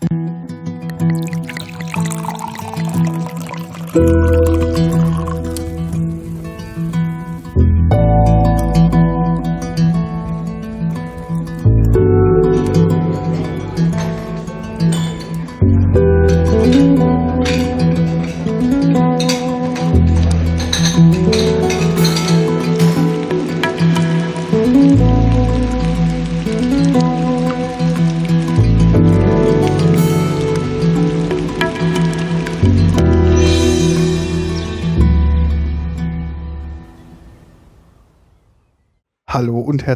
Hallo und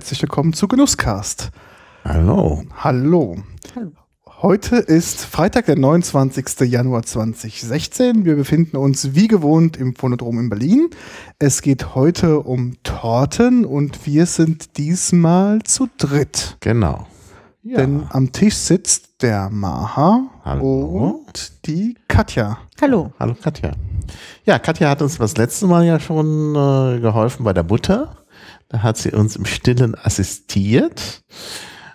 herzlich willkommen zu Genusscast. Hallo. Hallo. Heute ist Freitag, der 29. Januar 2016. Wir befinden uns wie gewohnt im Phonodrom in Berlin. Es geht heute um Torten und wir sind diesmal zu dritt. Genau. Ja. Denn am Tisch sitzt der Maha Hallo. und die Katja. Hallo. Hallo Katja. Ja, Katja hat uns das letzte Mal ja schon äh, geholfen bei der Butter. Da hat sie uns im Stillen assistiert.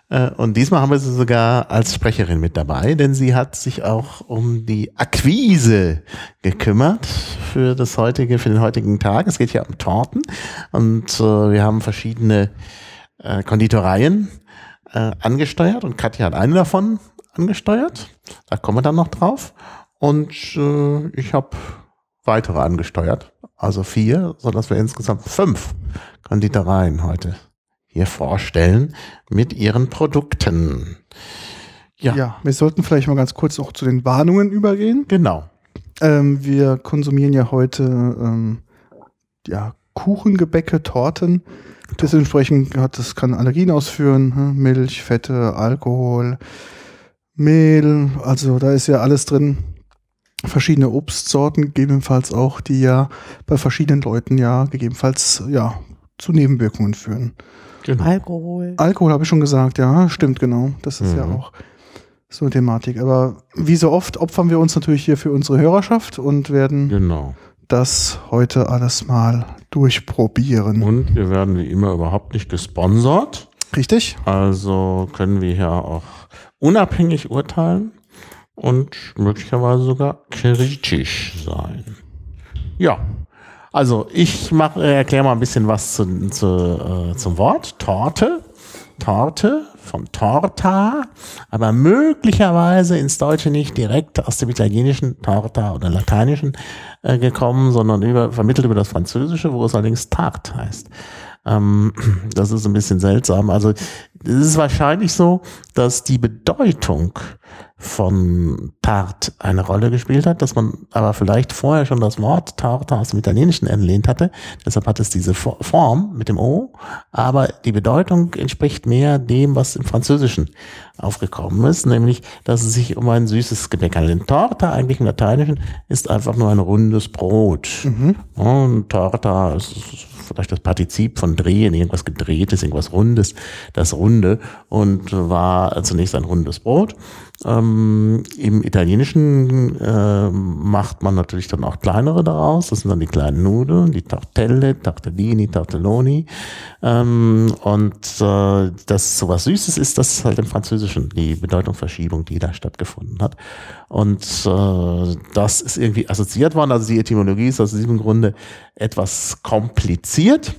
Äh, und diesmal haben wir sie sogar als Sprecherin mit dabei, denn sie hat sich auch um die Akquise gekümmert für das heutige, für den heutigen Tag. Es geht ja um Torten und äh, wir haben verschiedene äh, Konditoreien angesteuert und Katja hat eine davon angesteuert. Da kommen wir dann noch drauf. Und ich habe weitere angesteuert, also vier, sodass wir insgesamt fünf Konditoreien heute hier vorstellen mit ihren Produkten. Ja. ja, wir sollten vielleicht mal ganz kurz auch zu den Warnungen übergehen. Genau. Ähm, wir konsumieren ja heute ähm, ja, Kuchengebäcke, Torten. Dementsprechend hat das kann Allergien ausführen, hm? Milch, Fette, Alkohol, Mehl, also da ist ja alles drin. Verschiedene Obstsorten gegebenenfalls auch, die ja bei verschiedenen Leuten ja gegebenenfalls ja zu Nebenwirkungen führen. Genau. Alkohol. Alkohol habe ich schon gesagt, ja, stimmt, genau. Das ist mhm. ja auch so eine Thematik. Aber wie so oft opfern wir uns natürlich hier für unsere Hörerschaft und werden genau. das heute alles mal durchprobieren. Und wir werden wie immer überhaupt nicht gesponsert. Richtig. Also können wir hier auch unabhängig urteilen und möglicherweise sogar kritisch sein. Ja, also ich mach, äh, erkläre mal ein bisschen was zu, zu, äh, zum Wort. Torte. Torte von Torta, aber möglicherweise ins Deutsche nicht direkt aus dem italienischen Torta oder lateinischen äh, gekommen, sondern über, vermittelt über das Französische, wo es allerdings Tart heißt. Ähm, das ist ein bisschen seltsam. Also es ist wahrscheinlich so, dass die Bedeutung von Tart eine Rolle gespielt hat, dass man aber vielleicht vorher schon das Wort Tarte aus dem Italienischen entlehnt hatte. Deshalb hat es diese Form mit dem O, aber die Bedeutung entspricht mehr dem, was im Französischen aufgekommen ist, nämlich, dass es sich um ein süßes Gebäck handelt. Torta eigentlich im Lateinischen ist einfach nur ein rundes Brot. Mhm. Und Torta ist vielleicht das Partizip von drehen, irgendwas gedrehtes, irgendwas rundes, das Runde und war zunächst ein rundes Brot. Ähm, Im Italienischen äh, macht man natürlich dann auch kleinere daraus. Das sind dann die kleinen Nudeln, die Tortelle, Tortellini, Tortelloni. Ähm, und äh, das so was Süßes ist, das ist halt im Französischen die Bedeutungsverschiebung, die da stattgefunden hat. Und äh, das ist irgendwie assoziiert worden. Also die Etymologie ist aus diesem Grunde etwas kompliziert.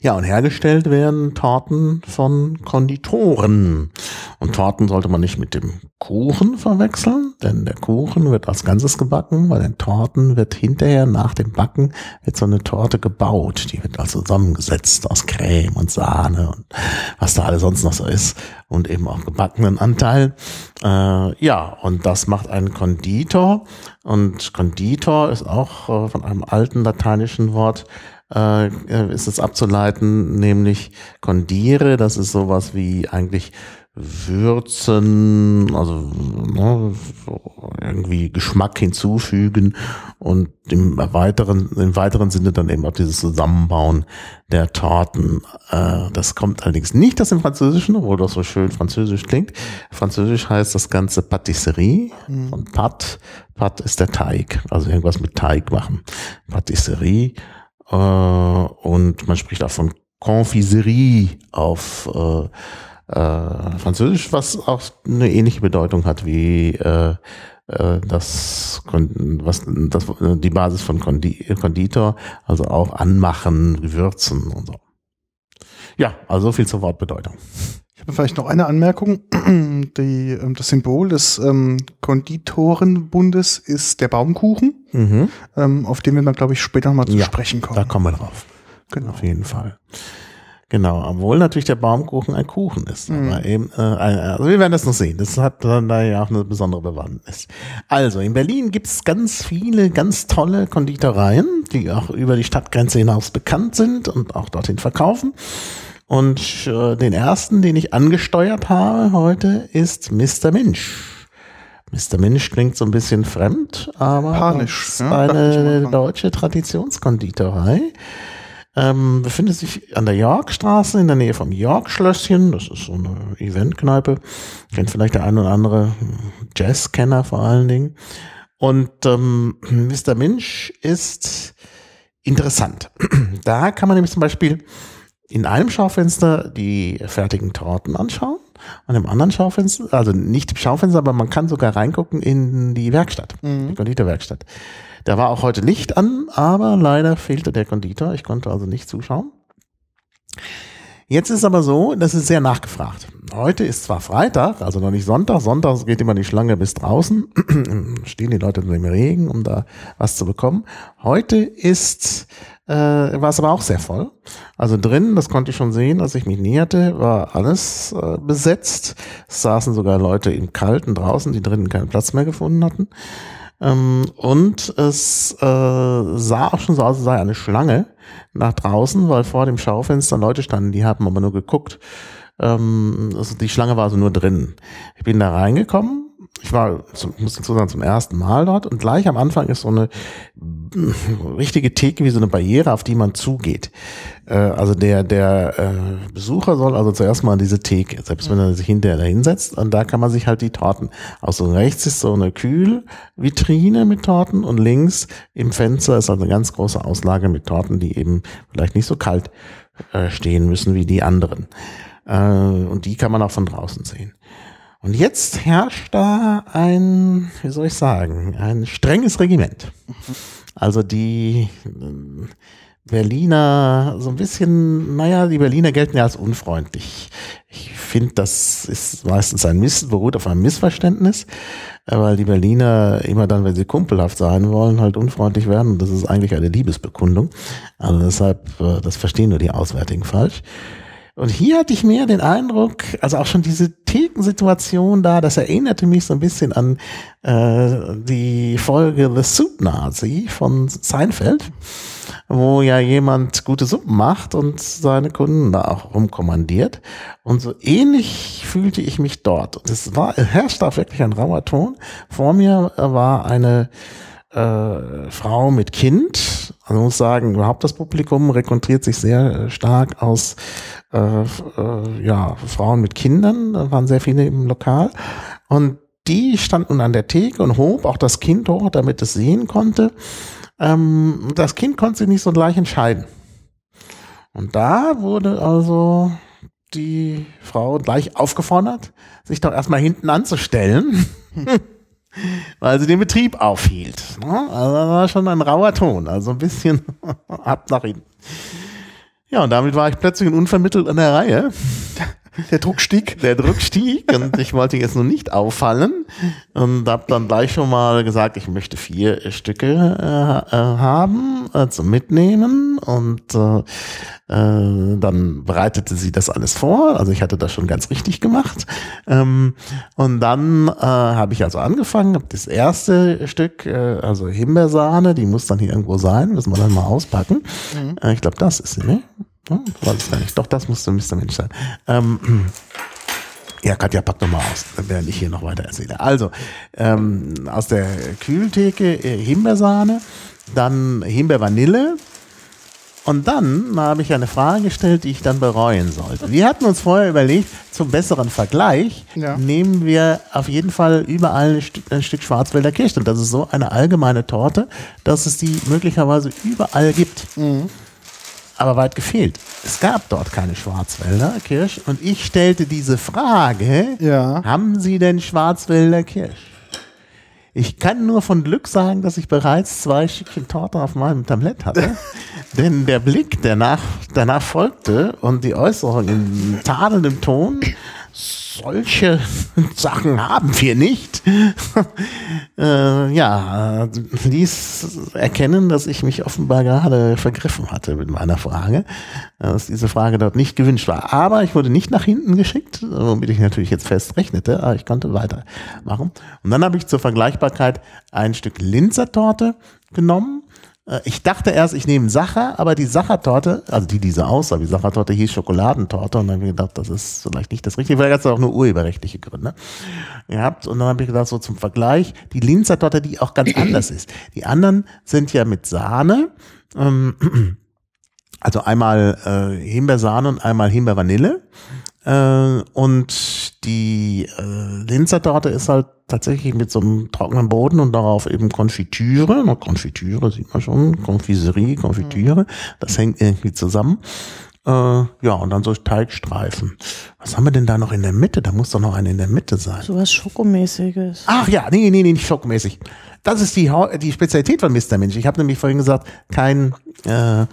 Ja, und hergestellt werden Torten von Konditoren. Und Torten sollte man nicht mit dem Kuchen verwechseln, denn der Kuchen wird als Ganzes gebacken, bei den Torten wird hinterher nach dem Backen wird so eine Torte gebaut. Die wird also zusammengesetzt aus Creme und Sahne und was da alles sonst noch so ist und eben auch gebackenen Anteil. Äh, ja, und das macht ein Konditor. Und Konditor ist auch äh, von einem alten lateinischen Wort äh, ist es abzuleiten, nämlich Kondiere, das ist sowas wie eigentlich würzen, also ne, irgendwie Geschmack hinzufügen und im weiteren, im weiteren Sinne dann eben auch dieses Zusammenbauen der Torten. Äh, das kommt allerdings nicht aus dem Französischen, obwohl das so schön französisch klingt. Französisch heißt das Ganze Patisserie mhm. und Pat. Pat ist der Teig, also irgendwas mit Teig machen. Patisserie äh, und man spricht auch von Confiserie auf, äh, äh, Französisch, was auch eine ähnliche Bedeutung hat wie äh, äh, das, was, das, die Basis von Konditor, also auch anmachen, würzen und so. Ja, also so viel zur Wortbedeutung. Vielleicht noch eine Anmerkung. Die, ähm, das Symbol des ähm, Konditorenbundes ist der Baumkuchen, mhm. ähm, auf den wir dann, glaube ich, später mal zu ja, sprechen kommen. Da kommen wir drauf. Genau. Auf jeden Fall. Genau, obwohl natürlich der Baumkuchen ein Kuchen ist. Mhm. Aber eben, äh, also wir werden das noch sehen. Das hat dann da ja auch eine besondere Bewandtnis. Also, in Berlin gibt's ganz viele, ganz tolle Konditoreien, die auch über die Stadtgrenze hinaus bekannt sind und auch dorthin verkaufen. Und äh, den ersten, den ich angesteuert habe heute, ist Mr. Mensch. Mr. Mensch klingt so ein bisschen fremd, aber Panisch, ist ja, eine deutsche Traditionskonditorei ähm, befindet sich an der Yorkstraße in der Nähe vom York-Schlösschen. Das ist so eine Eventkneipe. Kennt vielleicht der ein oder andere Jazzkenner vor allen Dingen. Und ähm, Mr. Minch ist interessant. da kann man nämlich zum Beispiel in einem Schaufenster die fertigen Torten anschauen. Und im anderen Schaufenster, also nicht im Schaufenster, aber man kann sogar reingucken in die Werkstatt, mhm. die Konditorwerkstatt. Da war auch heute Licht an, aber leider fehlte der Konditor. Ich konnte also nicht zuschauen. Jetzt ist aber so, das ist sehr nachgefragt. Heute ist zwar Freitag, also noch nicht Sonntag. Sonntag geht immer die Schlange bis draußen. Stehen die Leute im Regen, um da was zu bekommen. Heute ist, äh, war es aber auch sehr voll. Also drin, das konnte ich schon sehen, als ich mich näherte, war alles äh, besetzt. Es saßen sogar Leute im Kalten draußen, die drinnen keinen Platz mehr gefunden hatten. Ähm, und es äh, sah auch schon so aus, als sei eine Schlange nach draußen, weil vor dem Schaufenster Leute standen, die haben aber nur geguckt. Ähm, also die Schlange war also nur drin. Ich bin da reingekommen ich war, zum, muss dazu sagen, zum ersten Mal dort und gleich am Anfang ist so eine richtige Theke wie so eine Barriere, auf die man zugeht. Äh, also der, der äh, Besucher soll also zuerst mal an diese Theke, selbst wenn er sich hinterher da hinsetzt, und da kann man sich halt die Torten aus. So rechts ist so eine Kühlvitrine mit Torten und links im Fenster ist also eine ganz große Auslage mit Torten, die eben vielleicht nicht so kalt äh, stehen müssen wie die anderen. Äh, und die kann man auch von draußen sehen. Und jetzt herrscht da ein, wie soll ich sagen, ein strenges Regiment. Also die äh, Berliner so ein bisschen, naja, die Berliner gelten ja als unfreundlich. Ich finde, das ist meistens ein Miss, beruht auf einem Missverständnis, weil die Berliner immer dann, wenn sie kumpelhaft sein wollen, halt unfreundlich werden. Und das ist eigentlich eine Liebesbekundung. Also deshalb, äh, das verstehen nur die Auswärtigen falsch. Und hier hatte ich mehr den Eindruck, also auch schon diese Thekensituation da, das erinnerte mich so ein bisschen an äh, die Folge The Soup Nazi von Seinfeld, wo ja jemand gute Suppen macht und seine Kunden da auch rumkommandiert. Und so ähnlich fühlte ich mich dort. Und es war, herrschte auch wirklich ein rauer Ton. Vor mir war eine äh, Frau mit Kind. Also muss sagen, überhaupt das Publikum rekonstruiert sich sehr äh, stark aus äh, äh, ja, Frauen mit Kindern. Da waren sehr viele im Lokal. Und die stand nun an der Theke und hob auch das Kind hoch, damit es sehen konnte. Ähm, das Kind konnte sich nicht so gleich entscheiden. Und da wurde also die Frau gleich aufgefordert, sich doch erstmal hinten anzustellen. weil sie den Betrieb aufhielt. Ne? Also das war schon ein rauer Ton, also ein bisschen ab nach hinten. Ja, und damit war ich plötzlich unvermittelt an der Reihe. Der Druck stieg. Der Druck stieg und ich wollte jetzt nur nicht auffallen und habe dann gleich schon mal gesagt, ich möchte vier Stücke äh, äh, haben äh, zum Mitnehmen und äh, äh, dann bereitete sie das alles vor. Also ich hatte das schon ganz richtig gemacht ähm, und dann äh, habe ich also angefangen, habe das erste Stück, äh, also Himbeersahne, die muss dann hier irgendwo sein, müssen wir dann mal auspacken. Mhm. Äh, ich glaube, das ist sie, ne? Hm, weiß es gar nicht. Doch, das musste Mr. Mensch sein. Ähm, ja, Katja, pack doch mal aus, während ich hier noch weiter erzähle. Also, ähm, aus der Kühltheke äh, Himbeersahne, dann Himbeervanille, und dann habe ich eine Frage gestellt, die ich dann bereuen sollte. Wir hatten uns vorher überlegt, zum besseren Vergleich ja. nehmen wir auf jeden Fall überall ein Stück, ein Stück Schwarzwälder Kirsch. Und das ist so eine allgemeine Torte, dass es die möglicherweise überall gibt. Mhm. Aber weit gefehlt. Es gab dort keine Schwarzwälder Kirsch und ich stellte diese Frage, Ja. haben Sie denn Schwarzwälder Kirsch? Ich kann nur von Glück sagen, dass ich bereits zwei Stückchen Torte auf meinem Tablett hatte. Denn der Blick, der nach, danach folgte und die Äußerung in tadelndem Ton, solche Sachen haben wir nicht, äh, ja, ließ erkennen, dass ich mich offenbar gerade vergriffen hatte mit meiner Frage, äh, dass diese Frage dort nicht gewünscht war. Aber ich wurde nicht nach hinten geschickt, womit ich natürlich jetzt fest rechnete, aber ich konnte weitermachen. Und dann habe ich zur Vergleichbarkeit ein Stück Linzertorte genommen. Äh, Ich dachte erst, ich nehme Sacher, aber die Sachertorte, also die, die so aussah, die Sachertorte hieß Schokoladentorte und dann habe ich gedacht, das ist vielleicht nicht das Richtige, weil jetzt auch nur urheberrechtliche Gründe gehabt. Und dann habe ich gedacht, so zum Vergleich, die Linzertorte, die auch ganz anders ist. Die anderen sind ja mit Sahne, ähm, also einmal äh, Himbeersahne und einmal Himbeervanille. Äh, und die äh, Linzertorte ist halt tatsächlich mit so einem trockenen Boden und darauf eben Konfitüre. Na, Konfitüre sieht man schon, Konfiserie, Konfitüre. Das hängt irgendwie zusammen. Äh, ja, und dann so Teigstreifen. Was haben wir denn da noch in der Mitte? Da muss doch noch eine in der Mitte sein. Sowas Schokomäßiges. Ach ja, nee, nee, nee, nicht schockmäßig. Das ist die, die Spezialität von Mr. Mensch. Ich habe nämlich vorhin gesagt, kein, äh,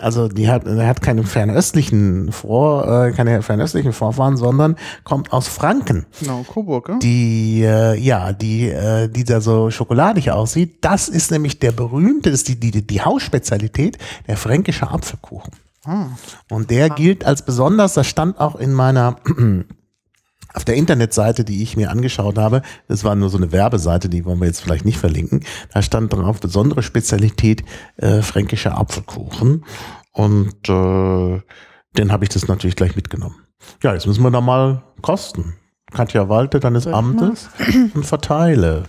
also die hat, er hat keine fernöstlichen Vor, äh, keine fernöstlichen Vorfahren, sondern kommt aus Franken. Genau, Coburg, ja? Die, äh, ja, die, äh, die da so schokoladig aussieht. Das ist nämlich der berühmte, das ist die, die, die Hausspezialität, der fränkische Apfelkuchen. Und der gilt als besonders, das stand auch in meiner auf der Internetseite, die ich mir angeschaut habe, das war nur so eine Werbeseite, die wollen wir jetzt vielleicht nicht verlinken, da stand drauf besondere Spezialität äh, fränkischer Apfelkuchen und äh, den habe ich das natürlich gleich mitgenommen. Ja, jetzt müssen wir da mal kosten. Katja Walte, deines? Amtes und verteile.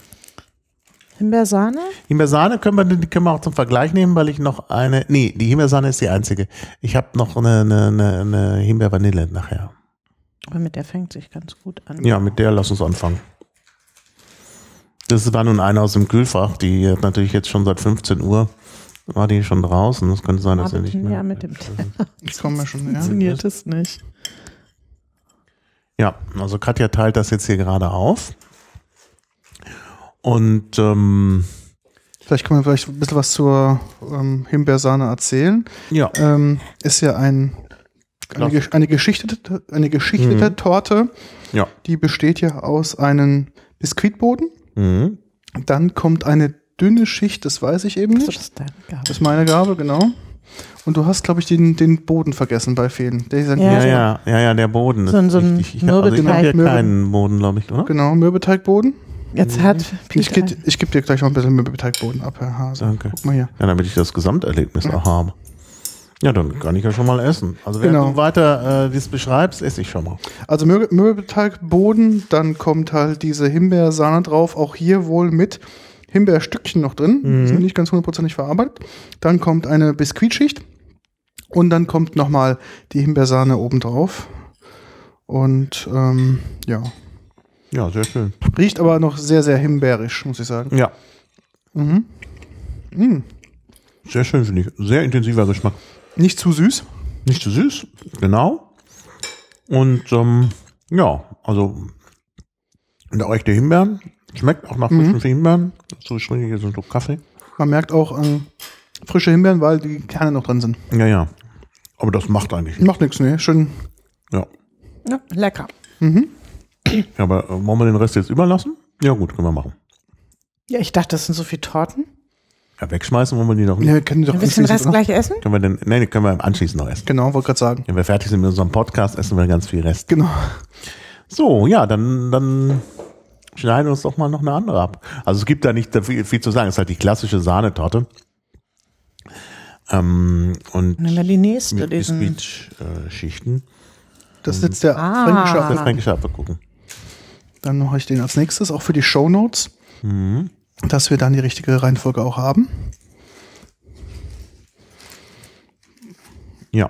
Himbeersahne? Himbeersahne können wir, die können wir auch zum Vergleich nehmen, weil ich noch eine, nee, die Himbeersahne ist die einzige. Ich habe noch eine, eine, eine, eine Himbeervanille nachher. Aber mit der fängt sich ganz gut an. Ja, mit der lass uns anfangen. Das war nun eine aus dem Kühlfach, die hat natürlich jetzt schon seit 15 Uhr war die schon draußen. Das könnte sein, dass er nicht mehr. Ja, mit dem Ich komme ja schon, ja. funktioniert es nicht. Ja, also Katja teilt das jetzt hier gerade auf. Und ähm, Vielleicht kann man vielleicht ein bisschen was zur ähm, Himbeersahne erzählen. ja, Ähm, ist ja ein, eine, Klar. Gesch- eine geschichtete, eine geschichtete Mhm. Torte. ja. Die besteht ja aus einem Biskuitboden. Mhm. Dann kommt eine dünne Schicht, das weiß ich eben nicht. das ist deine Gabe. Das ist meine Gabe, genau. Und du hast, glaube ich, den, den Boden vergessen bei vielen. Der Ja. Ja, ja, ja, ja, der Boden. ist So ein- so ein wichtig. Ich, hab- also ich habe Mürbeteig. hier keinen Boden, glaube ich, oder? Genau, Mürbeteigboden. Jetzt hat Ich, Peter. geb- ich gebe dir gleich noch ein bisschen Mürbeteigboden ab, Herr Hase. Danke. Guck mal hier. Ja, damit ich das Gesamterlebnis auch habe. Ja, dann kann ich ja schon mal essen. Also wenn Genau. du weiter äh, das beschreibst, esse ich schon mal. Also Mür Mürbeteigboden, dann kommt halt diese Himbeersahne drauf, auch hier wohl mit Himbeerstückchen noch drin, die sind nicht ganz hundertprozentig verarbeitet. Dann kommt eine Biskuitschicht und dann kommt nochmal die Himbeersahne obendrauf. Und ähm, ja, Ja, sehr schön. riecht aber noch sehr, sehr himbeerisch, muss ich sagen. Ja, Mhm. Mm. sehr schön finde ich. Sehr intensiver Geschmack. Nicht zu süß. Nicht zu süß, genau. Und ähm, ja, also und auch echte Himbeeren. Schmeckt auch nach frischen Himbeeren. So trinke ich jetzt einen Schluck Kaffee. Man merkt auch äh, frische Himbeeren, weil die Kerne noch drin sind. Ja, ja. Aber das macht eigentlich nichts. Macht nichts, ne? Schön. Ja. Ja, lecker. ja aber äh, wollen wir den Rest jetzt überlassen? Ja, gut, können wir machen. Ja, ich dachte, das sind so viele Torten. Ja, wegschmeißen wollen wir die noch nicht. Ja, wir können die doch Ein bisschen anschließend, Rest oder? gleich essen? Können wir denn, nee, die können wir anschließend noch essen. Genau, wollte gerade sagen. Wenn wir fertig sind mit unserem Podcast, essen wir ganz viel Rest. Genau. So, ja, dann, dann schneiden wir uns doch mal noch eine andere ab. Also es gibt da nicht viel, viel zu sagen. Es ist halt die klassische Sahnetorte. Ähm, und Nehmen wir die nächste, mit diesen. Biskuitschichten. Das ist jetzt der Ah. fränkische Der Apfel. fränkische Apfel gucken. Dann mache ich den als nächstes, auch für die Shownotes, Mhm. Dass wir dann die richtige Reihenfolge auch haben. Ja.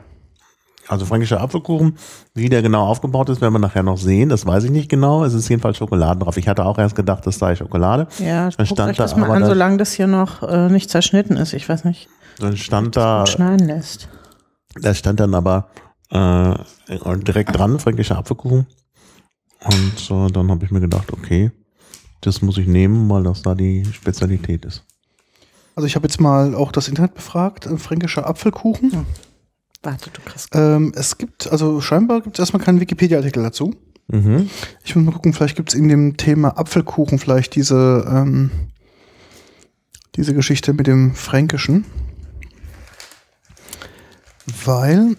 Also fränkischer Apfelkuchen, wie der genau aufgebaut ist, werden wir nachher noch sehen. Das weiß ich nicht genau. Es ist jedenfalls Schokolade drauf. Ich hatte auch erst gedacht, das sei Schokolade. Ja, Dann stand euch da das mal aber an, da- solange das hier noch äh, nicht zerschnitten ist. Ich weiß nicht, Dann stand da, schneiden lässt. Da stand dann aber äh, direkt dran, fränkischer Apfelkuchen. Und äh, dann habe ich mir gedacht, okay, das muss ich nehmen, weil das da die Spezialität ist. Also ich habe jetzt mal auch das Internet befragt, äh, fränkischer Apfelkuchen. Warte, du kriegst. Ähm, es gibt, also scheinbar gibt es erstmal keinen Wikipedia-Artikel dazu. Mhm. Ich muss mal gucken, vielleicht gibt es in dem Thema Apfelkuchen vielleicht diese, ähm, diese Geschichte mit dem Fränkischen. Weil,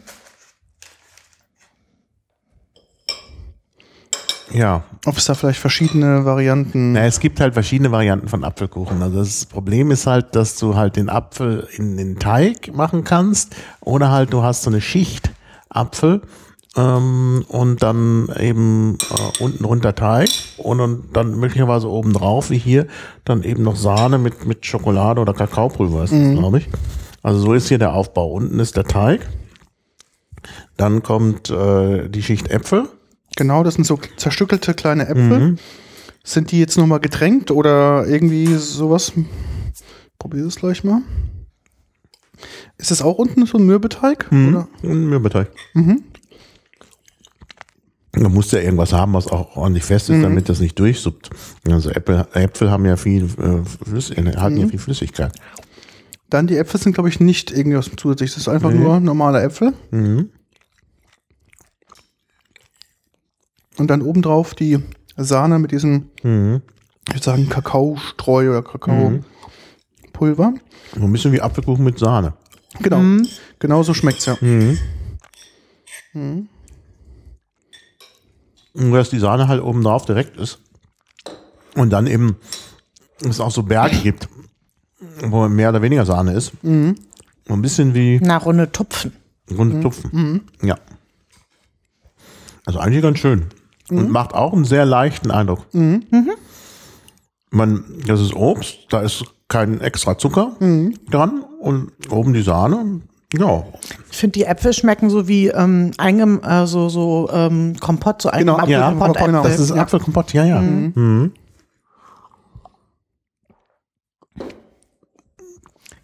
Ja, ob es da vielleicht verschiedene Varianten. Na, es gibt halt verschiedene Varianten von Apfelkuchen. Also das Problem ist halt, dass du halt den Apfel in den Teig machen kannst oder halt du hast so eine Schicht Apfel ähm, und dann eben äh, unten runter Teig und, und dann möglicherweise oben drauf, wie hier, dann eben noch Sahne mit, mit Schokolade oder Kakaopulver ist, das, glaube ich. Also so ist hier der Aufbau. Unten ist der Teig, dann kommt äh, die Schicht Äpfel. Genau, das sind so zerstückelte kleine Äpfel. Sind die jetzt nochmal getränkt oder irgendwie sowas? Probier es gleich mal. Ist das auch unten so ein Mürbeteig? Oder? Ein Mürbeteig. Mhm. Du musst ja irgendwas haben, was auch ordentlich fest ist, damit das nicht durchsuppt. Also Äpfel, Äpfel haben ja viel, äh, Flüss, äh, halten ja viel Flüssigkeit. Dann die Äpfel sind, glaube ich, nicht irgendwas zusätzlich. Das ist einfach Nee. nur normale Äpfel. Mhm. Und dann obendrauf die Sahne mit diesem, Mhm. ich würde sagen, Kakaostreu oder Kakaopulver. So ein bisschen wie Apfelkuchen mit Sahne. Genau. Genau so schmeckt's ja. Mhm. Und dass die Sahne halt oben drauf direkt ist. Und dann eben es auch so Berge gibt, wo mehr oder weniger Sahne ist. So ein bisschen wie Na, Runde Tupfen. runde Tupfen. Ja. Also eigentlich ganz schön. Und macht auch einen sehr leichten Eindruck. Man, das ist Obst, da ist kein extra Zucker dran und oben die Sahne. Ja, Ich finde, die Äpfel schmecken so wie ähm, eingem, äh, so, so ähm, Kompott, so Genau, ja, Kompott genau. das ist. Apfelkompott, ja, ja. Mhm.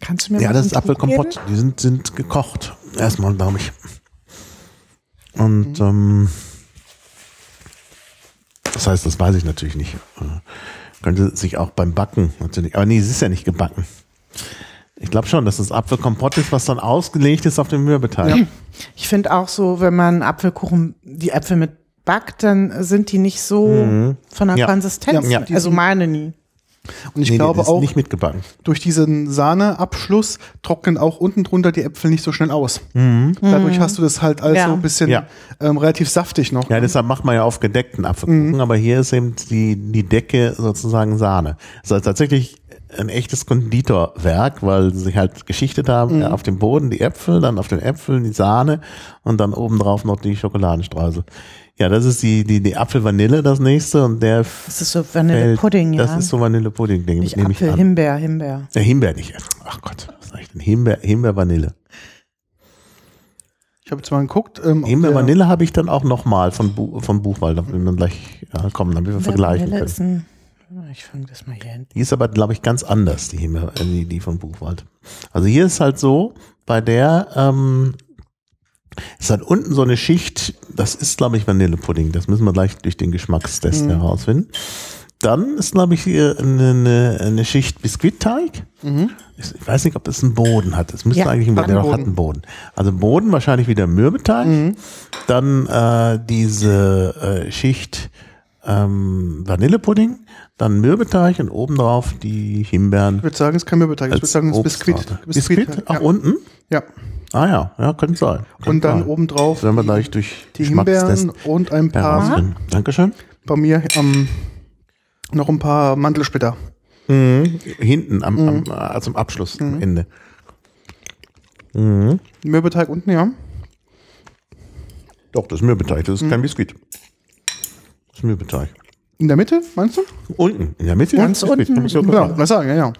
Kannst du mir Ja, das ist Apfelkompott. Die sind, sind gekocht. Erstmal, glaube ich. Und ähm, das heißt, das weiß ich natürlich nicht. Äh, könnte sich auch beim Backen natürlich. Aber nee, es ist ja nicht gebacken. Ich glaube schon, dass das Apfelkompott ist, was dann ausgelegt ist auf den Mürbeteig. Ich finde auch so, wenn man Apfelkuchen, die Äpfel mit backt, dann sind die nicht so von der Mhm. Ja. Konsistenz. Ja, ja. Also meine nie. Und ich Nee, glaube ist auch, nicht mitgebacken. durch diesen Sahneabschluss trocknen auch unten drunter die Äpfel nicht so schnell aus. Mhm. Dadurch hast du das halt also Ja. ein bisschen Ja. ähm, relativ saftig noch. Ja, deshalb macht man ja auf gedeckten Apfelkuchen, aber hier ist eben die, die Decke sozusagen Sahne. Das ist also tatsächlich ein echtes Konditorwerk, weil sie halt geschichtet haben, äh, auf dem Boden die Äpfel, dann auf den Äpfeln die Sahne und dann obendrauf noch die Schokoladenstreusel. Ja, das ist die, die, die Apfelvanille, das nächste und der Das ist so Vanillepudding, ja. Das ist so Vanillepudding, denke nicht nehme ich Apfel, an. Himbeer, Himbeer. Ja, Himbeer nicht. Ach Gott, was sag ich denn? Himbeer, Himbeer Vanille. Ich habe jetzt mal geguckt. Ähm, Himbeer Vanille habe ich dann auch nochmal von, Bu von Buchwald. Da will man gleich, ja, komm, dann wir vergleichen Vanille können. ist ein, ich fange das mal hier hin. Die ist aber, glaube ich, ganz anders, die, Himbeer, äh, die, die von Buchwald. Also hier ist halt so, bei der ähm, ist halt unten so eine Schicht, das ist, glaube ich, Vanillepudding. Das müssen wir gleich durch den Geschmackstest herausfinden. Dann ist, glaube ich, hier eine, eine, Schicht Biskuitteig. Ich ich weiß nicht, ob das einen Boden hat. Es müsste Ja, eigentlich ein hat der hat einen Boden. Also Boden wahrscheinlich wieder Mürbeteig. Dann äh, diese äh, Schicht ähm, Vanillepudding, dann Mürbeteig und obendrauf die Himbeeren. Ich würde sagen, es ist kein Mürbeteig. Ich würde sagen, es ist Biskuit. Obstsorte. Biskuit? Auch ja. unten? Ja. Ah ja, ja, könnte sein. Könnte Und dann sein. obendrauf wir gleich durch die Himbeeren und ein paar. Dankeschön. bei mir ähm, noch ein paar Mandelsplitter. Mhm. Hinten am, am, äh, zum Abschluss, am Ende. Mürbeteig unten, ja. Doch, das ist Mürbeteig, das ist kein Biskuit. Das ist Mürbeteig. In der Mitte, meinst du? Unten, in der Mitte. Ganz unten. Gesagt. was sagen, ja, ja.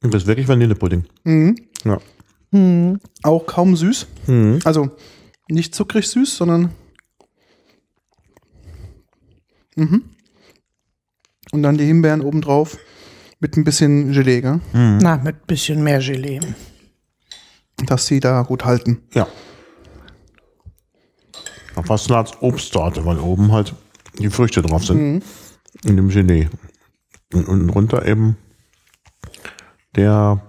Das ist wirklich Vanillepudding. Ja. Auch kaum süß. Also nicht zuckrig süß, sondern. Mhm. Und dann die Himbeeren obendrauf Mit ein bisschen Gelee, gell? Na, mit bisschen mehr Gelee. dass sie da gut halten. Ja. Fast eine Art Obsttorte, weil oben halt die Früchte drauf sind. In dem Gelee. Und unten runter eben der,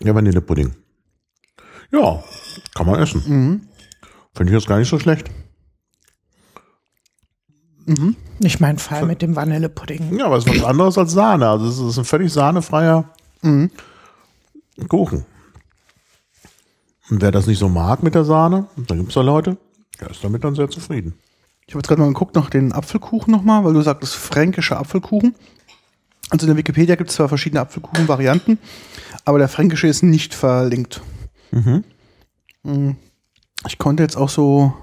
der Vanillepudding. Ja, kann man essen. Finde ich jetzt gar nicht so schlecht. Nicht mein Fall mit dem Vanillepudding. Ja, aber es ist was anderes als Sahne. Also es ist ein völlig sahnefreier Kuchen. Und wer das nicht so mag mit der Sahne, da gibt es ja Leute, der ist damit dann sehr zufrieden. Ich habe jetzt gerade mal geguckt nach den Apfelkuchen nochmal, weil du sagtest fränkische Apfelkuchen. Also in der Wikipedia gibt es zwar verschiedene Apfelkuchen-Varianten, aber der fränkische ist nicht verlinkt. Mhm. Ich konnte jetzt auch so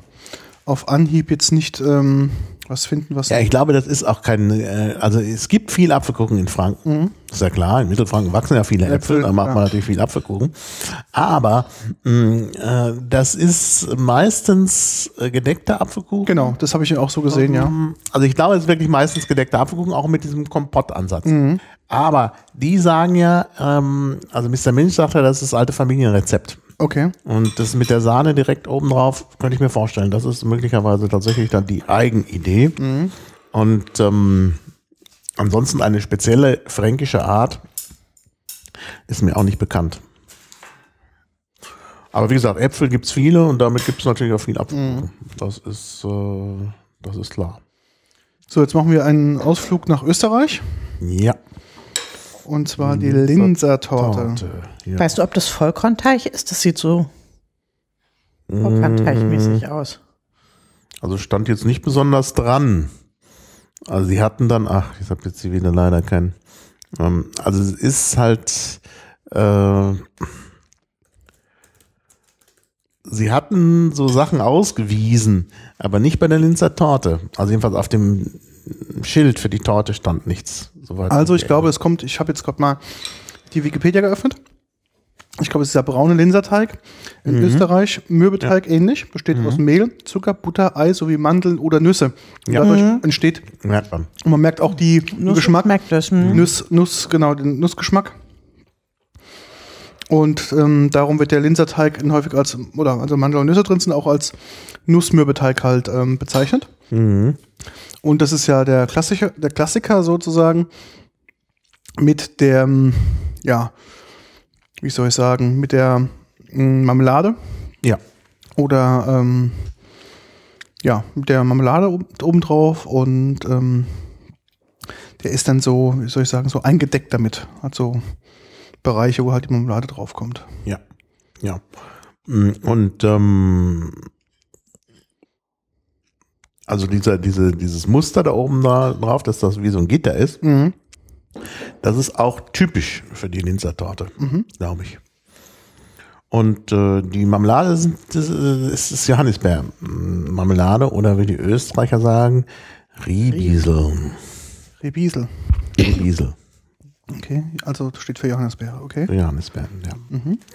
auf Anhieb jetzt nicht ähm, was finden, was. Ja, ich glaube, das ist auch kein, äh, also es gibt viel Apfelkuchen in Franken. Ist ja klar, in Mittelfranken wachsen ja viele Äpfel, Äpfel, da macht man ja. natürlich viel Apfelkuchen. Aber mh, äh, das ist meistens äh, gedeckter Apfelkuchen. genau, das habe ich auch so gesehen, ja. Also ich glaube, es ist wirklich meistens gedeckter Apfelkuchen, auch mit diesem Kompottansatz. Mhm. Aber die sagen ja, ähm, also Mr. Milch sagt ja, das ist das alte Familienrezept. Okay. Und das mit der Sahne direkt oben drauf, könnte ich mir vorstellen. Das ist möglicherweise tatsächlich dann die Eigenidee. Und ähm, ansonsten eine spezielle fränkische Art ist mir auch nicht bekannt. Aber wie gesagt, Äpfel gibt's viele und damit gibt's natürlich auch viel Apfelkuchen. Das ist, äh, das ist klar. So, jetzt machen wir einen Ausflug nach Österreich. Ja. Und zwar die Linzer Torte. Torte. Ja. Weißt du, ob das Vollkornteig ist? Das sieht so Vollkornteigmäßig aus. Also stand jetzt nicht besonders dran. Also sie hatten dann, ach, ich habe jetzt hier wieder leider keinen. Ähm, also es ist halt, äh, sie hatten so Sachen ausgewiesen, aber nicht bei der Linzer Torte. Also jedenfalls auf dem Schild für die Torte stand nichts. Soweit Also ich glaube, es kommt, ich habe jetzt gerade mal die Wikipedia geöffnet. Ich glaube, es ist der braune Linserteig. In Österreich Mürbeteig ähnlich, besteht aus Mehl, Zucker, Butter, Ei sowie Mandeln oder Nüsse. Ja. Dadurch entsteht, merkt man. und man merkt auch die den Nuss Geschmack, Merkt das. Hm. Nuss, Nuss, genau, den Nussgeschmack. Und ähm, darum wird der Linserteig in häufig als, oder also Mandel und Nüsse drin sind, auch als Nussmürbeteig halt ähm, bezeichnet. Und das ist ja der Klassiker, der Klassiker sozusagen mit der, ja, wie soll ich sagen, mit der ähm, Marmelade Ja. oder ähm, ja, mit der Marmelade oben, oben drauf und ähm, der ist dann so, wie soll ich sagen, so eingedeckt damit. Hat so Bereiche, wo halt die Marmelade draufkommt. Ja, ja. Mm, Und ähm, also dieser, diese, dieses Muster da oben da drauf, dass das wie so ein Gitter ist, Mhm. das ist auch typisch für die Linzer Torte, glaube ich. Und äh, die Marmelade sind, das äh, ist, ist Johannisbeer-Marmelade oder wie die Österreicher sagen, Riebisel. Rebiesel. Riebisel. Okay, also steht für Johannisbeere, okay. Johannisbeeren, ja.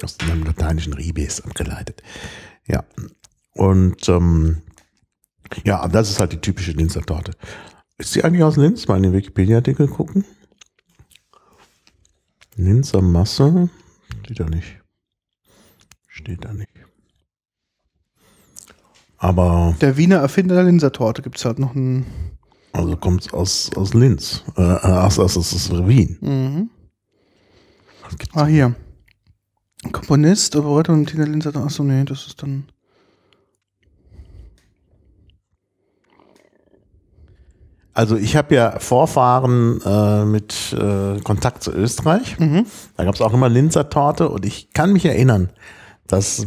Aus dem lateinischen Ribes abgeleitet. Ja. Und ähm, ja, das ist halt die typische Linzer Torte. Ist die eigentlich aus Linz? Mal in den Wikipedia-Artikel gucken. Linzer Masse? Steht da nicht. Steht da nicht. Aber, Der Wiener Erfinder der Linsertorte gibt es halt noch einen. Also kommt aus, aus Linz. Äh, aus, aus, aus, Wien. Mhm. Ah, hier. Komponist, Operator und Tina Linzer. Achso, nee, das ist dann. Also ich habe ja Vorfahren äh, mit äh, Kontakt zu Österreich. Da gab es auch immer Linzer Torte und ich kann mich erinnern, dass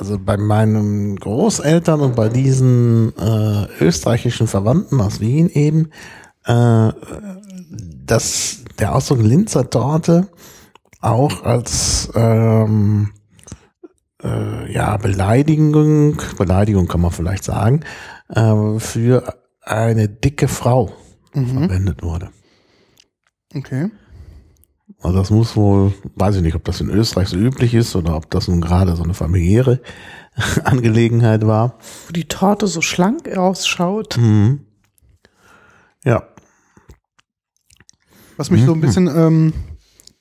also bei meinen Großeltern und bei diesen äh, österreichischen Verwandten aus Wien eben, äh, dass der Ausdruck Linzer Torte auch als ähm, äh, ja, Beleidigung, Beleidigung kann man vielleicht sagen, äh, für eine dicke Frau verwendet wurde. Okay. Also das muss wohl, weiß ich nicht, ob das in Österreich so üblich ist oder ob das nun gerade so eine familiäre Angelegenheit war. Wo die Torte so schlank ausschaut. Mhm. Ja, Was mich so ein bisschen, ähm,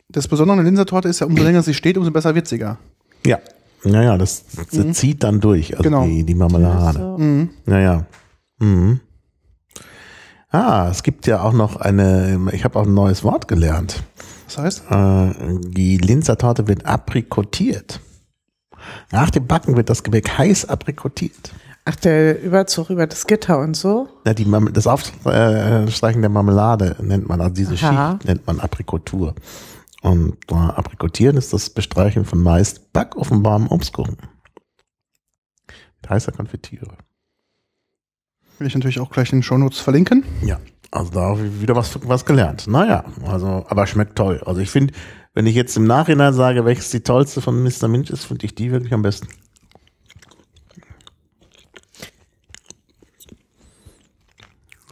das Besondere an der Linsertorte ist ja, umso länger sie steht, umso besser wird sie gar. Ja. Naja, das, das zieht dann durch, also Genau. die, die Marmelade. So. Naja. Mhm. Ah, es gibt ja auch noch eine, ich habe auch ein neues Wort gelernt. Das heißt, Äh, die Linzer Torte wird aprikotiert. Nach dem Backen wird das Gebäck heiß aprikotiert. Ach, der Überzug über das Gitter und so. Ja, die, Marmel- das Aufstreichen der Marmelade nennt man, also diese Aha. Schicht nennt man Aprikotur. Und äh, Aprikotieren ist das Bestreichen von meist backofenbarem Obstkuchen. Mit heißer Konfitüre. will ich natürlich auch gleich in den Shownotes verlinken. Ja, also da habe ich wieder was, was gelernt. Naja, also, aber schmeckt toll. Also ich finde, wenn ich jetzt im Nachhinein sage, welches die tollste von Mr. Minch ist, finde ich die wirklich am besten.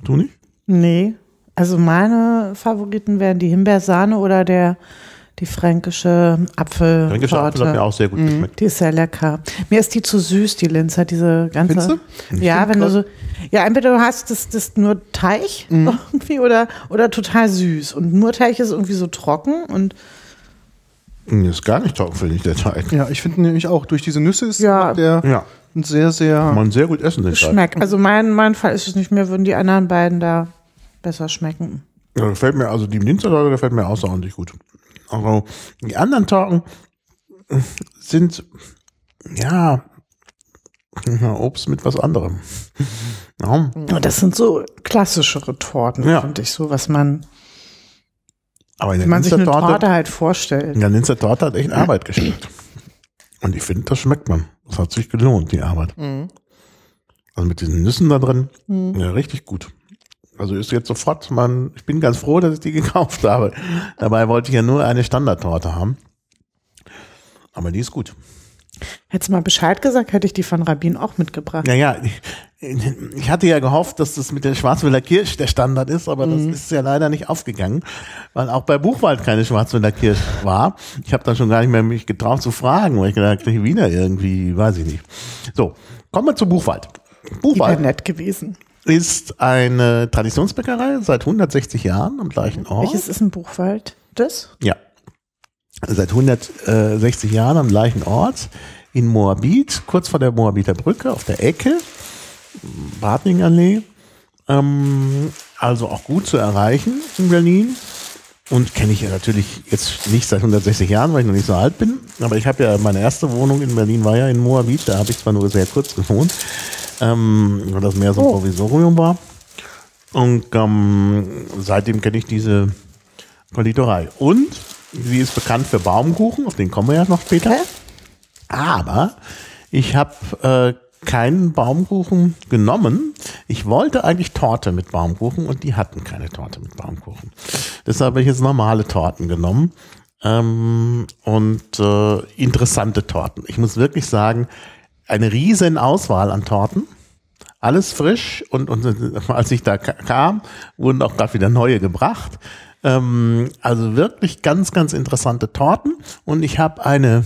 Du nicht? Nee. Also meine Favoriten wären die Himbeersahne oder der die fränkische Apfeltorte. Fränkische Apfel hat mir auch sehr gut geschmeckt. Die ist sehr lecker. Mir ist die zu süß, die Linzer, diese ganze. Findest Ja, find wenn du so. Ja, entweder du hast das, das nur Teig Mhm. irgendwie oder, oder total süß. Und nur Teig ist irgendwie so trocken und Mm, Ist gar nicht trocken, finde ich, der Teig. Ja, ich finde nämlich auch, durch diese Nüsse ist Ja. der Ja, ein sehr, sehr. kann man sehr gut essen, den Teig. schmeckt. Also mein, mein Fall ist es nicht mehr, würden die anderen beiden da besser schmecken. Ja, gefällt mir, also die Linzertorte gefällt mir außerordentlich gut. Also die anderen Torten äh, sind, ja, Obst mit was anderem. Ja, das sind so klassischere Torten, Ja. finde ich, so was man, aber in wie der man sich eine Linzertorte, Torte halt vorstellt. in der Linzertorte hat echt Arbeit gesteckt. Und ich finde, das schmeckt man. Das hat sich gelohnt, die Arbeit. Mhm. Also mit diesen Nüssen da drin, ja, richtig gut. Also ist jetzt sofort, man, ich bin ganz froh, dass ich die gekauft habe. Dabei wollte ich ja nur eine Standardtorte haben. Aber die ist gut. Hättest du mal Bescheid gesagt, hätte ich die von Rabin auch mitgebracht. Naja, ich, ich hatte ja gehofft, dass das mit der Schwarzwälder Kirsch der Standard ist, aber das ist ja leider nicht aufgegangen, weil auch bei Buchwald keine Schwarzwälder Kirsch war. Ich habe dann schon gar nicht mehr mich getraut zu fragen, weil ich gedacht, ich wieder irgendwie, weiß ich nicht. So, kommen wir zu Buchwald. Die wäre Buchwald nett gewesen. Ist eine Traditionsbäckerei seit 160 Jahren am gleichen Ort. Welches ist ein Buchwald? Das? Ja. Seit 160 Jahren am gleichen Ort in Moabit, kurz vor der Moabiter Brücke, auf der Ecke, Badningallee. Ähm, also auch gut zu erreichen in Berlin. Und kenne ich ja natürlich jetzt nicht seit 160 Jahren, weil ich noch nicht so alt bin. Aber ich habe ja, meine erste Wohnung in Berlin war ja in Moabit. Da habe ich zwar nur sehr kurz gewohnt, ähm, weil das mehr so ein Oh. Provisorium war. Und ähm, seitdem kenne ich diese Konditorei. Und sie ist bekannt für Baumkuchen, auf den kommen wir ja noch später. Hä? Aber ich habe äh, keinen Baumkuchen genommen. Ich wollte eigentlich Torte mit Baumkuchen und die hatten keine Torte mit Baumkuchen. Deshalb habe ich jetzt normale Torten genommen. Ähm, und äh, interessante Torten. Ich muss wirklich sagen, eine riesen Auswahl an Torten. Alles frisch und, und als ich da ka- kam, wurden auch gerade wieder neue gebracht. Ähm, also wirklich ganz, ganz interessante Torten. Und ich habe eine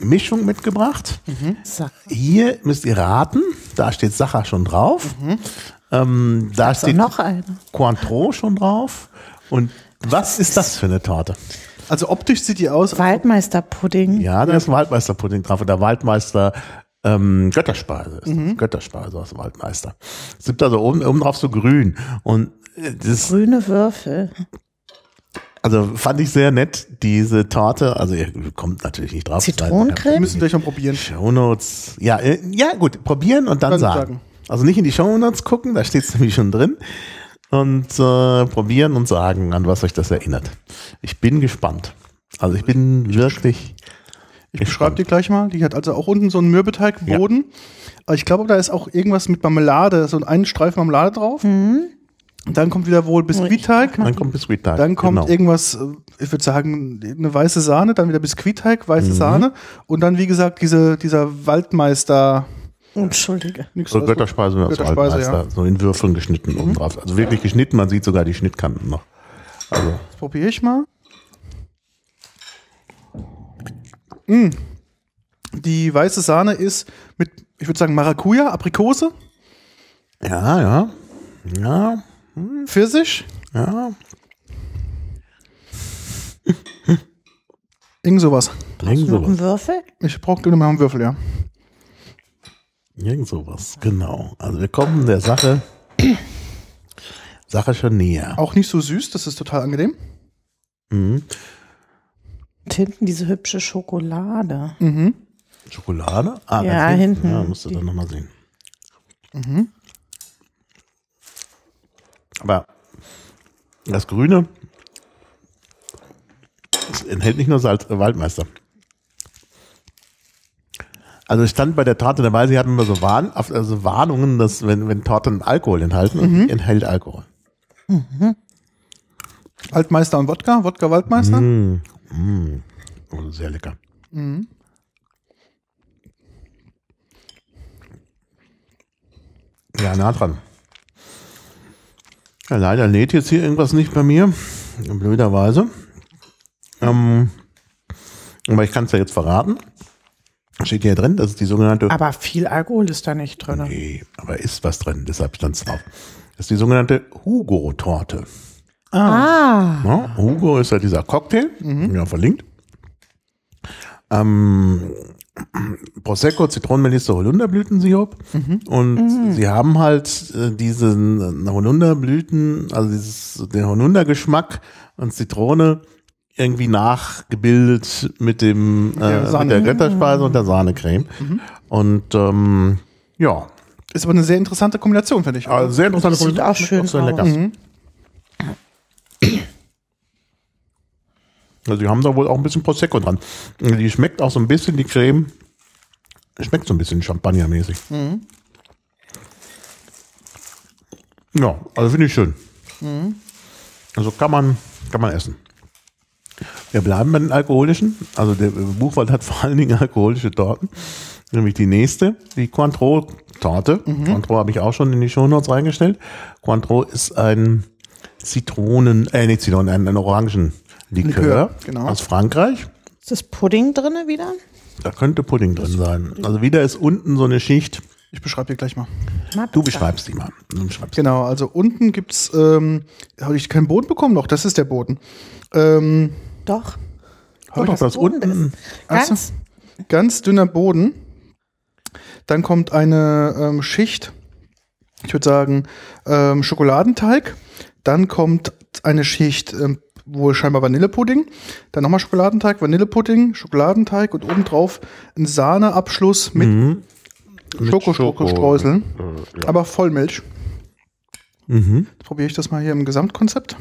Mischung mitgebracht. Sag. Hier müsst ihr raten, da steht Sacher schon drauf. Ähm, da Ist steht noch eine. Cointreau schon drauf. Und was ist das für eine Torte? Also optisch sieht die aus. Waldmeisterpudding. Ja, da ist Waldmeisterpudding drauf. Und der Waldmeister ähm, Götterspeise ist das. Götterspeise aus dem Waldmeister. Es gibt also oben, oben drauf so grün. Und äh, das Grüne Würfel. Also fand ich sehr nett, diese Torte. Also ihr kommt natürlich nicht drauf. Wir Zitronencreme. müssen gleich mal probieren. Shownotes. Ja, äh, ja, gut, probieren und dann Dann sagen. sagen. Also nicht in die Shownotes gucken, da steht es nämlich schon drin. Und äh, probieren und sagen, an was euch das erinnert. Ich bin gespannt. Also ich bin wirklich. Ich beschreibe dir gleich mal. Die hat also auch unten so einen Mürbeteigboden. Aber ich glaube, da ist auch irgendwas mit Marmelade, so ein Streifen Marmelade drauf. Und dann kommt wieder wohl Biskuitteig. Dann kommt Biskuitteig. Dann kommt genau. irgendwas, äh, ich würde sagen, eine weiße Sahne, dann wieder Biskuitteig, Mhm. weiße Sahne und dann, wie gesagt, diese, dieser Waldmeister. Entschuldige. Nix, So. Götterspeise Götterspeise, Waldmeister, ja. Mhm. so in Würfeln geschnitten oben drauf. Also wirklich geschnitten, man sieht sogar die Schnittkanten noch. Also, Das probiere ich mal. Mm. Die weiße Sahne ist mit, ich würde sagen, Maracuja, Aprikose, ja, ja. Ja, Pfirsich, ja. Irgend sowas. Irgend sowas. Würfel? Ich brauche nur mal einen Würfel, ja. Irgend sowas, genau. Also wir kommen der Sache, Sache schon näher. Auch nicht so süß, das ist total angenehm. Mhm. Und hinten diese hübsche Schokolade. Mhm. Schokolade? Ah, Ja, ganz hinten. Ja, musst du dann nochmal sehen. Mhm. Aber das Grüne enthält nicht nur Salz, äh, Waldmeister. Also ich stand bei der Torte dabei, sie hatten immer so Warn, also Warnungen, dass wenn, wenn Torten Alkohol enthalten, und die enthält Alkohol. Altmeister und Wodka, Wodka Waldmeister. Mm, mm. Oh, sehr lecker. Ja, nah dran. Ja, leider lädt jetzt hier irgendwas nicht bei mir. Blöderweise. Ähm, aber ich kann es ja jetzt verraten. Steht hier drin, das ist die sogenannte. Aber viel Alkohol ist da nicht drin. Nee, aber ist was drin, deshalb stand es drauf. Das ist die sogenannte Hugo-Torte. Ah, Ja, Hugo ist ja dieser Cocktail, ja, verlinkt. Ähm, Prosecco, Zitronenmelisse, Holunderblütensirup. Und sie haben halt äh, diesen Holunderblüten, also dieses, den Holundergeschmack und Zitrone irgendwie nachgebildet mit dem äh, Der mit der Götterspeise und der Sahnecreme. Und ähm, ja, Ist aber eine sehr interessante Kombination, finde ich. also sehr interessante Das sieht Kombination. auch schön sehr lecker. Mhm. Also die haben da wohl auch ein bisschen Prosecco dran. Die schmeckt auch so ein bisschen, die Creme, schmeckt so ein bisschen Champagnermäßig. Ja, also finde ich schön. Also kann man, kann man essen. Wir bleiben bei den alkoholischen. Also der Buchwald hat vor allen Dingen alkoholische Torten. Nämlich die nächste, die Cointreau-Torte. Cointreau habe ich auch schon in die Shownotes reingestellt. Cointreau ist ein Zitronen, äh nicht Zitronen, ein, ein Orangenlikör Likör, genau. aus Frankreich. ist das Pudding drin wieder? Da könnte Pudding drin sein. Also wieder ist unten so eine Schicht. Ich beschreibe dir gleich mal. Du beschreibst die mal. Du beschreibst. Genau, also unten gibt's, ähm, habe ich keinen Boden bekommen? Doch, das ist der Boden. Ähm, Doch. Oh, doch, das Boden unten. Ganz. ganz dünner Boden. Dann kommt eine ähm, Schicht, ich würde sagen, ähm, Schokoladenteig. Dann kommt eine Schicht, ähm, wohl scheinbar Vanillepudding. Dann nochmal Schokoladenteig, Vanillepudding, Schokoladenteig und obendrauf ein Sahneabschluss mit Mhm. Schokostreuseln. Äh, ja. Aber Vollmilch. Mhm. Jetzt probiere ich das mal hier im Gesamtkonzept.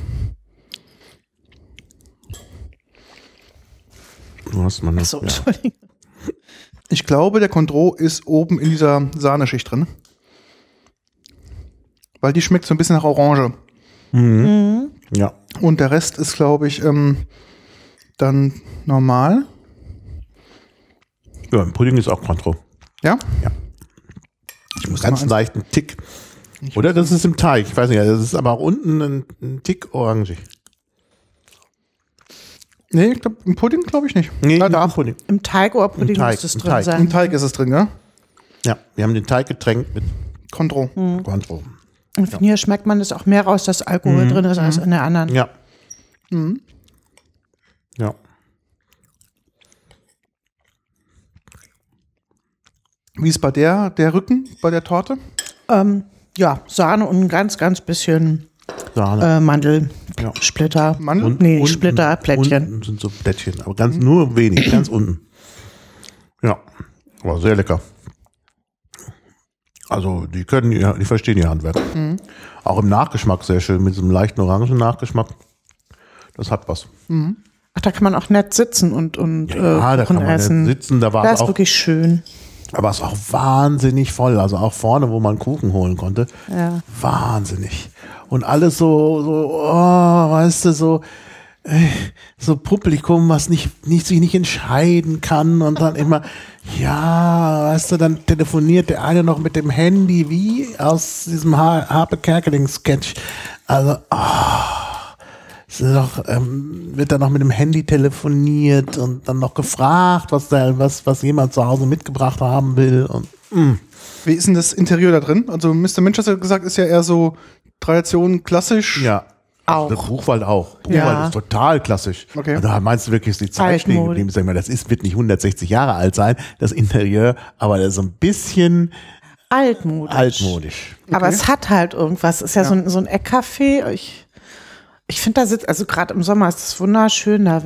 Du hast mal eine, Achso, ja. Ich glaube, der Condro ist oben in dieser Sahneschicht drin. Weil die schmeckt so ein bisschen nach Orange. Mhm. Ja. Und der Rest ist, glaube ich, ähm, dann normal. Ja, im Pudding ist auch Cointreau. Ja? Ja. Ich muss Ganz leichten Tick. Oder das ist im Teig. Ich weiß nicht, das ist aber auch unten ein, ein Tick orangig. Nee, ich glaub, im Pudding glaube ich nicht. Nee, da. im Pudding. Im Teig oder Pudding Teig, muss es im drin Teig. sein. Im Teig ist es drin, ja? Ja, wir haben den Teig getränkt mit Condro. Cointreau. Und von hier schmeckt man das auch mehr raus, dass Alkohol drin ist als in der anderen. Ja. Mhm. Ja. Wie ist bei der, der Rücken, bei der Torte? Ähm, ja, Sahne und ein ganz, ganz bisschen Sahne. äh, Ja. Mandelsplitter. Mandel? Und nee, unten- Splitter, Plättchen. Unten sind so Plättchen, aber ganz nur wenig, ganz unten. Ja, aber sehr lecker. Also die können, ja, die verstehen ihr Handwerk. Auch im Nachgeschmack sehr schön, mit diesem leichten orangen Nachgeschmack. Das hat was. Ach, da kann man auch nett sitzen und, und Ja, äh, da kann man essen. sitzen, da war das ist auch, wirklich schön. aber es war auch wahnsinnig voll. Also auch vorne, wo man Kuchen holen konnte, Ja. wahnsinnig. Und alles so, so, oh, weißt du, so, so Publikum, was nicht, nicht, sich nicht entscheiden kann und dann immer, ja, weißt du, dann telefoniert der eine noch mit dem Handy, wie aus diesem ha Harpe Kerkeling-Sketch. Also, ah, es ist doch, ähm, wird dann noch mit dem Handy telefoniert und dann noch gefragt, was der, was, was jemand zu Hause mitgebracht haben will und Wie ist denn das Interieur da drin? Also Mr. Manchester gesagt ist ja eher so Tradition klassisch. ja. Auch. Der Buchwald auch. Buchwald Ja. ist total klassisch. Okay. Also da meinst du wirklich, ist die Zeit stehen geblieben? Sag mal, das ist, wird nicht 160 Jahre alt sein, das Interieur, aber das ist so ein bisschen Altmodisch. altmodisch. Aber es hat halt irgendwas. Es ist ja, So, ein, so ein Eckcafé. Ich, ich finde, da sitzt, also gerade im Sommer ist es wunderschön. Da,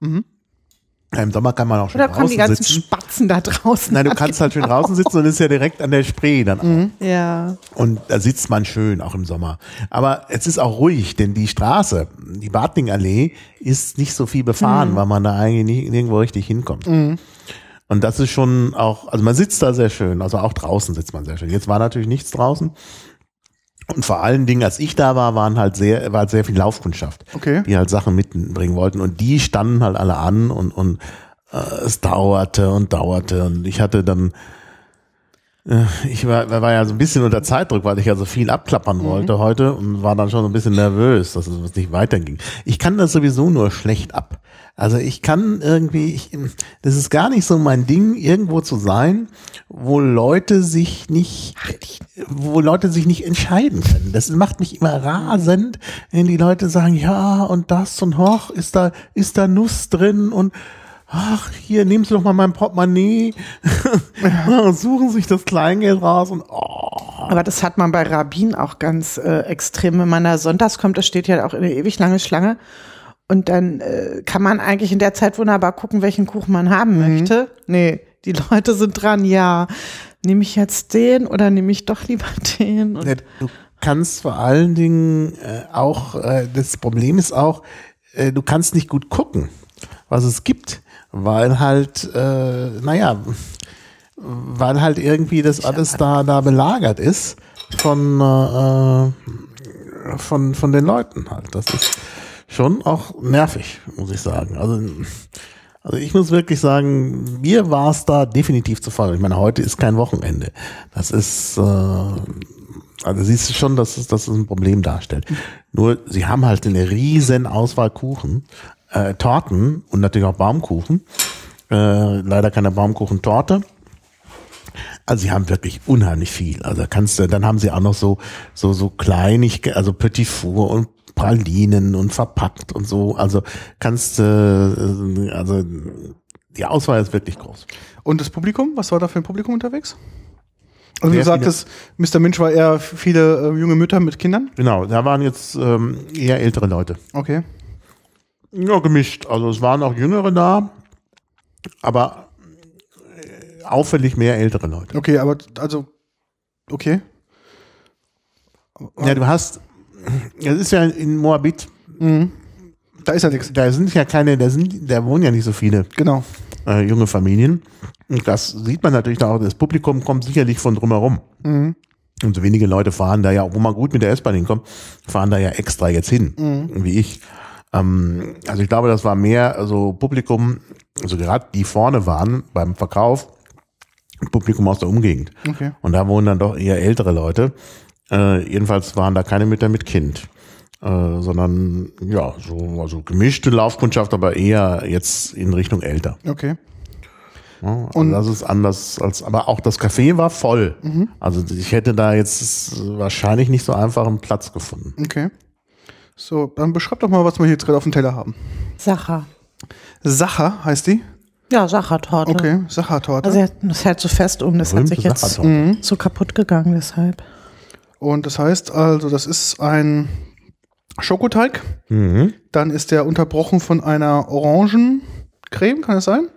Ja, Im Sommer kann man auch schon oder kommen die draußen ganzen sitzen. Spatzen da draußen. Nein, du kannst halt schön draußen sitzen und ist ja direkt an der Spree dann auch. Ja. Und da sitzt man schön, auch im Sommer. Aber es ist auch ruhig, denn die Straße, die Bartlingallee, ist nicht so viel befahren, weil man da eigentlich nicht, nirgendwo richtig hinkommt. Und das ist schon auch, also man sitzt da sehr schön, also auch draußen sitzt man sehr schön. Jetzt war natürlich nichts draußen. Und vor allen Dingen, als ich da war, waren halt sehr, war halt sehr viel Laufkundschaft, Okay. die halt Sachen mitbringen wollten. Und die standen halt alle an und, und äh, es dauerte und dauerte. Und ich hatte dann, ich war, war ja so ein bisschen unter Zeitdruck, weil ich ja so viel abklappern wollte heute und war dann schon so ein bisschen nervös, dass es nicht weiterging. Ich kann das sowieso nur schlecht ab. Also ich kann irgendwie, ich, das ist gar nicht so mein Ding, irgendwo zu sein, wo Leute sich nicht, wo Leute sich nicht entscheiden können. Das macht mich immer rasend, wenn die Leute sagen, ja und das und hoch, ist da, ist da Nuss drin und ach, hier, nehmen Sie doch mal mein Portemonnaie, suchen sich das Kleingeld raus und oh, Aber das hat man bei Rabbin auch ganz äh, extrem. Wenn man da sonntags kommt, das steht ja auch eine ewig lange Schlange. Und dann äh, kann man eigentlich in der Zeit wunderbar gucken, welchen Kuchen man haben möchte. Nee, die Leute sind dran, ja, nehme ich jetzt den oder nehme ich doch lieber den? Ja, Du kannst vor allen Dingen äh, auch, äh, das Problem ist auch, äh, du kannst nicht gut gucken, was es gibt, weil halt, äh, naja, weil halt irgendwie das alles da, da belagert ist von, äh, von, von den Leuten halt. Das ist schon auch nervig, muss ich sagen. Also, also ich muss wirklich sagen, mir war es da definitiv zu voll. Ich meine, heute ist kein Wochenende. Das ist, äh, also siehst du schon, dass es, dass es ein Problem darstellt. Nur, sie haben halt eine riesen Auswahl Kuchen, äh, Torten und natürlich auch Baumkuchen. Äh, leider keine Baumkuchentorte. Also sie haben wirklich unheimlich viel. Also kannst du, dann haben sie auch noch so so so kleinig, also Petit Four und Pralinen und verpackt und so. Also kannst du, äh, also die Auswahl ist wirklich groß. Und das Publikum, was war da für ein Publikum unterwegs? Also Sehr du sagtest, Mr. Minch war eher viele äh, junge Mütter mit Kindern. Genau, da waren jetzt ähm, eher ältere Leute. Okay. Ja, gemischt. Also es waren auch Jüngere da, aber äh, auffällig mehr ältere Leute. Okay, aber also, okay. Ja, du hast, es ist ja in Moabit, Da ist ja nichts. da sind ja keine, da sind, da wohnen ja nicht so viele Genau. äh, junge Familien. Und das sieht man natürlich auch. Das Publikum kommt sicherlich von drumherum. Und so wenige Leute fahren da ja, wo man gut mit der S-Bahn hinkommt, fahren da ja extra jetzt hin, wie ich. Ähm, also ich glaube, das war mehr also Publikum, also gerade die vorne waren beim Verkauf, Publikum aus der Umgegend. Okay. Und da wohnen dann doch eher ältere Leute. Äh, jedenfalls waren da keine Mütter mit Kind. Äh, sondern ja, so also gemischte Laufkundschaft, aber eher jetzt in Richtung älter. Okay. Ja, Und- und das ist anders als, aber auch das Café war voll. Also ich hätte da jetzt wahrscheinlich nicht so einfach einen Platz gefunden. Okay. So, dann beschreib doch mal, was wir hier jetzt gerade auf dem Teller haben. Sacher. Sacher heißt die. Ja, Sachertorte. Okay, Sachertorte. Also das hält so fest um, das hat Berühmte sich jetzt Sachertorte. so kaputt gegangen deshalb. Und das heißt also, das ist ein Schokoteig. Mhm. Dann ist der unterbrochen von einer Orangencreme, kann das sein?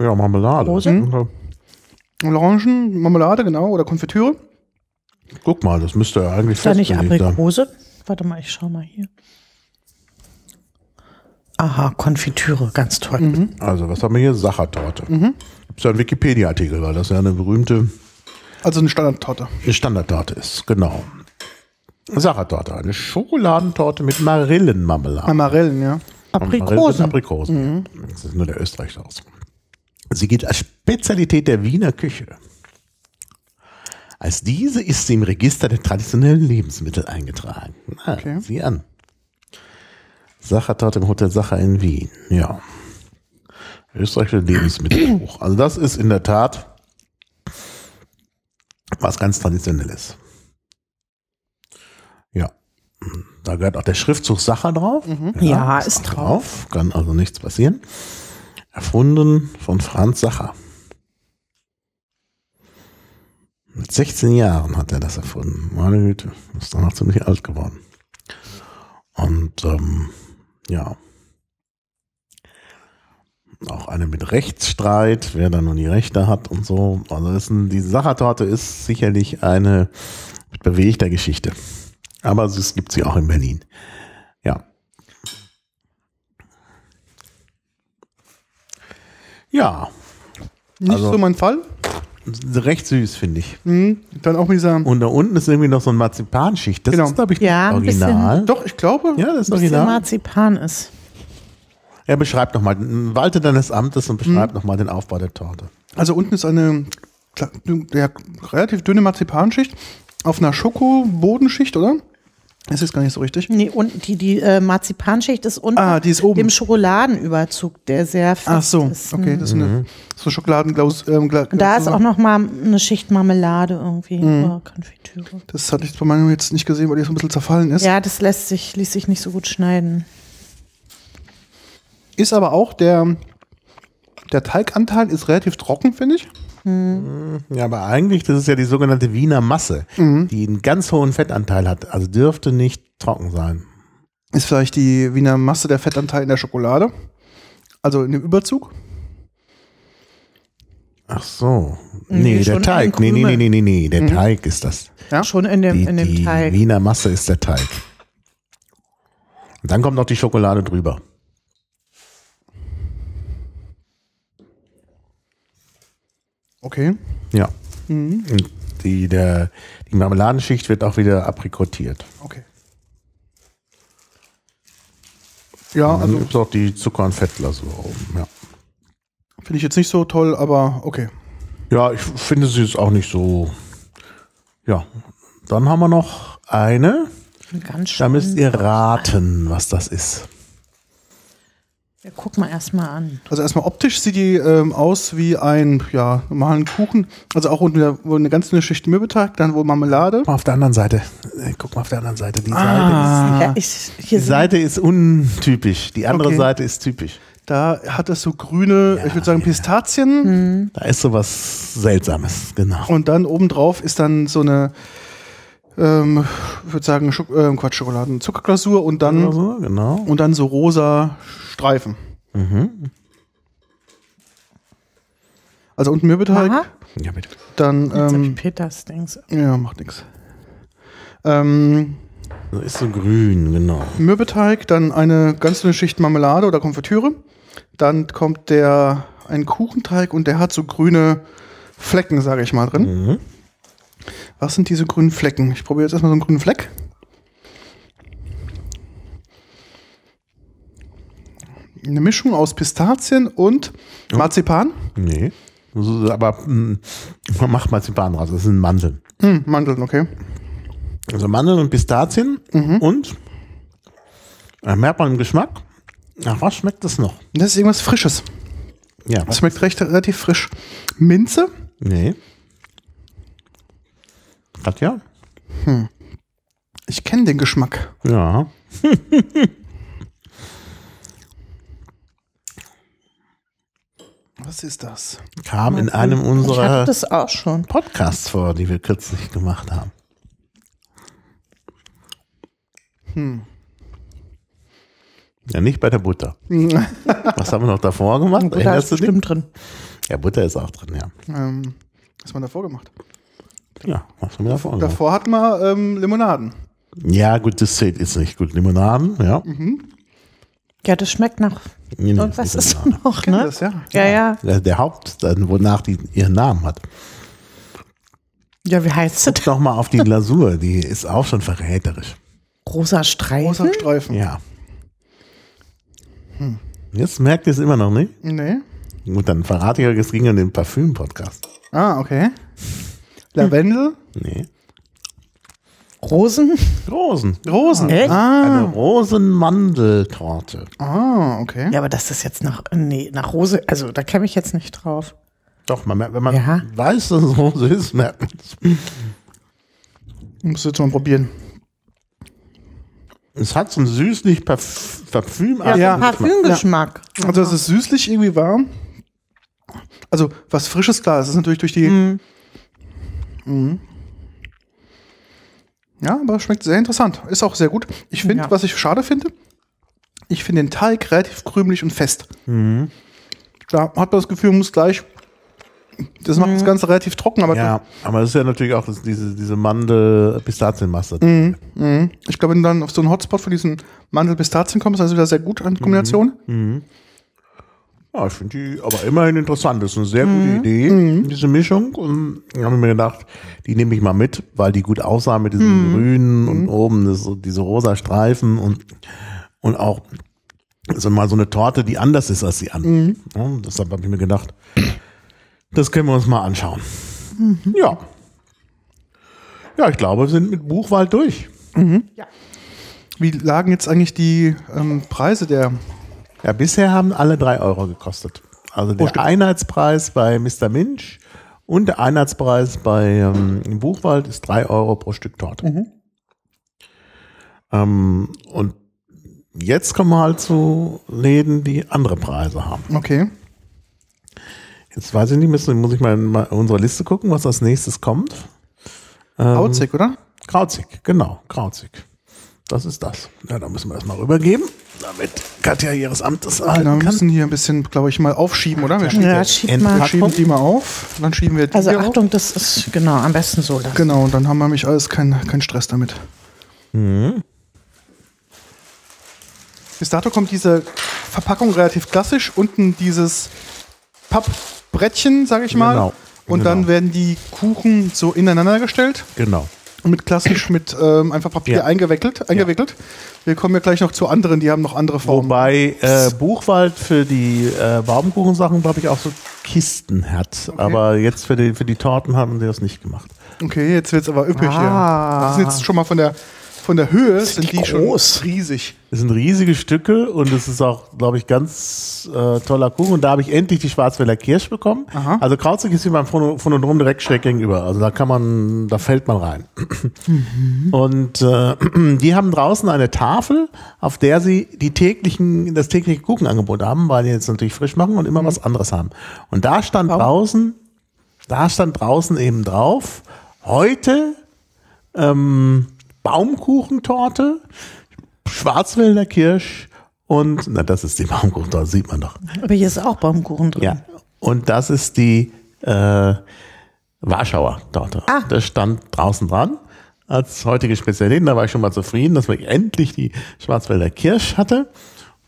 Ja, Marmelade. Rose? Mhm. Orangenmarmelade, genau, oder Konfitüre. Guck mal, das müsste ja eigentlich Ist da nicht sein. Aprikose? Warte mal, ich schau mal hier. Aha, Konfitüre, ganz toll. Also, was haben wir hier? Sachertorte. Mhm. Gibt es ja einen Wikipedia-Artikel, weil das ja eine berühmte Also eine Standardtorte. Standardtorte ist. Genau. Sachertorte, eine Schokoladentorte mit Marillenmarmelade. Amarellen, ja. Aprikosen. Aprikosen. Das ist nur der Österreich aus. Sie gilt als Spezialität der Wiener Küche. Als diese ist sie im Register der traditionellen Lebensmittel eingetragen. Na, Okay. Sieh an. Sachertorte im Hotel Sacher in Wien. Ja. Österreichische Lebensmittelbuch. Also das ist in der Tat was ganz Traditionelles. Ja. Da gehört auch der Schriftzug Sacher drauf. Ja, ist auch drauf. Kann also nichts passieren. Erfunden von Franz Sacher. Mit 16 Jahren hat er das erfunden. Meine Güte, ist dann auch ziemlich alt geworden. Und ähm, ja. Auch eine mit Rechtsstreit, wer da nun die Rechte hat und so. Also das ein, die Sachertorte ist sicherlich eine mit bewegter Geschichte. Aber es gibt sie auch in Berlin. Ja. Ja, Nicht Also- so mein Fall. Recht süß, finde ich. Mhm. Dann auch mit dieser. Und da unten ist irgendwie noch so ein Marzipanschicht. Das Genau. ist, glaube ich, Ja, das ein bisschen- Original. Doch, ich glaube. Ja, das ist original. Marzipan ist. Er beschreibt nochmal, walte deines Amtes und beschreibt noch nochmal den Aufbau der Torte. Also unten ist eine ja, relativ dünne Marzipanschicht auf einer Schokobodenschicht, oder? Das ist gar nicht so richtig. Nee, und die, die äh, Marzipanschicht ist unten Ah, die ist oben. dem Schokoladenüberzug, der sehr fest Ach so, ist. okay, das ist eine so Schokoladenglaus. Ähm, Gla- Und da ist auch noch mal eine Schicht Marmelade irgendwie, oder Konfitüre. Das hatte ich bei meinem jetzt nicht gesehen, weil die so ein bisschen zerfallen ist. Ja, das lässt sich, ließ sich nicht so gut schneiden. Ist aber auch der, der Teiganteil ist relativ trocken, finde ich. Ja, aber eigentlich, das ist ja die sogenannte Wiener Masse, die einen ganz hohen Fettanteil hat. Also dürfte nicht trocken sein. Ist vielleicht die Wiener Masse der Fettanteil in der Schokolade. Also in dem Überzug. Ach so. Nee, Nee, der Teig. Nee, nee, nee, nee, nee, nee. Der Teig ist das. Ja. Schon in dem, Die, in dem die Teig. Wiener Masse ist der Teig. Und dann kommt noch die Schokolade drüber. Okay. Ja. Und die, der, die Marmeladenschicht wird auch wieder aprikotiert. Okay. Ja, Und dann also gibt es auch die Zucker- und Fettglasur oben. Ja. finde ich jetzt nicht so toll, aber okay. ja, ich finde sie ist auch nicht so. Ja. Dann haben wir noch eine. Ganz Da müsst schön. ihr raten, was das ist. Ja, guck mal erst mal an. Also erstmal optisch sieht die ähm, aus wie ein, ja, normalen Kuchen. Also auch unten wo eine ganz dünne Schicht Mürbeteig, dann wohl Marmelade. Mal auf der anderen Seite. Äh, Guck mal auf der anderen Seite. Die, Ah. Ja, ich, Seite, hier ist, die Seite ist untypisch. Die andere Okay. Seite ist typisch. Da hat es so grüne, Ja, ich würde sagen ja. Pistazien. Da ist sowas Seltsames, genau. Und dann obendrauf ist dann so eine, ähm, ich würde sagen, Schok ähm, Quatsch, Schokoladen, Zuckerglasur und dann, Also, genau. und dann so rosa Streifen. Also unten Mürbeteig, Aha. Ja, bitte. dann, Jetzt ähm, ich Peters Dings. ja, macht nichts. Ähm, So ist so grün, genau. Mürbeteig, dann eine ganz dünne Schicht Marmelade oder Konfitüre. Dann kommt der ein Kuchenteig und der hat so grüne Flecken, sage ich mal, drin. Mhm. Was sind diese grünen Flecken? Ich probiere jetzt erstmal so einen grünen Fleck. Eine Mischung aus Pistazien und Marzipan. Nee. Aber mh, man macht Marzipan draus. Das sind Mandeln. Hm, Mandeln, okay. Also Mandeln und Pistazien und äh, merkt man im Geschmack. Nach was schmeckt das noch? Das ist irgendwas Frisches. Ja. Das schmeckt recht relativ frisch. Minze? Nee. Katja? Ich kenne den Geschmack. Ja. Was ist das? Kam in einem unserer das. Podcasts vor, die wir kürzlich gemacht haben. Ja, nicht bei der Butter. Was haben wir noch davor gemacht? Butter ist bestimmt drin. Ja, Butter ist auch drin, ja. Ähm, was haben wir davor gemacht? Ja, was haben wir davor gemacht? Davor hatten wir ähm, Limonaden. Ja, gut, das zählt jetzt nicht. Gut, Limonaden, ja. Ja, das schmeckt nach Nee, nee, irgendwas das ist Limonade. noch, ne? das, ja? Ja, ja. Der, der Haupt, dann, wonach die ihren Namen hat. Ja, wie heißt es? Guck doch mal auf die Glasur, die ist auch schon verräterisch. Rosa Streifen? Rosa Streifen. Ja. Jetzt merkt ihr es immer noch nicht. Nee. Gut, dann verrate ich euch, es ging um den Parfüm-Podcast. Ah, okay. Lavendel. Nee. Rosen? Rosen. Rosen. Echt? Eine Ah, Rosenmandeltorte. ah, okay. Ja, aber das ist jetzt nach, nee, nach Rose, also da käme ich jetzt nicht drauf. Doch, man, merkt- wenn man Ja. weiß, dass es Rose ist, merkt man es. Muss jetzt mal probieren. Es hat so einen süßlich Parf Parfüm. Ja, Ja. Parfümgeschmack. Also dass es süßlich irgendwie war. Also was Frisches klar, es ist natürlich durch die. Mhm. Mhm. Ja, aber schmeckt sehr interessant. Ist auch sehr gut. Ich finde, Ja. was ich schade finde, ich finde den Teig relativ krümelig und fest. Mhm. Da hat man das Gefühl, man muss gleich. Das macht das Ganze relativ trocken, aber Ja, aber es ist ja natürlich auch das, diese, diese Mandel-Pistazienmasse. Mhm. ich glaube, wenn du dann auf so einen Hotspot von diesen Mandel-Pistazien kommst, dann ist wieder sehr gut an Kombination. Ja, ich finde die aber immerhin interessant. Das ist eine sehr gute Idee, diese Mischung. Und ich habe mir gedacht, die nehme ich mal mit, weil die gut aussah mit diesem Grünen und oben das, diese rosa Streifen und, und auch so mal so eine Torte, die anders ist als die anderen. Ja, deshalb habe ich mir gedacht, das können wir uns mal anschauen. Ja. Ja, ich glaube, wir sind mit Buchwald durch. Wie lagen jetzt eigentlich die ähm, Preise der Ja, bisher haben alle drei Euro gekostet. Also der Einheitspreis bei Mr. Minch und der Einheitspreis bei ähm, Buchwald ist drei Euro pro Stück Torte. Ähm, und jetzt kommen wir halt zu Läden, die andere Preise haben. Okay. Jetzt weiß ich nicht, müssen, muss ich mal in unsere Liste gucken, was als nächstes kommt. Ähm, Autzig, oder? Krauzig, genau, Krauzig. Das ist das. Ja, da müssen wir das mal rübergeben, damit Katja ihres Amtes Genau, erhalten wir kann. müssen hier ein bisschen, glaube ich, mal aufschieben, oder? Wir schieben, Ja, schieb mal. wir schieben die mal auf, dann schieben wir die Also hier auf. Achtung, das ist genau am besten so. lassen. Genau, und dann haben wir nämlich alles keinen kein Stress damit. Bis dato kommt diese Verpackung relativ klassisch. Unten dieses Pappbrettchen, sage ich mal. Genau, Und genau. dann werden die Kuchen so ineinander gestellt Genau. Mit klassisch mit ähm, einfach Papier Ja. eingewickelt, eingewickelt. Wir kommen ja gleich noch zu anderen, die haben noch andere Formen. Wobei äh, Buchwald für die äh, Baumkuchensachen, glaube ich, auch so Kisten hat. Aber jetzt für die, für die Torten haben sie das nicht gemacht. Okay, jetzt wird's aber üppig Ah. hier. Das ist jetzt schon mal von der von der Höhe sind die, groß. schon riesig. Es sind riesige Stücke und es ist auch, glaube ich, ganz äh, toller Kuchen. Und da habe ich endlich die Schwarzwälder Kirsch bekommen. Aha. Also Krauzig ist wie beim Phono- Phonodrom direkt schräg gegenüber. Also da kann man, da fällt man rein. Und äh, die haben draußen eine Tafel, auf der sie die täglichen, das tägliche Kuchenangebot haben, weil die jetzt natürlich frisch machen und immer was anderes haben. Und da stand draußen, da stand draußen eben drauf, heute ähm, Baumkuchentorte, Schwarzwälder Kirsch und, na, das ist die Baumkuchentorte, sieht man doch. Aber hier ist auch Baumkuchen drin. Ja. Und das ist die äh, Warschauer Torte. Ah. Das stand draußen dran als heutige Spezialität. Da war ich schon mal zufrieden, dass wir endlich die Schwarzwälder Kirsch hatte.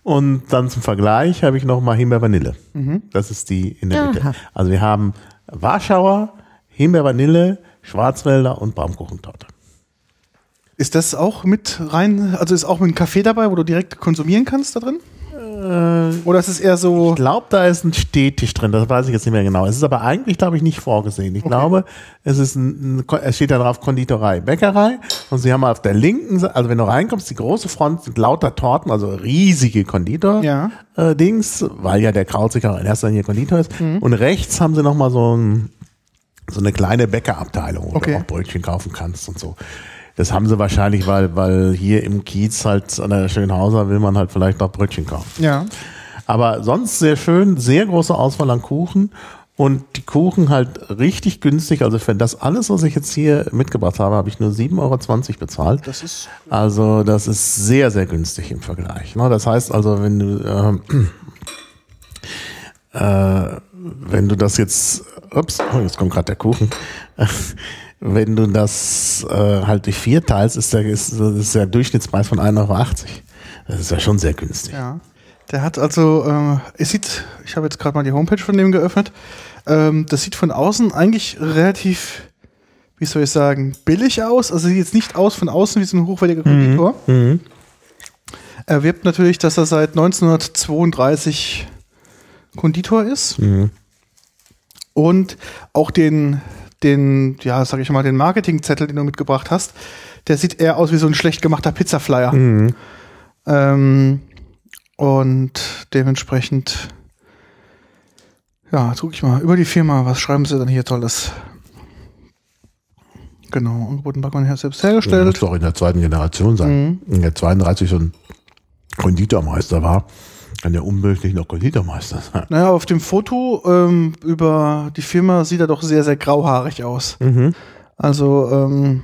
Und dann zum Vergleich habe ich noch mal Himbeer Vanille. Das ist die in der Mitte. Aha. Also wir haben Warschauer, Himbeer Vanille, Schwarzwälder und Baumkuchentorte. Ist das auch mit rein, also ist auch mit einem Kaffee dabei, wo du direkt konsumieren kannst da drin? Oder ist es eher so, Ich glaube, da ist ein Stehtisch drin, das weiß ich jetzt nicht mehr genau. Es ist aber eigentlich, glaube ich, nicht vorgesehen. Ich glaube, es ist ein, ein, es steht da drauf Konditorei, Bäckerei und sie haben auf der linken Seite, also wenn du reinkommst, die große Front sind lauter Torten, also riesige Konditor Ja. äh, Dings, weil ja der Krautsiger in erster Linie Konditor ist. Und rechts haben sie nochmal so ein, so eine kleine Bäckerabteilung, wo Okay. du auch Brötchen kaufen kannst und so. Das haben sie wahrscheinlich, weil, weil hier im Kiez halt an der Schönhauser will man halt vielleicht noch Brötchen kaufen. ja, Aber sonst sehr schön, sehr große Auswahl an Kuchen und die Kuchen halt richtig günstig. Also für das alles, was ich jetzt hier mitgebracht habe, habe ich nur 7,20 Euro bezahlt. das ist, Also das ist sehr, sehr günstig im Vergleich. Ne? Das heißt also, wenn du, äh, äh, wenn du das jetzt, ups, oh, jetzt kommt gerade der Kuchen. Wenn du das äh, halt durch vier teilst, ist der, ist, ist der Durchschnittspreis von 1,80 Euro. Das ist ja schon sehr günstig. ja. Der hat also, äh, es sieht, ich habe jetzt gerade mal die Homepage von dem geöffnet, ähm, das sieht von außen eigentlich relativ, wie soll ich sagen, billig aus. Also sieht jetzt nicht aus von außen wie so ein hochwertiger Konditor. Er wirbt natürlich, dass er seit 1932 Konditor ist. Und auch den, den, ja, sag ich mal, den Marketingzettel, den du mitgebracht hast, der sieht eher aus wie so ein schlecht gemachter Pizzaflyer. Ähm, und dementsprechend, ja, jetzt guck ich mal, über die Firma, was schreiben sie denn hier Tolles? Genau, Angebot und Backmann her selbst Das hergestellt. muss doch in der zweiten Generation sein. Wenn der 32 so ein Konditormeister war, kann der unmöglich noch Konditormeister sein. Naja, auf dem Foto ähm, über die Firma sieht er doch sehr, sehr grauhaarig aus. Also, ähm,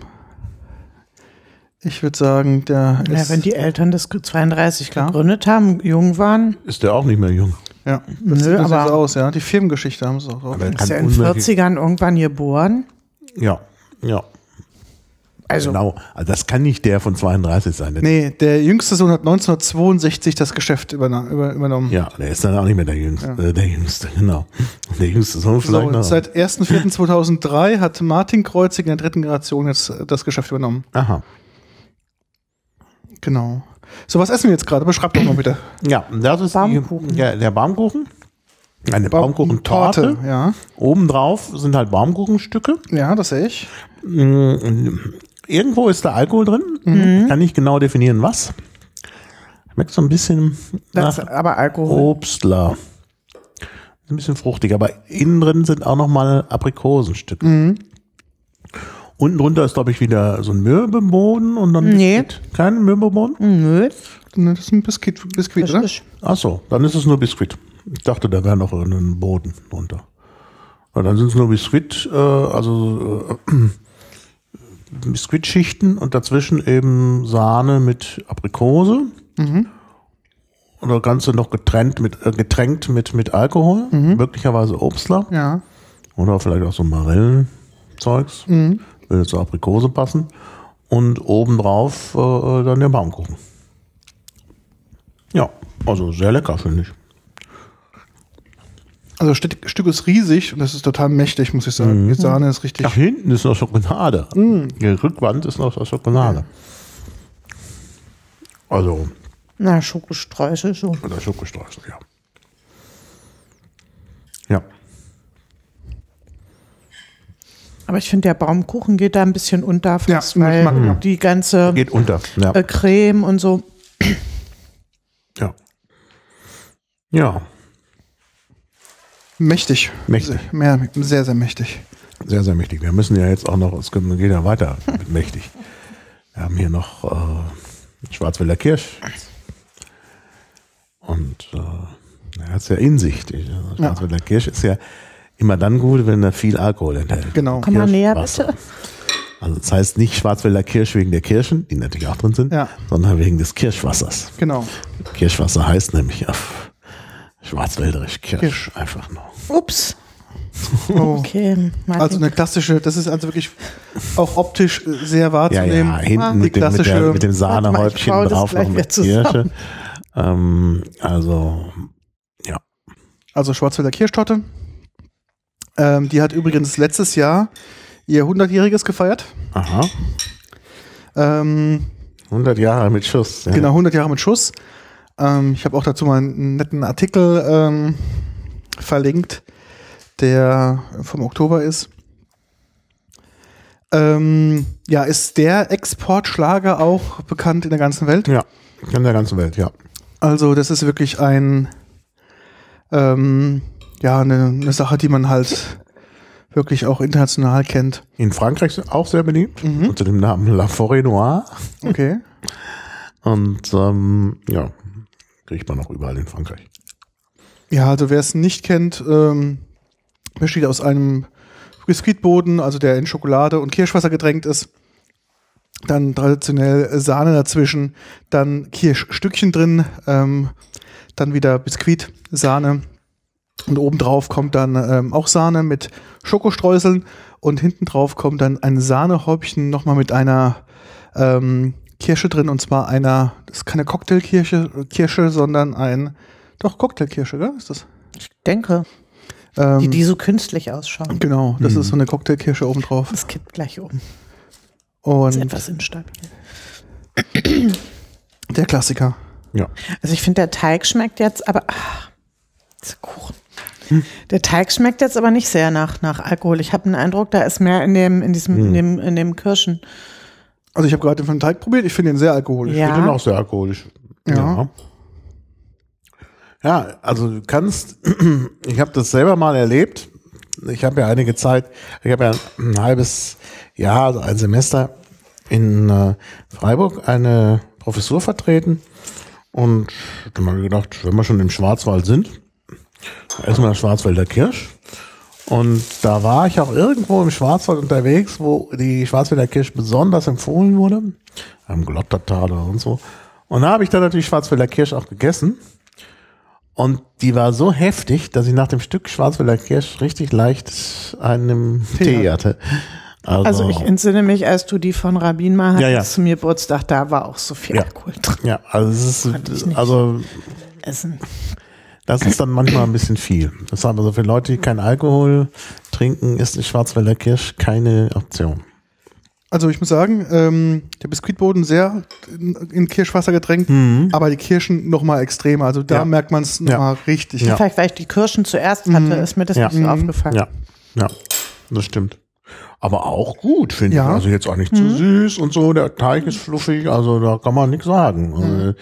ich würde sagen, der Ja, ist, wenn die Eltern das 32 Klar. gegründet haben, jung waren, Ist der auch nicht mehr jung? ja, das Nö, sieht aber- so aus, ja. Die Firmengeschichte haben sie auch drauf. Aber er ist ja in den unmöglich- 40ern irgendwann geboren. Ja, ja. Also, Genau. Also das kann nicht der von 32 sein. Der- Nee, der jüngste Sohn hat 1962 das Geschäft übernommen. Ja, der ist dann auch nicht mehr der Jüngste. Äh, der Jüngste, genau. Der Jüngste Sohn vielleicht So, noch. seit 1.4.2003 hat Martin Kreuzig in der dritten Generation jetzt äh, das Geschäft übernommen. Aha. Genau. So, was essen wir jetzt gerade? Beschreib doch mal bitte. Ja, das ist Baumkuchen. Die, der, Baumkuchen. Eine Baumkuchentorte. Ja. Obendrauf sind halt Baumkuchenstücke. Ja, das sehe ich. Irgendwo ist da Alkohol drin. Mhm. Ich kann nicht genau definieren, was. Schmeckt so ein bisschen das nach ist aber Alkohol. Obstler. Ein bisschen fruchtig, aber innen drin sind auch nochmal Aprikosenstücke. Mhm. Unten drunter ist, glaube ich, wieder so ein Mürbemoden und dann Nee. Kein Mürbemoden? Nö, Ne, Das ist ein Biskuit, Biskuit oder? Ach so, dann ist es nur Biskuit. Ich dachte, da wäre noch ein Boden drunter. Aber dann sind es nur Biskuit, äh, also äh, Biskuitschichten und dazwischen eben Sahne mit Aprikose. Und das Ganze noch getrennt mit, äh, getränkt mit, mit Alkohol, möglicherweise Obstler Ja. oder vielleicht auch so Marillenzeugs. Würde zur Aprikose passen. Und obendrauf äh, dann der Baumkuchen. Ja, also sehr lecker, finde ich. Also Stück, Stück ist riesig und das ist total mächtig, muss ich sagen. Die Sahne ist richtig. Ach, hinten ist noch Schokolade. Die Rückwand ist noch Schokolade. Also, na, Schokostreusel so. oder Schokostreusel, ja. Ja. Aber ich finde, der Baumkuchen geht da ein bisschen unter, fast, Ja, weil ich auch. die ganze Geht unter. Ja. äh, Creme und so. Ja. Ja, Mächtig. Mächtig. Sehr, mehr, sehr, sehr mächtig. sehr, sehr mächtig. Wir müssen ja jetzt auch noch, es geht ja weiter mit mächtig. Wir haben hier noch äh, Schwarzwälder Kirsch. Und äh, er hat es ja in sich. Schwarzwälder Kirsch ist ja immer dann gut, wenn er viel Alkohol enthält. Genau. Komm mal näher, Kirschwasser. bitte. Also das heißt nicht Schwarzwälder Kirsch wegen der Kirschen, die natürlich auch drin sind, Ja. sondern wegen des Kirschwassers. Genau. Kirschwasser heißt nämlich auf Schwarzwälderisch Kirsch, Kirsch. einfach nur. Ups. Oh. Okay, Martin. Also eine klassische, das ist also wirklich auch optisch sehr Ja, wahrzunehmen. ja, hinten die mit dem, mit, der, mit dem Sahnehäubchen mal, drauf noch mit Kirsche. Ähm, also, ja. also Schwarzwälder Kirschtorte. Ähm, die hat übrigens letztes Jahr ihr 100-jähriges gefeiert. Aha. Ähm, 100 Jahre mit Schuss. Ja. Genau, 100 Jahre mit Schuss. Ähm, ich habe auch dazu mal einen netten Artikel ähm, verlinkt, der vom Oktober ist. Ähm, ja, ist der Exportschlager auch bekannt in der ganzen Welt? Ja, in der ganzen Welt, ja. Also das ist wirklich ein, ähm, ja, eine, eine Sache, die man halt wirklich auch international kennt. In Frankreich auch sehr beliebt, unter dem Namen La Forêt Noire. Okay. Und ähm, ja, kriegt man auch überall in Frankreich. Ja, also wer es nicht kennt, ähm, besteht aus einem Biskuitboden, also der in Schokolade und Kirschwasser gedrängt ist. Dann traditionell Sahne dazwischen, dann Kirschstückchen drin, ähm, dann wieder Biskuit, Sahne und obendrauf kommt dann ähm, auch Sahne mit Schokostreuseln. Und hinten drauf kommt dann ein Sahnehäubchen nochmal mit einer ähm, Kirsche drin. Und zwar einer, das ist keine Cocktailkirsche, Kirsche, sondern ein, doch Cocktailkirsche, gell? Ist das? ich denke, Ähm, die, die so künstlich ausschauen. Genau, das ist so eine Cocktailkirsche obendrauf. Das kippt gleich um. Ist Und etwas instabil. der Klassiker. Ja. Also ich finde, der Teig schmeckt jetzt, aber ah, dieser Kuchen. Der Teig schmeckt jetzt aber nicht sehr nach, nach Alkohol. Ich habe den Eindruck, da ist mehr in dem, in diesem, in dem, in dem Kirschen. Also ich habe gerade den von Teig probiert, ich finde ihn sehr alkoholisch. Ja. Ich bin auch sehr alkoholisch. Ja. Ja. Ja, also du kannst, ich habe das selber mal erlebt. Ich habe ja einige Zeit, ich habe ja ein halbes ja, also ein Semester in äh, Freiburg eine Professur vertreten und dann habe ich gedacht, wenn wir schon im Schwarzwald sind, wir Schwarzwälder Kirsch. Und da war ich auch irgendwo im Schwarzwald unterwegs, wo die Schwarzwälder Kirsch besonders empfohlen wurde. Am Glottertaler und so. Und da habe ich dann natürlich Schwarzwälder Kirsch auch gegessen. Und die war so heftig, dass ich nach dem Stück Schwarzwälder Kirsch richtig leicht einen Tee hatte. Also, Also ich entsinne mich, als du die von Rabin mal hattest Ja, ja. zu mir Geburtstag, da war auch so viel Ja. Alkohol drin. ja, also es ist, also Essen. das ist dann manchmal ein bisschen viel. Deshalb also für Leute, die keinen Alkohol trinken, ist die Schwarzwälder Kirsch keine Option. Also ich muss sagen, ähm, der Biskuitboden sehr in, in Kirschwasser getränkt, aber die Kirschen noch mal extremer. Also da Ja. merkt man es noch Ja. mal richtig. Ja. Vielleicht, weil ich die Kirschen zuerst hatte, ist mir das Ja. nicht so aufgefallen. Ja, ja, das stimmt. Aber auch gut, finde Ja. ich. Also jetzt auch nicht zu süß und so. Der Teig ist fluffig, also da kann man nichts sagen. Also,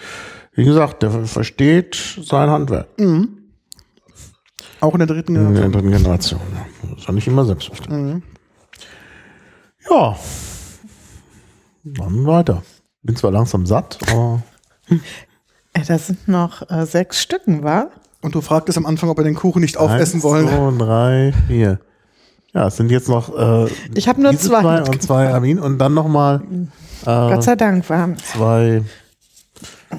wie gesagt, der versteht sein Handwerk. Auch in der dritten In Generation. der dritten Generation. Ja. Das ist ja nicht immer selbstverständlich. Ja. Dann weiter. Bin zwar langsam satt, aber Äh, Da sind noch äh, sechs Stücken, war? Und du fragtest am Anfang, ob wir den Kuchen nicht aufessen wollen. zwei, drei, vier. Ja, es sind jetzt noch äh, Ich habe nur diese zwei. zwei und zwei Amin und dann nochmal Gott sei Dank war. zwei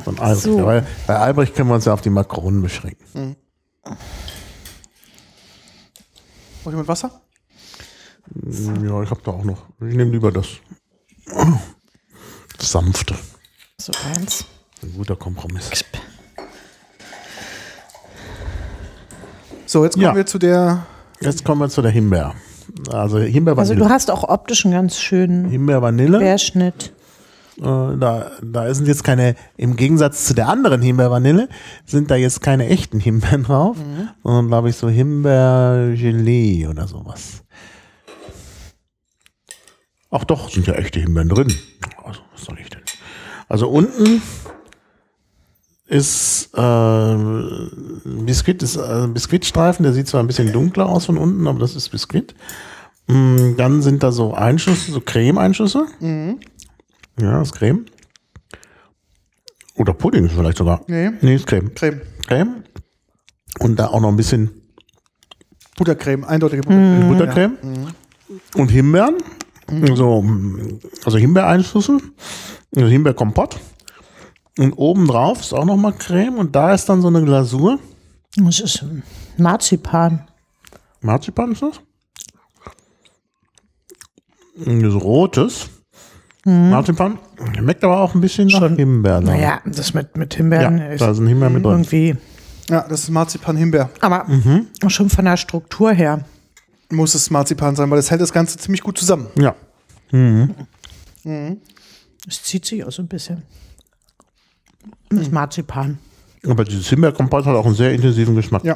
von Albrecht. So. Weil bei Albrecht können wir uns ja auf die Makronen beschränken. Braucht jemand Wasser? Ja, ich habe da auch noch. Ich nehme lieber das. Sanfte. So eins. Ein guter Kompromiss. So, jetzt kommen Ja. wir zu der. Jetzt kommen wir zu der Himbeer. Also Himbeer Also du hast auch optisch einen ganz schönen Himbeer Vanille. Querschnitt. Äh, da, da sind jetzt keine, im Gegensatz zu der anderen Himbeer-Vanille, sind da jetzt keine echten Himbeeren drauf, sondern glaube ich so Himbeer-Gelee oder sowas. Ach doch, sind ja echte Himbeeren drin. Also, was soll ich denn? Also unten ist äh, Biskuit, ist äh, Biskuitstreifen, der sieht zwar ein bisschen dunkler aus von unten, aber das ist Biskuit. Mm, Dann sind da so Einschüsse, so Creme-Einschüsse. Ja, das ist Creme. Oder Pudding ist vielleicht sogar. Nee. Nee, ist Creme. Creme. Creme. Und da auch noch ein bisschen Buttercreme, eindeutige Buttercreme. Buttercreme. Und Himbeeren. So, also Himbeereinschlüssel. Also Himbeerkompott. Und obendrauf ist auch noch mal Creme. Und da ist dann so eine Glasur. Das ist Marzipan. Marzipan ist das? Das rotes. Mhm. Marzipan. Schmeckt aber auch ein bisschen nach Himbeer. ne? Naja, das mit, mit Himbeeren Ja, ist da sind Himbeeren mit drin. irgendwie. Ja, das ist Marzipan Himbeer. Aber schon von der Struktur her. Muss es Marzipan sein, weil das hält das Ganze ziemlich gut zusammen. Ja. Es zieht sich auch so ein bisschen. Das ist Marzipan. Aber dieses Himbeerkompott hat auch einen sehr intensiven Geschmack. Ja.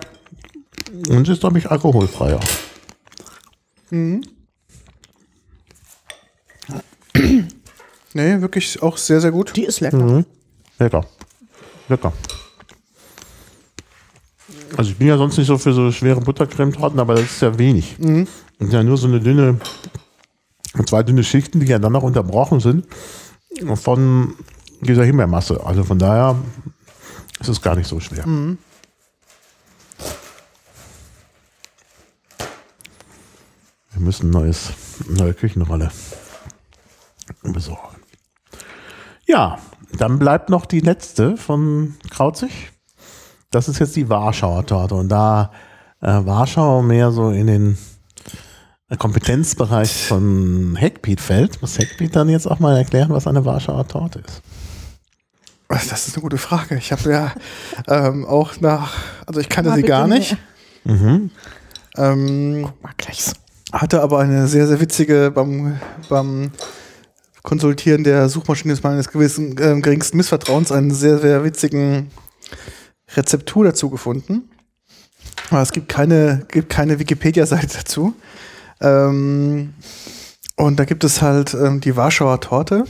Und ist, glaube ich, alkoholfreier. Nee, wirklich auch sehr, sehr gut. Die ist lecker. Lecker. Lecker. Also ich bin ja sonst nicht so für so schwere Buttercremetorten, aber das ist ja wenig. Mhm. Und ja nur so eine dünne, zwei dünne Schichten, die ja dann noch unterbrochen sind von dieser Himbeermasse. Also von daher ist es gar nicht so schwer. Mhm. Wir müssen neues, eine neue Küchenrolle besorgen. Ja, dann bleibt noch die letzte von Krauzig. Das ist jetzt die Warschauer Torte. Und da äh, Warschau mehr so in den Kompetenzbereich von Heckpiet fällt, muss Heckpiet dann jetzt auch mal erklären, was eine Warschauer Torte ist. Das ist eine gute Frage. Ich habe ja ähm, auch nach, also ich kannte sie gar nicht. Ähm, Mal gleich so. hatte aber eine sehr, sehr witzige beim, beim Konsultieren der Suchmaschine ist meines gewissen ähm, geringsten Missvertrauens einen sehr, sehr witzigen Rezeptur dazu gefunden. Aber es gibt keine, gibt keine Wikipedia-Seite dazu. Ähm, und da gibt es halt ähm, die Warschauer Torte.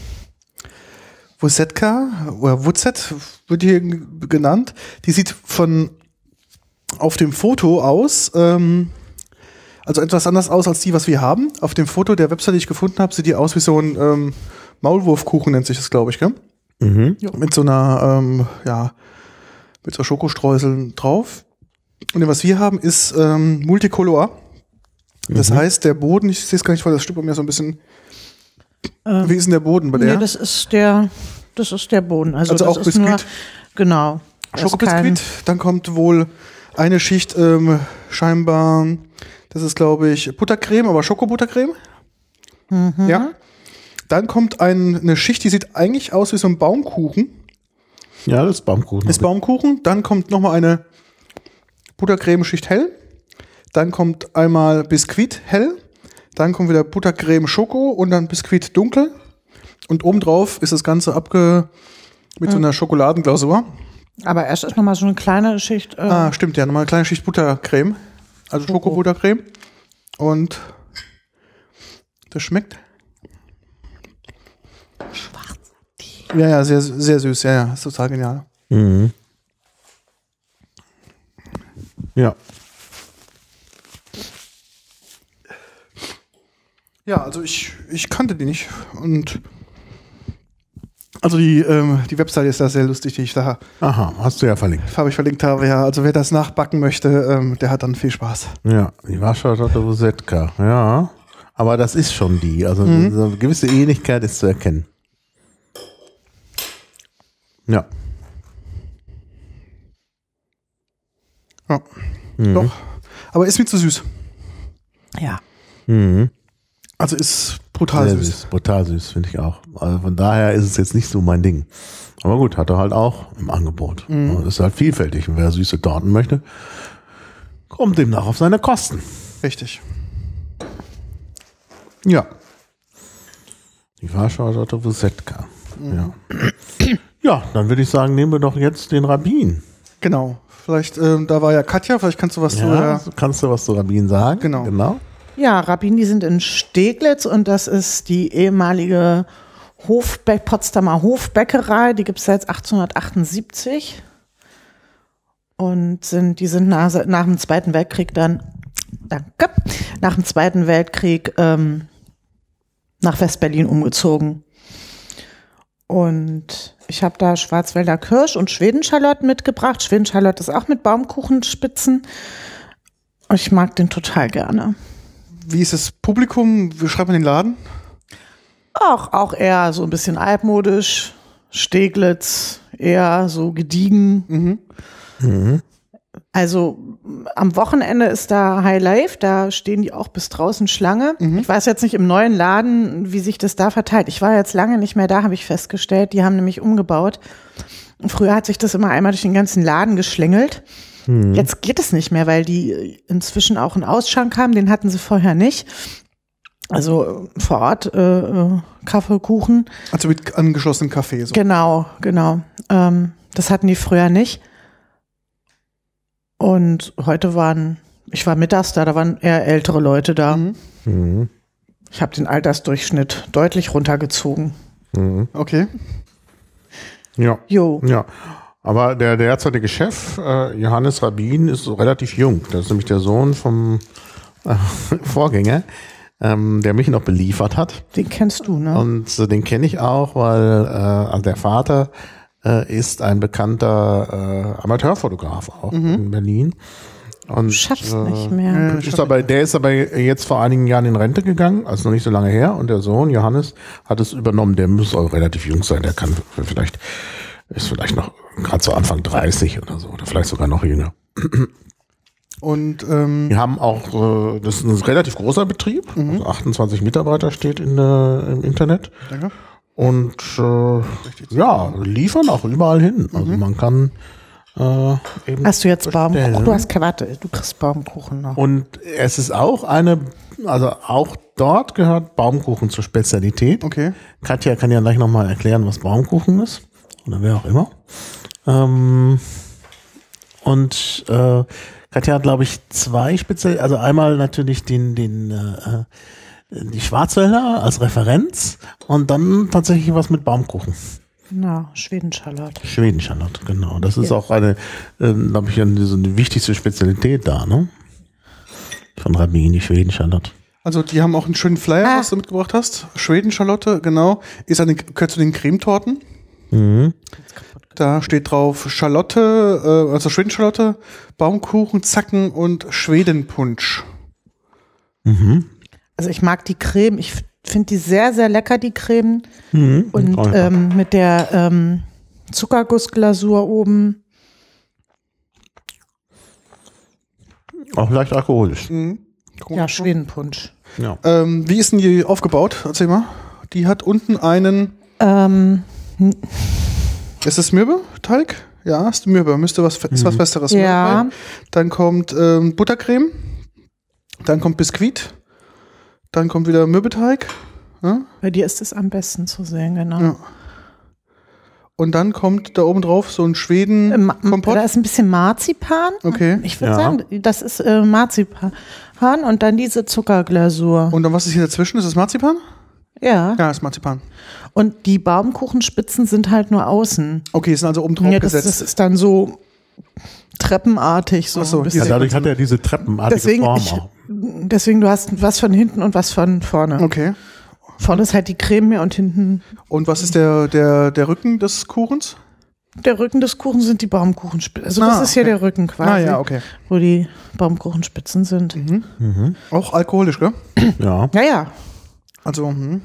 Wusetka oder Wuzet wird hier genannt. Die sieht von auf dem Foto aus, ähm, also etwas anders aus als die, was wir haben. Auf dem Foto der Website, die ich gefunden habe, sieht die aus wie so ein ähm, Maulwurfkuchen, nennt sich das, glaube ich, gell? Mhm. Mit so einer, ähm, ja, mit so Schokostreuseln drauf. Und was wir haben, ist ähm, Multicolor. Das heißt, der Boden, ich sehe es gar nicht, weil das stimmt bei mir so ein bisschen. Ähm, wie ist denn der Boden bei der? Nee, das ist der, das ist der Boden. Also, Also das auch ist nur, Biskuit? genau. Schokobiskuit. Dann kommt wohl eine Schicht ähm, scheinbar, das ist glaube ich Buttercreme, aber Schokobuttercreme. Mhm. Ja. Dann kommt ein, eine Schicht, die sieht eigentlich aus wie so ein Baumkuchen. Ja, das ist Baumkuchen. Ist Baumkuchen. Dann kommt nochmal eine Buttercreme-Schicht hell. Dann kommt einmal Biskuit hell. Dann kommt wieder Buttercreme Schoko und dann Biskuit dunkel. Und obendrauf ist das Ganze abge mit so einer Schokoladenglasur. Aber erst ist nochmal so eine kleine Schicht. Äh, Ah, stimmt, ja, nochmal eine kleine Schicht Buttercreme. Also Schokobuttercreme. Und das schmeckt. Ja, ja, sehr, sehr süß. Ja, ja, ist total genial. Mhm. Ja. Ja, also ich, ich kannte die nicht. Und also die, ähm, die Webseite ist da sehr lustig, die ich da Aha, hast du ja verlinkt. habe ich verlinkt habe. Ja, also wer das nachbacken möchte, ähm, der hat dann viel Spaß. Ja, die Warschauer Rosetka. Ja. Aber das ist schon die. Also so eine gewisse Ähnlichkeit ist zu erkennen. Ja. Ja. Doch. Aber ist mir zu süß. ja. Mhm. Also ist brutal Sehr süß. süß. Brutal süß, finde ich auch. Also von daher ist es jetzt nicht so mein Ding. Aber gut, hat er halt auch im Angebot. Und ist halt vielfältig. Und wer süße Torten möchte, kommt demnach auf seine Kosten. Richtig. Ja. Die Warschauer Dotto Rosetka. Ja. Ja, dann würde ich sagen, nehmen wir doch jetzt den Rabbin. Genau. Vielleicht, ähm, da war ja Katja, vielleicht kannst du was zu Ja, der, kannst du was zu Rabbin sagen? Genau. genau. Ja, Rabbin, die sind in Steglitz und das ist die ehemalige Hofbe Potsdamer Hofbäckerei. Die gibt es seit 1878. Und sind, die sind nach, nach dem Zweiten Weltkrieg dann, danke, nach dem Zweiten Weltkrieg ähm, nach Westberlin umgezogen. Und ich habe da Schwarzwälder Kirsch und Schwedenschalotte mitgebracht. Schwedenschalotte ist auch mit Baumkuchenspitzen. Ich mag den total gerne. wie ist das Publikum? Wie schreibt man den Laden? Auch, auch eher so ein bisschen altmodisch, Steglitz, eher so gediegen. Also am Wochenende ist da High Life, da stehen die auch bis draußen Schlange. Ich weiß jetzt nicht im neuen Laden, wie sich das da verteilt. Ich war jetzt lange nicht mehr da, habe ich festgestellt. Die haben nämlich umgebaut. Früher hat sich das immer einmal durch den ganzen Laden geschlängelt. Jetzt geht es nicht mehr, weil die inzwischen auch einen Ausschank haben. Den hatten sie vorher nicht. Also vor Ort äh, äh, Kaffee, Kuchen. Also mit angeschlossenem Café. So. Genau, genau. Ähm, das hatten die früher nicht. Und heute waren, ich war mittags da, da waren eher ältere Leute da. Mhm. Ich habe den Altersdurchschnitt deutlich runtergezogen. Mhm. Okay. Ja. Jo. Ja. Aber der derzeitige Chef, äh, Johannes Rabin, ist so relativ jung. Das ist nämlich der Sohn vom äh, Vorgänger, ähm, der mich noch beliefert hat. Den kennst du, ne? Und äh, den kenne ich auch, weil äh, also der Vater äh, ist ein bekannter äh, Amateurfotograf auch in Berlin. Und, Schaffst äh, nicht mehr. ist aber, der ist aber jetzt vor einigen Jahren in Rente gegangen, also noch nicht so lange her. Und der Sohn, Johannes, hat es übernommen. Der muss auch relativ jung sein. Der kann vielleicht, ist vielleicht noch gerade so Anfang 30 oder so, oder vielleicht sogar noch jünger. Und ähm, Wir haben auch, äh, das ist ein relativ großer Betrieb, also 28 Mitarbeiter steht in der, im Internet. danke. Und äh, ja, liefern auch überall hin. Also man kann äh, eben Hast du jetzt Baumkuchen? Du hast keine- warte, du kriegst Baumkuchen noch. Und es ist auch eine, also auch dort gehört Baumkuchen zur Spezialität. Okay. Katja kann ja gleich nochmal erklären, was Baumkuchen ist. Oder wer auch immer. Ähm, und äh, Katja hat, glaube ich, zwei speziell, also einmal natürlich den, den äh, die Schwarzwälder als Referenz und dann tatsächlich was mit Baumkuchen. Genau, Schwedenschalotte. Schwedenschallot, genau. Das ist auch eine, ähm, glaube ich, eine, so eine wichtigste Spezialität da, ne? Von Rabini, Schweden-Charlotte. Also die haben auch einen schönen Flyer, Ah. was du mitgebracht hast. Schweden-Schalotte, genau. Ist an den, gehört zu den Cremetorten. Mhm. Da steht drauf Schalotte, äh, also Schweden-Schalotte, Baumkuchen, Zacken und Schwedenpunsch. Mhm. Also ich mag die Creme. Ich finde die sehr, sehr lecker, die Creme. Mhm. Und ähm, mit der ähm, Zuckergussglasur oben. Auch leicht alkoholisch. Mhm. Ja, Schwedenpunsch. Ja. Ähm, wie ist denn die aufgebaut? Erzähl mal. Die hat unten einen, Ähm, ist es Mürbeteig? Ja, ist Mürbe. Müsste was, ist was Festeres. Ja. Mürbeteig. Dann kommt ähm, Buttercreme. Dann kommt Biskuit. Dann kommt wieder Mürbeteig. Ja? bei dir ist es am besten zu sehen, genau. Ja. Und dann kommt da oben drauf so ein Ähm, Schweden-Kompott. Da ist ein bisschen Marzipan. Okay. Ich würde Ja. sagen, das ist äh, Marzipan und dann diese Zuckerglasur. Und dann was ist hier dazwischen? Ist das Marzipan? ja. Ja, ist Marzipan. Und die Baumkuchenspitzen sind halt nur außen. Okay, sind also oben drauf Ja, das, gesetzt. das ist dann so treppenartig. So Ach so, ein bisschen. ja, dadurch hat er diese treppenartige deswegen, Form ich, auch. deswegen, du hast was von hinten und was von vorne. okay. Vorne ist halt die Creme mehr und hinten Und was ist der, der, der Rücken des Kuchens? der Rücken des Kuchens sind die Baumkuchenspitzen. Also Ah, das ist hier okay. der Rücken quasi, Ah ja, okay. wo die Baumkuchenspitzen sind. Auch alkoholisch, gell? Ja. Ja, ja, Also, hm.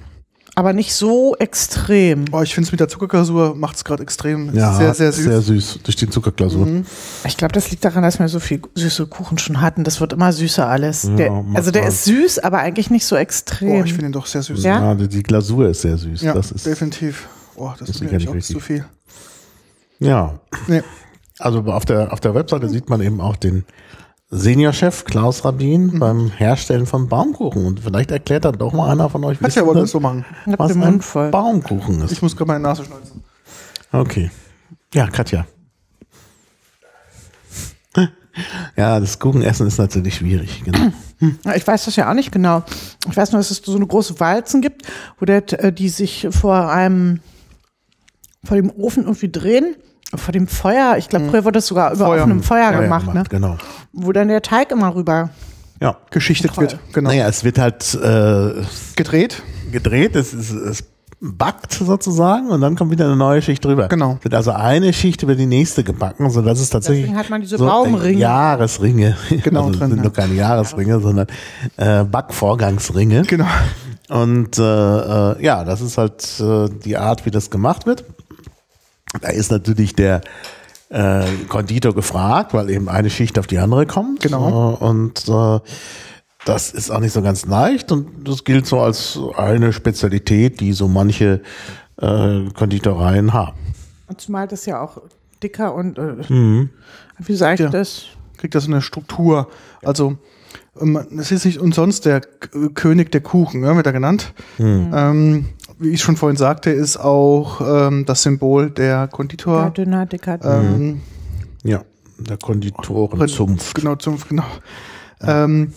Aber nicht so extrem. oh, ich finde es mit der Zuckerglasur macht es gerade extrem. ja, sehr, sehr süß. Sehr süß, durch die Zuckerglasur. Ich glaube, das liegt daran, dass wir so viel süße Kuchen schon hatten. Das wird immer süßer alles. Ja, der, also der ist süß, aber eigentlich nicht so Oh, extrem. ich finde ihn doch sehr süß. Ja? Ja, die, Glasur ist sehr süß. Ja, das ist, definitiv. Oh, das ist mir nicht auch zu richtig. viel. ja. Nee. Also auf der, auf der Webseite sieht man eben auch den Seniorchef Klaus Rabin Mhm. beim Herstellen von Baumkuchen. Und vielleicht erklärt dann doch mal einer von euch, Katja wissen wollte das, so machen. Was ein Mund voll. Baumkuchen ist. Ich muss gerade meine Nase schneuzen. Okay. Ja, Katja. Ja, das Kuchenessen ist natürlich schwierig. Genau. Ja, Ich weiß das ja auch nicht genau. Ich weiß nur, dass es so eine große Walzen gibt, wo der, äh, die sich vor einem, vor dem Ofen irgendwie drehen, vor dem Feuer. Ich glaube, früher wurde das sogar über Feuer. offenem Feuer Ja, ja, gemacht, ne? Genau. Wo dann der Teig immer rüber. Ja. Geschichtet wird. Genau. Naja, es wird halt äh, Gedreht. gedreht, es, es, es backt sozusagen und dann kommt wieder eine neue Schicht drüber. Genau. Es wird also eine Schicht über die nächste gebacken, sodass es tatsächlich Deswegen hat man diese so Baumringe. Jahresringe. Genau, also, drin, sind nur keine Jahresringe, sondern äh, Backvorgangsringe. Genau. Und äh, äh, ja, das ist halt äh, die Art, wie das gemacht wird. Da ist natürlich der äh, Konditor gefragt, weil eben eine Schicht auf die andere kommt. Genau. Äh, und äh, das ist auch nicht so ganz leicht und das gilt so als eine Spezialität, die so manche äh, Konditoreien haben. Und zumal das ja auch dicker und, äh, wie sage ich Ja. das? Kriegt das eine Struktur. Also, ähm, es ist nicht umsonst der König der Kuchen, ne, wird er genannt. Ähm, wie ich schon vorhin sagte, ist auch ähm, das Symbol der Ja, Konditor. Ähm, Ja, der Konditorenzunft. Genau, Zunft, genau. Ähm,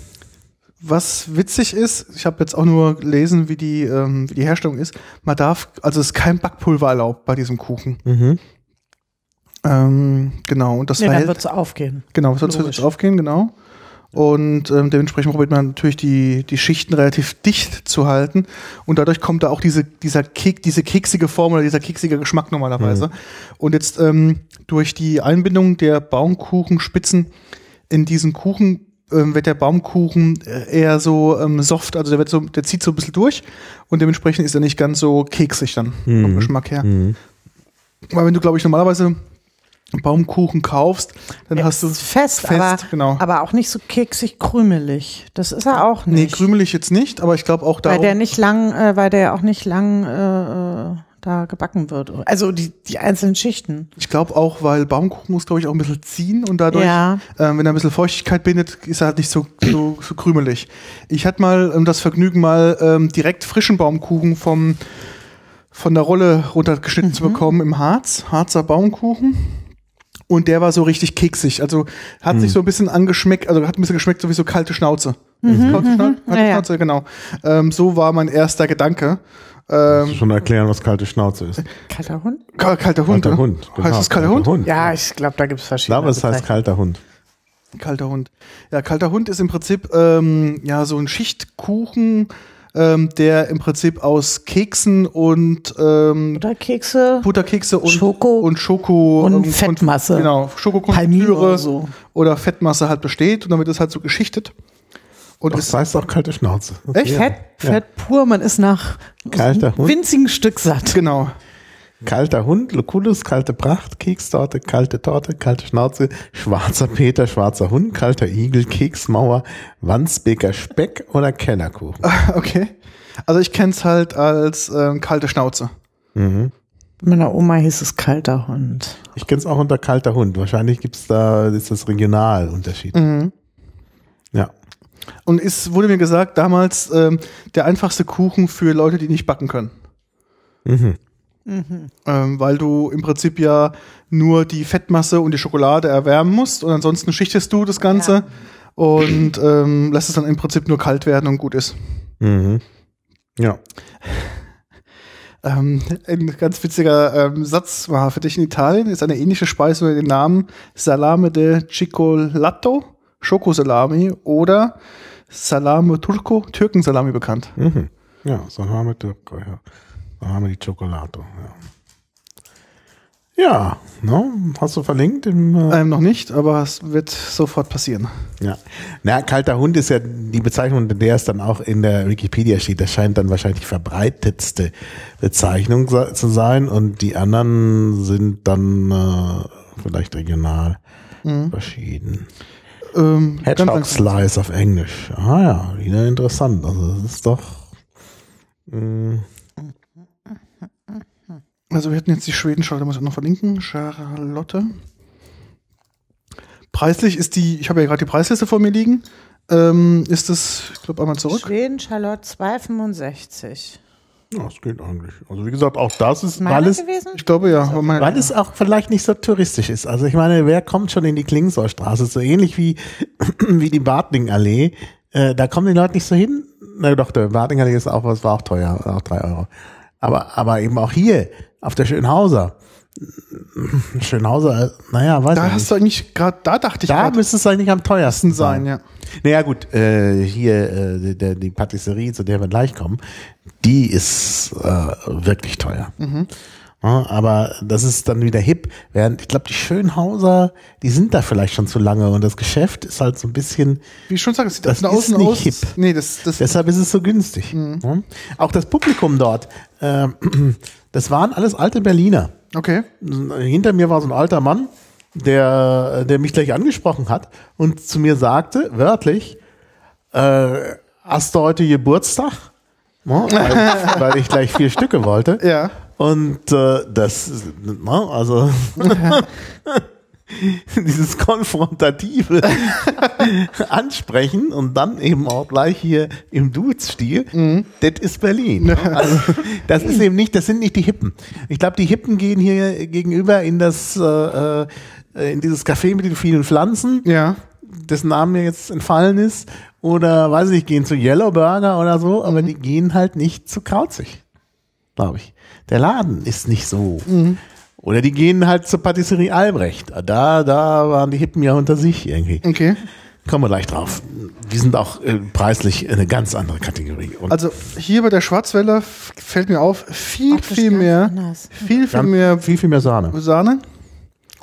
was witzig ist, ich habe jetzt auch nur gelesen, wie die, ähm, wie die Herstellung ist. Man darf, also es ist kein Backpulver erlaubt bei diesem Kuchen. Mhm. Ähm, genau, und das Nee, dann verhält, wird es aufgehen. genau, sonst wird es aufgehen, genau. Und ähm, dementsprechend probiert man natürlich die, die Schichten relativ dicht zu halten. Und dadurch kommt da auch diese, dieser Kek, diese keksige Form oder dieser keksige Geschmack normalerweise. Und jetzt ähm, durch die Einbindung der Baumkuchenspitzen in diesen Kuchen ähm, wird der Baumkuchen äh, eher so ähm, soft, also der wird so, der zieht so ein bisschen durch und dementsprechend ist er nicht ganz so keksig dann vom Geschmack her. Mhm. Weil wenn du, glaube ich, normalerweise Baumkuchen kaufst, dann Er hast du ist fest, fest, aber, genau. aber auch nicht so keksig krümelig. Das ist er auch Nee, nicht. krümelig jetzt nicht, aber ich glaube auch da. weil der nicht lang, äh, weil der auch nicht lang äh, äh, da gebacken wird. Also die, die einzelnen Schichten. Ich glaube auch, weil Baumkuchen muss, glaube ich, auch ein bisschen ziehen und dadurch, Ja. ähm, wenn er ein bisschen Feuchtigkeit bindet, ist er halt nicht so, so, so krümelig. Ich hatte mal ähm, das Vergnügen, mal ähm, direkt frischen Baumkuchen vom, von der Rolle runtergeschnitten zu bekommen im Harz, Harzer Baumkuchen. Und der war so richtig keksig. Also hat sich so ein bisschen angeschmeckt, also hat ein bisschen geschmeckt, so wie so kalte Schnauze. Kalte, Schnauze, kalte Ja, ja. Schnauze, genau. Ähm, so war mein erster Gedanke. Du schon erklären, was kalte Schnauze ist. Kalter Hund? Ka- Kalter Hund. Kalter? Hund. genau, Heißt das kalter Hund? Ja, ich glaube, da gibt es Ich verschiedene. glaube, es heißt kalter Hund. Kalter Hund. Ja, kalter Hund ist im Prinzip ähm, ja so ein Schichtkuchen, ähm, der im Prinzip aus Keksen und ähm, Butterkekse, Butterkekse und Schoko und Schoko und ähm, Fettmasse. genau, Schokokonfitüre so. oder Fettmasse halt besteht und damit ist halt so geschichtet. Und Das heißt auch kalte Schnauze. echt Fett, Fett pur, man ist nach Hund. winzigen Stück satt. genau. Kalter Hund, Lucullus, kalte Pracht, Kekstorte, kalte Torte, kalte Schnauze, schwarzer Peter, schwarzer Hund, kalter Igel, Keksmauer, Wandsbeker Speck oder Kellerkuchen. Okay. Also ich kenn's halt als ähm, kalte Schnauze. Meiner Oma hieß es kalter Hund. Ich kenne es auch unter kalter Hund. Wahrscheinlich gibt's da, ist das Regionalunterschied. Ja. Und es wurde mir gesagt, damals ähm, der einfachste Kuchen für Leute, die nicht backen können. Ähm, weil du im Prinzip ja nur die Fettmasse und die Schokolade erwärmen musst und ansonsten schichtest du das Ganze und ähm, lässt es dann im Prinzip nur kalt werden und gut ist. Mhm. Ja. Ähm, ein ganz witziger ähm, Satz war für dich in Italien, ist eine ähnliche Speise mit dem Namen Salame de Cicolato, Schokosalami oder Salame Turco, Türkensalami bekannt. Mhm. Ja, Salame Turco, ja. Salame di Cioccolato, ja. Ja, ne? hast du verlinkt im, äh, Ähm, noch nicht, aber es wird sofort passieren. Ja. Na, kalter Hund ist ja die Bezeichnung, der es dann auch in der Wikipedia steht. Das scheint dann wahrscheinlich die verbreitetste Bezeichnung zu sein und die anderen sind dann äh, vielleicht regional verschieden. Ähm, Hedgehog. Slice auf Englisch. Ah ja, wieder interessant. Also das ist doch. mh, Also wir hatten jetzt die Schweden-Charlotte, muss ich auch noch verlinken. Charlotte. Preislich ist die, ich habe ja gerade die Preisliste vor mir liegen. Ähm, ist es, ich glaube, einmal zurück. Schweden Charlotte 2,65. Ja, das geht eigentlich. Also wie gesagt, auch das ist, Meine weil es, gewesen? Ich glaube ja. meine- weil es auch vielleicht nicht so touristisch ist. Also ich meine, wer kommt schon in die Klingsorstraße? So ähnlich wie, wie die Bartlingallee. Äh, da kommen die Leute nicht so hin. Na doch, der Bartlingallee ist auch, was war auch teuer, auch drei Euro. Aber, aber eben auch hier, auf der Schönhauser. Schönhauser, naja, weiß da ich hast nicht. du eigentlich gerade, da dachte ich Da müsste es eigentlich am teuersten sein, sein. ja. Naja gut, äh, hier äh, die, die Patisserie, zu der wir gleich kommen, die ist äh, wirklich teuer. Ja, aber das ist dann wieder hip. Während ich glaube, die Schönhauser, die sind da vielleicht schon zu lange und das Geschäft ist halt so ein bisschen, Wie ich schon sage, es sieht Das ist außen nicht aus. hip. Nee, das, das deshalb ist es so günstig. Ja. Auch das Publikum dort, äh, das waren alles alte Berliner. okay. Hinter mir war so ein alter Mann, der, der mich gleich angesprochen hat und zu mir sagte, wörtlich, äh, hast du heute Geburtstag? Ja, weil, weil ich gleich vier Stücke wollte. Ja. Und äh, das, na, also dieses konfrontative Ansprechen und dann eben auch gleich hier im Dudes-Stil, das ist Berlin. ne? Also, das ist eben nicht, das sind nicht die Hippen. Ich glaube, die Hippen gehen hier gegenüber in das, äh, äh, in dieses Café mit den vielen Pflanzen, Ja. dessen Name mir jetzt entfallen ist, oder weiß ich, gehen zu Yellow Burger oder so, aber die gehen halt nicht zu Krauzig, glaube ich. Der Laden ist nicht so. Oder die gehen halt zur Patisserie Albrecht. Da, da waren die Hippen ja unter sich irgendwie. Okay. Kommen wir gleich drauf. Die sind auch äh, preislich eine ganz andere Kategorie. Und Also hier bei der Schwarzwälder fällt mir auf, viel, Ach, viel mehr, anders. viel, viel mehr viel, viel mehr Sahne. Sahne.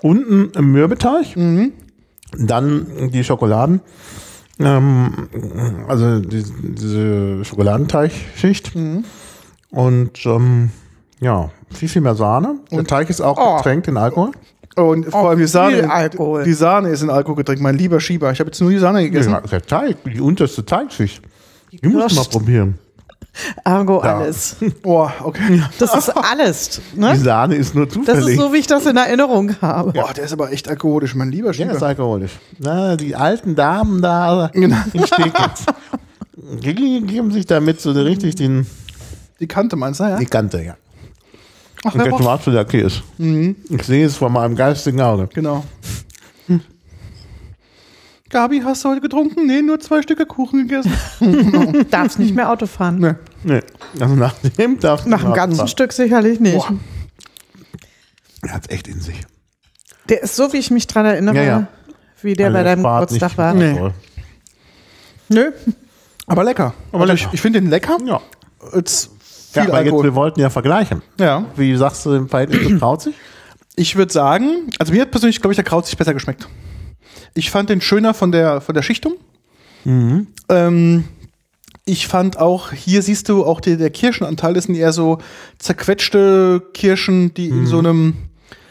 Unten im Mürbeteig, dann die Schokoladen, ähm, also die, diese Schokoladenteigschicht und ähm, ja, viel, viel mehr Sahne. Der Teig ist auch Oh. getränkt in Alkohol. Und vor allem die Sahne. Alkohol. Die Sahne ist in Alkohol getränkt, mein lieber Schieber. Ich habe jetzt nur die Sahne gegessen. Ja, der Teig, die unterste Teigschicht. Die musst du mal probieren. Ergo Ja. alles. Oh, okay. Das ist alles. Die Ne? Sahne ist nur Das zufällig. ist so, wie ich das in Erinnerung habe. Boah, der ist aber echt alkoholisch, mein lieber Schieber. ist alkoholisch. Na, die alten Damen da Genau. in. Die geben sich damit so richtig den, Die Kante meinst du, ja? die Kante, ja. Ach, Und der braucht- schwarze Lacke ist. Ich sehe es vor meinem geistigen Auge. Genau. Gabi, hast du heute getrunken? Nee, nur zwei Stücke Kuchen gegessen. Darfst nicht mehr Auto fahren. Nee. Nee. Also nach dem darf Nach einem ganzen Stück sicherlich nicht. Boah. Er hat echt in sich. Der ist so, wie ich mich dran erinnere, Ja, ja. wie der Also bei deinem Geburtstag war. Nee. Nö. Aber lecker. Aber also lecker. Ich, ich finde den lecker. Ja. Jetzt Ja, viel aber jetzt, Alkohol. wir wollten ja vergleichen. ja. Wie sagst du im Verhältnis zu Krauzig? Ich würde sagen, also mir hat persönlich, glaube ich, der Kraut sich besser geschmeckt. Ich fand den schöner von der, von der Schichtung. Ähm, ich fand auch, hier siehst du auch die, der Kirschenanteil, das sind eher so zerquetschte Kirschen, die in so einem,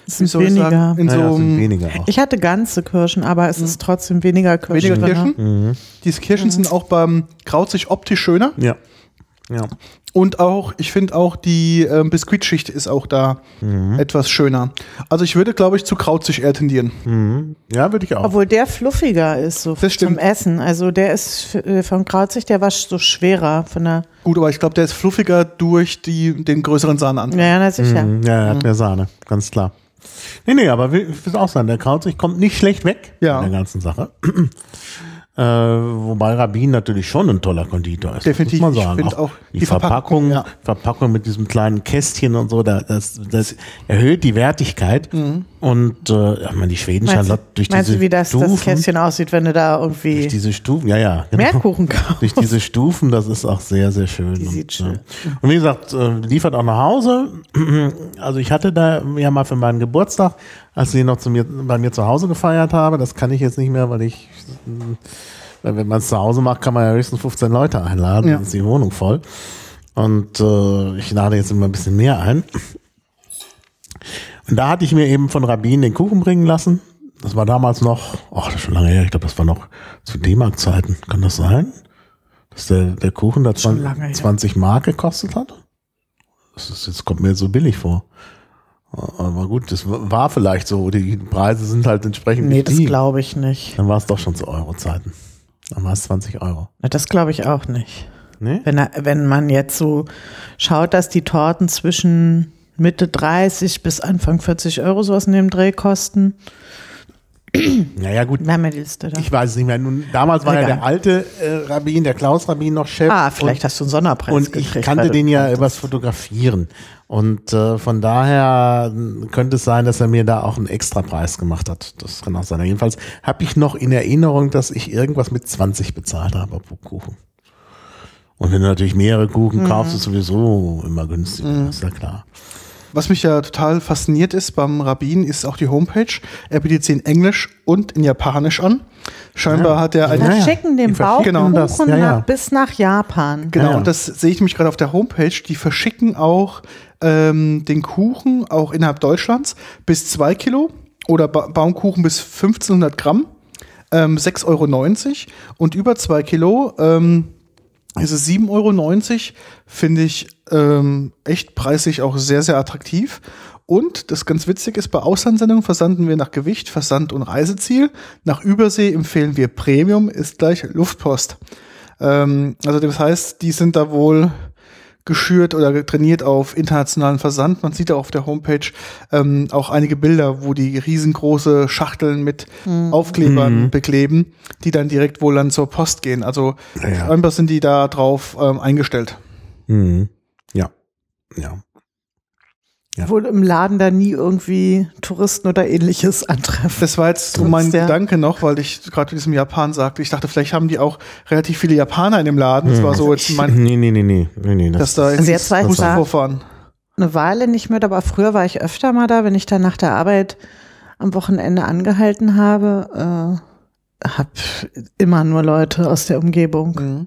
sind weniger. sagen, in Naja, so sind weniger auch. Ich hatte ganze Kirschen, aber es ist trotzdem weniger Kirschen. weniger drin. Kirschen. Diese Kirschen sind auch beim Kraut sich optisch schöner. Ja. Ja. Und auch, ich finde auch die ähm, Biskuitschicht ist auch da etwas schöner. Also ich würde, glaube ich, zu Krauzig eher tendieren. Ja, würde ich auch. Obwohl der fluffiger ist so Das stimmt. zum Essen. Also der ist äh, von Krauzig, der war so schwerer von der. Gut, aber ich glaube, der ist fluffiger durch die, den größeren Sahneanteil. Ja, ja, na sicher. Mhm, ja, er hat mehr Sahne, ganz klar. Nee, nee, aber will- ich will auch sagen, der Krauzig kommt nicht schlecht weg Ja. in der ganzen Sache. Äh, wobei Rabin natürlich schon ein toller Konditor ist. Definitiv. Muss man Ich sagen. find auch die, die Verpackung, Verpackung, ja. Verpackung mit diesem kleinen Kästchen und so, da- das, das erhöht die Wertigkeit. Und äh, ja, man, die Schweden Meinst, Charlotte durch meinst diese du, wie das, Stufen, das Kästchen aussieht, wenn du da irgendwie durch diese Stufen, ja, ja. genau. mehr Kuchen kaufst? durch diese Stufen, das ist auch sehr, sehr schön. Die und, sieht schön. Ja. Und wie gesagt, äh, liefert auch nach Hause. Also ich hatte da ja mal für meinen Geburtstag, als ich noch zu mir, bei mir zu Hause gefeiert habe, das kann ich jetzt nicht mehr, weil ich, wenn man es zu Hause macht, kann man ja höchstens 15 Leute einladen, Ja. dann ist die Wohnung voll. Und äh, ich lade jetzt immer ein bisschen mehr ein. Und da hatte ich mir eben von Rabin den Kuchen bringen lassen. Das war damals noch, ach, das ist schon lange her, ich glaube, das war noch zu D-Mark-Zeiten. Kann das sein? Dass der, der Kuchen da Schon 20, lange her. 20 Mark gekostet hat? Das ist, jetzt kommt mir jetzt so billig vor. Aber gut, das war vielleicht so. Die Preise sind halt entsprechend Nee, das glaube ich nicht. Dann war es doch schon zu Euro-Zeiten. Dann war es 20 Euro. Na, Das glaube ich auch nicht. Nee? Wenn, wenn man jetzt so schaut, dass die Torten zwischen Mitte 30 bis Anfang 40 Euro sowas in dem Dreh kosten. Naja, gut. Wir haben ja die Liste da. Ich weiß es nicht mehr. Nun, damals war ja Egal. der alte äh, Rabbin, der Klaus Rabbin, noch Chef. ah, vielleicht hast du einen Sonderpreis Und ich gekriegt. kannte weil du den ja übers Fotografieren. Und äh, von daher könnte es sein, dass er mir da auch einen Extrapreis gemacht hat. Das kann auch sein. Jedenfalls habe ich noch in Erinnerung, dass ich irgendwas mit 20 bezahlt habe pro Kuchen. Und wenn du natürlich mehrere Kuchen kaufst, ist sowieso immer günstiger, ist ja klar. Was mich ja total fasziniert ist beim Rabbin, ist auch die Homepage. Er bietet sie in Englisch und in Japanisch an. Scheinbar hat er Wir eine. Ja, ja. verschicken den verschicken Bauchkuchen das. Ja, ja. Nach, bis nach Japan. Genau, Ja, ja. und das sehe ich mich gerade auf der Homepage. Die verschicken auch ähm, den Kuchen auch innerhalb Deutschlands bis zwei Kilo oder ba Baumkuchen bis 1500 Gramm, ähm, 6,90 Euro. Und über zwei Kilo ähm, es 7,90 Euro. Finde ich ähm, echt preislich auch sehr, sehr attraktiv. Und das ganz witzig ist, bei Auslandssendungen versanden wir nach Gewicht, Versand und Reiseziel. Nach Übersee empfehlen wir Premium, ist gleich Luftpost. Ähm, also das heißt, die sind da wohl geschürt oder trainiert auf internationalen Versand. Man sieht ja auf der Homepage ähm, auch einige Bilder, wo die riesengroße Schachteln mit Aufklebern bekleben, die dann direkt wohl dann zur Post gehen. Also Ja. scheinbar sind die da drauf ähm, eingestellt. Mhm. Ja. Ja. Wohl im Laden da nie irgendwie Touristen oder ähnliches antreffen. Das war jetzt so mein ja. Gedanke noch, weil ich gerade zu diesem Japan sagte. Ich dachte, vielleicht haben die auch relativ viele Japaner in dem Laden. Das war so jetzt mein, Nee, nee, nee, nee. nee, nee dass da Also jetzt war ich da- vorfahren. Eine Weile nicht mehr, aber früher war ich öfter mal da, wenn ich dann nach der Arbeit am Wochenende angehalten habe. Äh, hab immer nur Leute aus der Umgebung. Mhm.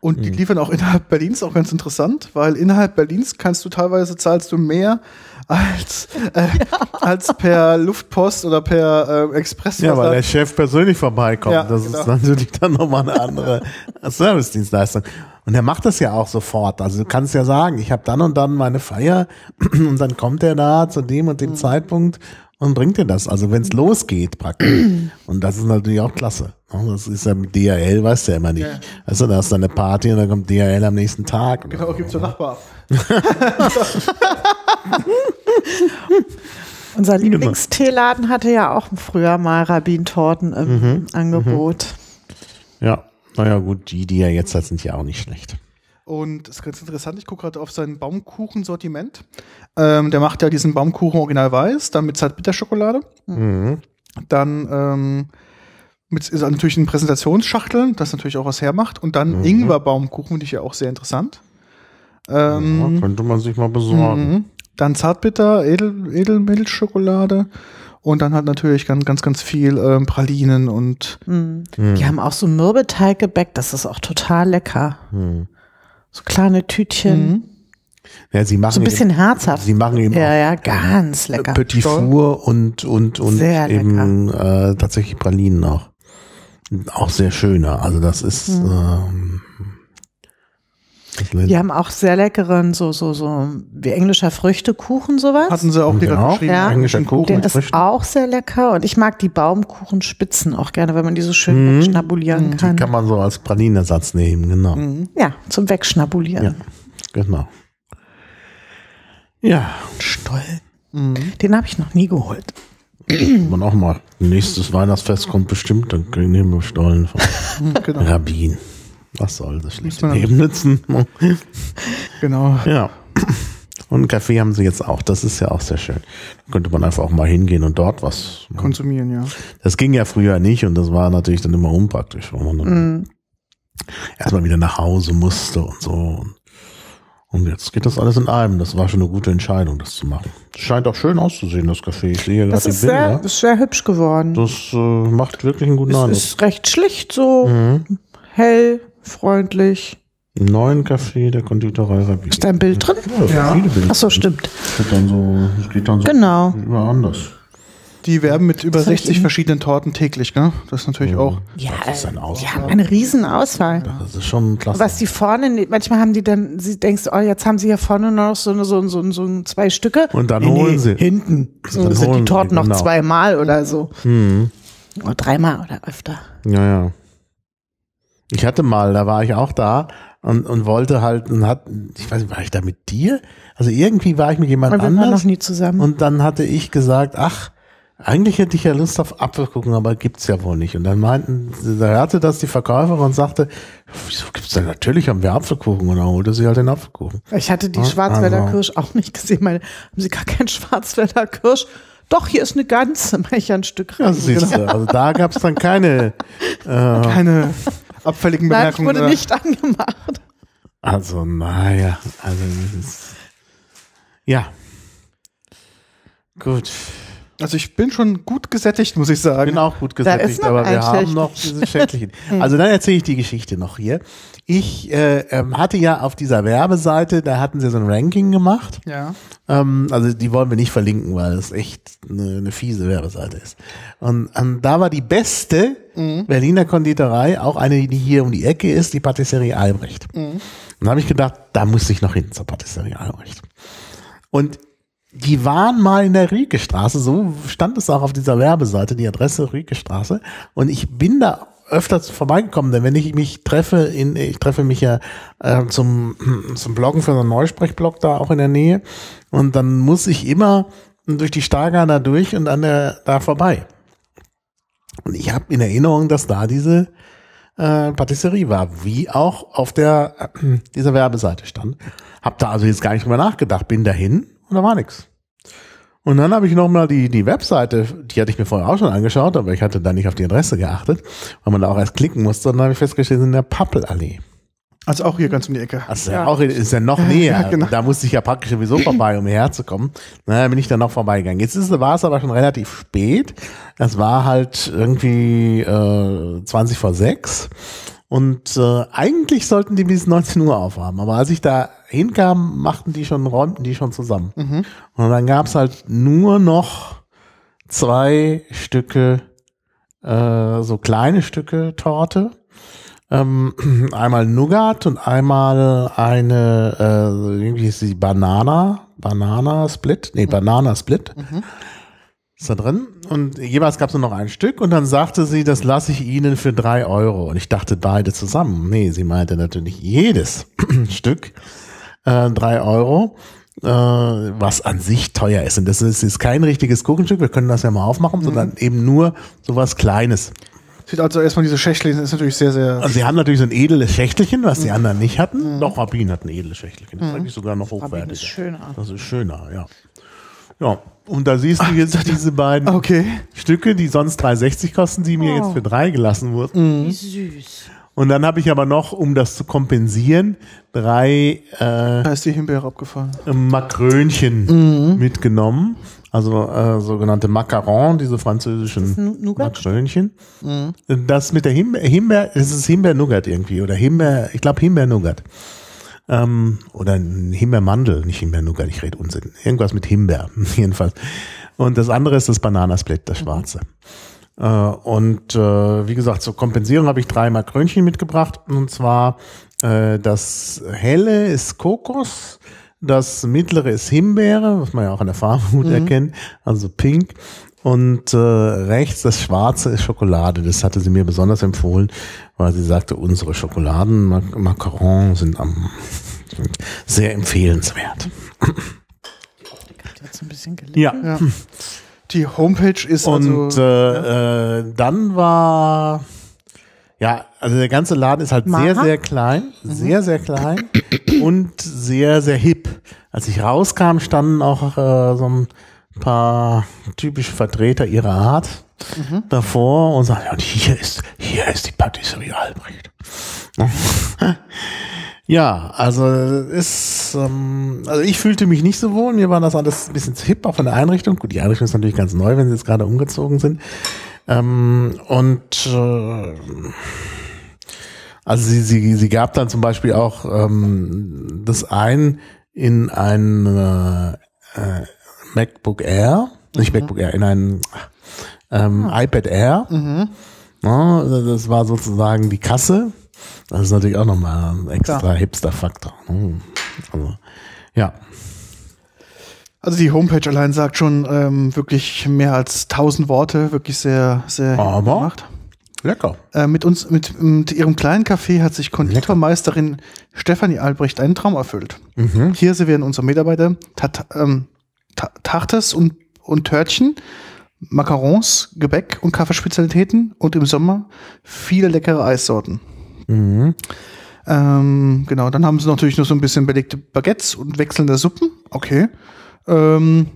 Und die liefern auch innerhalb Berlins, auch ganz interessant, weil innerhalb Berlins kannst du teilweise zahlst du mehr als, äh, als per Luftpost oder per äh, Express. Ja, weil der Chef persönlich vorbeikommt. Ja, das genau. ist natürlich dann nochmal eine andere Servicedienstleistung. Und er macht das ja auch sofort. Also du kannst ja sagen, ich habe dann und dann meine Feier und dann kommt er da zu dem und Mhm. dem Zeitpunkt und bringt dir das. Also wenn es losgeht praktisch. Und das ist natürlich auch klasse. Ne? Das ist ja mit DHL, weißt du ja immer nicht. Ja. Also da hast du eine Party und dann kommt DHL am nächsten Tag. Genau, so. gibt's der Nachbar. Unser Lieblingsteeladen hatte ja auch früher mal Rabintorten im Angebot. Ja, naja gut, die, die er jetzt hat, sind ja auch nicht schlecht. Und das ist ganz interessant, ich gucke gerade auf sein Baumkuchensortiment. Ähm, der macht ja diesen Baumkuchen original weiß, dann mit Zartbitterschokolade. Mhm. Dann ähm, Mit ist natürlich in Präsentationsschachteln, das natürlich auch was hermacht. Und dann Mhm. Ingwerbaumkuchen, finde ich ja auch sehr interessant. Ja, Ähm, könnte man sich mal besorgen. mhm. Dann Zartbitter, Edel, Edelmilchschokolade. Und dann hat natürlich ganz, ganz, ganz viel ähm, Pralinen und Mhm. Mhm. Die haben auch so Mürbeteiggebäck, das ist auch total lecker. Mhm. So kleine Tütchen, Ja, sie machen so ein bisschen herzhaft. Sie machen eben ja, auch ja, ganz lecker. Petit Four und, und, und Sehr eben äh, tatsächlich Pralinen auch. Auch sehr schöner. Also das ist ähm, das Die haben auch sehr leckeren, so, so, so, wie englischer Früchtekuchen, sowas. hatten sie auch auch. geschrieben. Ja. englischer Kuchen Der ist Früchten. auch sehr lecker und ich mag die Baumkuchenspitzen auch gerne, wenn man die so schön Mhm. wegschnabulieren kann. Kann man so als Pralinenersatz nehmen, genau. Ja, zum Wegschnabulieren. Ja. Genau. Ja, Stollen. Den habe ich noch nie geholt. man auch mal. Nächstes Weihnachtsfest kommt bestimmt, dann kriegen- nehmen wir Stollen von Genau. Was soll das schlechte Leben nützen? genau. Ja. Und einen Kaffee haben sie jetzt auch. Das ist ja auch sehr schön. Da könnte man einfach auch mal hingehen und dort was machen. Konsumieren, ja. Das ging ja früher nicht und das war natürlich dann immer unpraktisch, weil man dann erstmal wieder nach Hause musste und so. Und, jetzt geht das alles in einem. Das war schon eine gute Entscheidung, das zu machen. Es scheint auch schön auszusehen, das Café. Ich sehe Das gerade die ist sehr, Bilder. ist sehr hübsch geworden. Das äh, macht wirklich einen guten Es Eindruck. ist recht schlicht so, Mhm. hell, freundlich. Im neuen Café der Konditorei Rabbin. Ist da ein Bild drin? Ja, viele Bilder. Ach so, stimmt. Steht dann so, steht dann so Genau. überall anders. Die werben mit über Das hab ich 60 eben- verschiedenen Torten täglich, gell? Das ist natürlich auch. Ja, Das ist ein die haben eine riesen Auswahl. Das ist schon klasse. Was die vorne, ne- manchmal haben die dann, sie denkst, oh, jetzt haben sie hier vorne noch so, eine- so, so, so zwei Stücke. Und dann holen sie. Hinten. So Dann sind die sie, Torten noch genau. zweimal oder so. Mhm. Oder dreimal oder öfter. Ja, ja. Ich hatte mal, da war ich auch da und, und wollte halt, und hat, ich weiß nicht, war ich da mit dir? Also irgendwie war ich mit jemand Aber wir waren anders. noch nie zusammen. Und dann hatte ich gesagt, ach, eigentlich hätte ich ja Lust auf Apfelkuchen, aber gibt's ja wohl nicht. Und dann meinten, da hörte das die Verkäuferin und sagte, wieso gibt's denn? Natürlich haben wir Apfelkuchen. Und dann holte sie halt den Apfelkuchen. Ich hatte die Ja, Schwarzwälder also- Kirsch auch nicht gesehen. Meine, haben sie gar keinen Schwarzwälder Kirsch? Doch, hier ist eine ganze, mach ich ein Stück Ja, rein. siehst du. Also da gab's dann keine, Keine abfälligen Nein, ich Bemerkungen. wurde oder- nicht angemacht. also naja, also ja. Gut. Also ich bin schon gut gesättigt, muss ich sagen. bin auch gut Da ist gesättigt, noch aber ein wir haben noch diese schädlichen. Also dann erzähle ich die Geschichte noch hier. Ich äh, ähm, hatte ja auf dieser Werbeseite, da hatten sie so ein Ranking gemacht. Ja. Ähm, also die wollen wir nicht verlinken, weil es echt eine, eine fiese Werbeseite ist. Und, und da war die beste Berliner Konditorei, auch eine, die hier um die Ecke ist, die Patisserie Albrecht. Und da habe ich gedacht, da muss ich noch hin zur Patisserie Albrecht. Und die waren mal in der Riekestraße, so stand es auch auf dieser Werbeseite, die Adresse Riekestraße. Und ich bin da öfters vorbeigekommen, denn wenn ich mich treffe, in, ich treffe mich ja äh, zum, zum Bloggen für so einen Neusprechblog da auch in der Nähe. Und dann muss ich immer durch die Stargarn da durch und an der da vorbei. Und ich habe in Erinnerung, dass da diese äh, Patisserie war, wie auch auf der äh, dieser Werbeseite stand. Hab da also jetzt gar nicht drüber nachgedacht, bin dahin und da war nix. Und dann habe ich nochmal die, die Webseite, die hatte ich mir vorher auch schon angeschaut, aber ich hatte da nicht auf die Adresse geachtet, weil man da auch erst klicken musste. Und dann habe ich festgestellt, in der Pappelallee. Also auch hier ganz um die Ecke. Ist ja, auch ist ja noch näher. genau. Da musste ich ja praktisch sowieso vorbei, um hierher zu kommen. Na, bin ich dann noch vorbeigegangen. Jetzt ist, war es aber schon relativ spät. Es war halt irgendwie äh, 20 vor 6. Und äh, eigentlich sollten die bis 19 Uhr aufhaben. Aber als ich da hinkam, machten die schon, räumten die schon zusammen. Und dann gab's halt nur noch zwei Stücke, äh, so kleine Stücke Torte. Ähm, einmal Nougat und einmal eine, äh, irgendwie ist die Banana, Banana Split, nee, Banana Split. Ist da drin. Und jeweils gab es nur noch ein Stück und dann sagte sie, das lasse ich Ihnen für drei Euro. Und ich dachte beide zusammen. Nee, sie meinte natürlich jedes Stück äh, drei Euro, äh, was an sich teuer ist. Und das ist, ist kein richtiges Kuchenstück, wir können das ja mal aufmachen, sondern eben nur sowas Kleines. Sieht also erstmal diese Schächteln, ist natürlich sehr, sehr. Also sie haben natürlich so ein edles Schächtelchen, was die anderen nicht hatten. Doch, Rabin hat ein edles Schächtelchen. Das ist eigentlich sogar noch Rabin ist hochwertiger. schöner. Das ist schöner, ja. Ja, und da siehst du jetzt diese beiden Okay. Stücke, die sonst 3,60 kosten, die mir Oh. jetzt für drei gelassen wurden. Wie süß. Und dann habe ich aber noch, um das zu kompensieren, drei äh, Da ist die Himbeere abgefallen. Makrönchen mitgenommen. Also äh, sogenannte Macaron, diese französischen? Makrönchen. Das mit der Himbeer, Himbeer, es ist Himbeer-Nougat irgendwie. Oder Himbeer, ich glaube Himbeer-Nougat. Ähm, oder ein Himbeermandel, nicht Himbeer-Nougat, ich rede Unsinn. Irgendwas mit Himbeer, jedenfalls. Und das andere ist das Bananasplit, das schwarze. Äh, und äh, wie gesagt, zur Kompensierung habe ich drei Makrönchen mitgebracht. Und zwar äh, das helle ist Kokos, das mittlere ist Himbeere, was man ja auch an der Farbe gut erkennt, also pink. Und äh, rechts das schwarze ist Schokolade. Das hatte sie mir besonders empfohlen, weil sie sagte, unsere Schokoladen-Macarons sind am sind sehr empfehlenswert. Jetzt ein bisschen gelegt. Ja. Ja. Die Homepage ist Und also. äh, äh, dann war ja, also der ganze Laden ist halt sehr, Mara? sehr klein, sehr, sehr klein und sehr, sehr hip. Als ich rauskam, standen auch äh, so ein paar typische Vertreter ihrer Art davor und sagten, ja, und hier ist, hier ist die Patisserie Albrecht. Ja, also ist, ähm, also ich fühlte mich nicht so wohl. Mir war das alles ein bisschen zu hip, auch von der Einrichtung. Gut, die Einrichtung ist natürlich ganz neu, wenn sie jetzt gerade umgezogen sind. Ähm, und äh, also sie, sie, sie gab dann zum Beispiel auch ähm, das ein in ein äh, äh, MacBook Air, nicht MacBook Air, in ein ähm, iPad Air. Ja, das war sozusagen die Kasse. Das ist natürlich auch nochmal ein extra. Hipster-Faktor. Hm. Also, ja. Also die Homepage allein sagt schon ähm, wirklich mehr als 1000 Worte, wirklich sehr, sehr Aber- gemacht. Lecker. Äh, mit uns, mit, mit ihrem kleinen Café hat sich Konditormeisterin Stefanie Albrecht einen Traum erfüllt. Hier servieren unsere Mitarbeiter Tat, ähm, Tartes und, und Törtchen, Macarons, Gebäck und Kaffeespezialitäten und im Sommer viele leckere Eissorten. Ähm, genau, dann haben sie natürlich noch so ein bisschen belegte Baguettes und wechselnde Suppen. Okay. Ähm,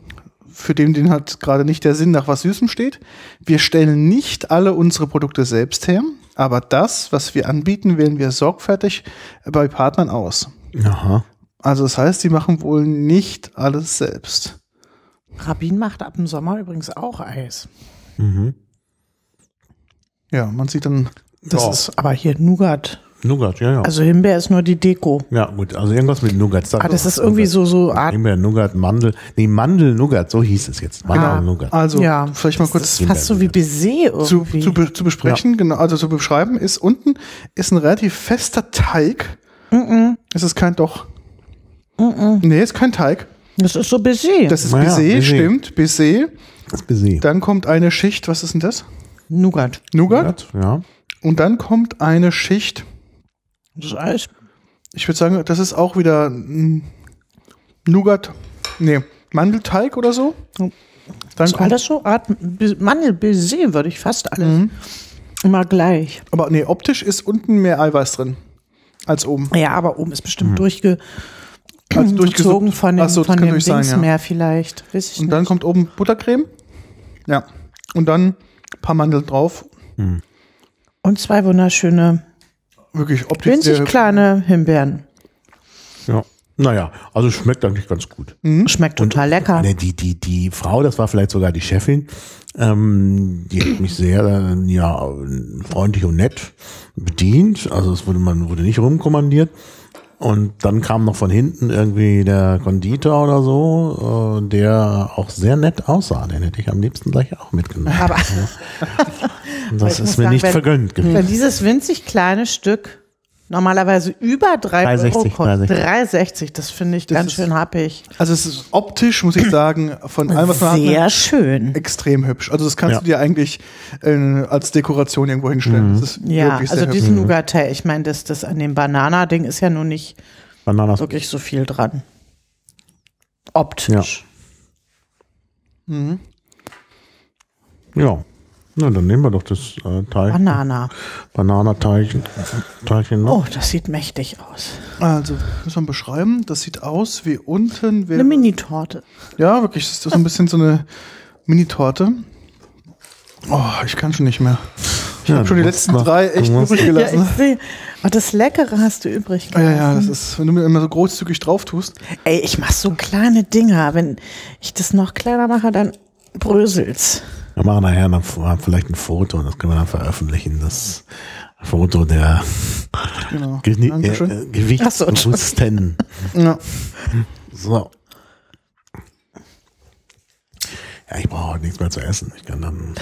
für den, den hat gerade nicht der Sinn nach was Süßem steht. Wir stellen nicht alle unsere Produkte selbst her, aber das, was wir anbieten, wählen wir sorgfältig bei Partnern aus. Aha. Also das heißt, sie machen wohl nicht alles selbst. Rabin macht ab dem Sommer übrigens auch Eis. Ja, man sieht dann, Das Ja. ist aber hier Nougat. Nougat, ja, ja. Also Himbeer ist nur die Deko. ja, gut. Also irgendwas mit Nougat. Aber das ist irgendwie so, so Art. Himbeer, Nougat, Mandel. Nee, Mandel-Nougat, so hieß es jetzt. Mandel-Nougat. also Ja. vielleicht mal kurz Das ist fast so wie Baiser zu, irgendwie. zu, be- zu besprechen, genau, also zu beschreiben ist, unten ist ein relativ fester Teig. Es ist kein doch. Nee, ist kein Teig. Das ist so Baiser. Das ist Naja, Baiser, stimmt, Baiser. Das Baiser. Dann kommt eine Schicht, was ist denn das? Nougat. Nougat. Ja. Und dann kommt eine Schicht, Das ist Eis. ich würde sagen, das ist auch wieder Nougat, nee, Mandelteig oder so. Dann Das ist kommt, alles so Art Mandel-Baiser, würde ich fast alles. Immer gleich. aber nee, optisch ist unten mehr Eiweiß drin als oben. Ja, aber oben ist bestimmt durchge Also gezogen von dem, Ach so, von dem durchaus sein, Dings ja. mehr vielleicht. Weiß ich Und dann nicht. kommt oben Buttercreme. Ja. Und dann ein paar Mandeln drauf. Und zwei wunderschöne, Wirklich optisch winzig sehr kleine Himbeeren. Ja. Naja, also schmeckt eigentlich ganz gut. Schmeckt total lecker. Ne, die, die, die Frau, das war vielleicht sogar die Chefin, ähm, die hat mich sehr äh, ja, freundlich und nett bedient. Also es wurde, man wurde nicht rumkommandiert. Und dann kam noch von hinten irgendwie der Konditor oder so, äh, der auch sehr nett aussah. Den hätte ich am liebsten gleich auch mitgenommen. Aber das ist mir sagen, nicht wenn- vergönnt gewesen. wenn dieses winzig kleine Stück normalerweise über drei 3,60, Euro kostet, 3,60. 3,60, das finde ich ganz ist- schön happig. Also es ist optisch, muss ich sagen, von allem, was man hat, Sehr schön. extrem hübsch. Also das kannst Ja. du dir eigentlich äh, als Dekoration irgendwo hinstellen. Das ist Ja, wirklich sehr also hübsch. diesen Nougat, ich meine, das, das an dem Banana-Ding ist ja nun nicht Bananas. wirklich so viel dran. Optisch. Ja. Na, dann nehmen wir doch das äh, Teig. Banana. Bananateilchen. Teilchen noch. Oh, das sieht mächtig aus. Also, muss man beschreiben, das sieht aus wie unten wäre. Eine Mini-Torte. Ja, wirklich, das ist so ein bisschen so eine Mini-Torte. Oh, ich kann schon nicht mehr. Ich Ja, habe schon die letzten noch- drei echt übrig Ja, gelassen. ich sehe. Oh, das Leckere hast du übrig Ja, gelassen. ja, ja, das ist, wenn du mir immer so großzügig drauf tust. Ey, ich mach so kleine Dinger. Wenn ich das noch kleiner mache, dann bröselt's. Wir machen nachher noch vielleicht ein Foto, das können wir dann veröffentlichen. Das Foto der Genau. Dankeschön. äh, gewichtsbewussten. Ja. So. Ja, ich brauche heute nichts mehr zu essen. Ich kann dann.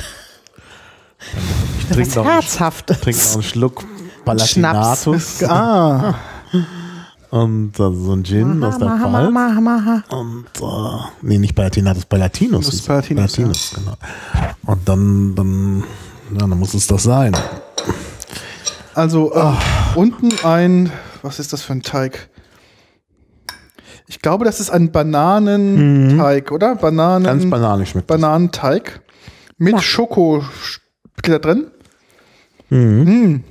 Ich trinke noch, einen- trink noch einen Schluck Palatinatus Ah, und äh, so ein Gin aus der Hammer, Pfalz. Hammer, Hammer. Und äh, nee, nicht Palatinatus, Palatinus. Das ist Palatinus, genau. Und dann, dann, ja, dann muss es das sein. also äh, unten ein, was ist das für ein Teig? Ich glaube, das ist ein Bananenteig, oder? Bananen, Ganz bananisch schmeckt das. Bananenteig mit Schoko da drin. Mhm.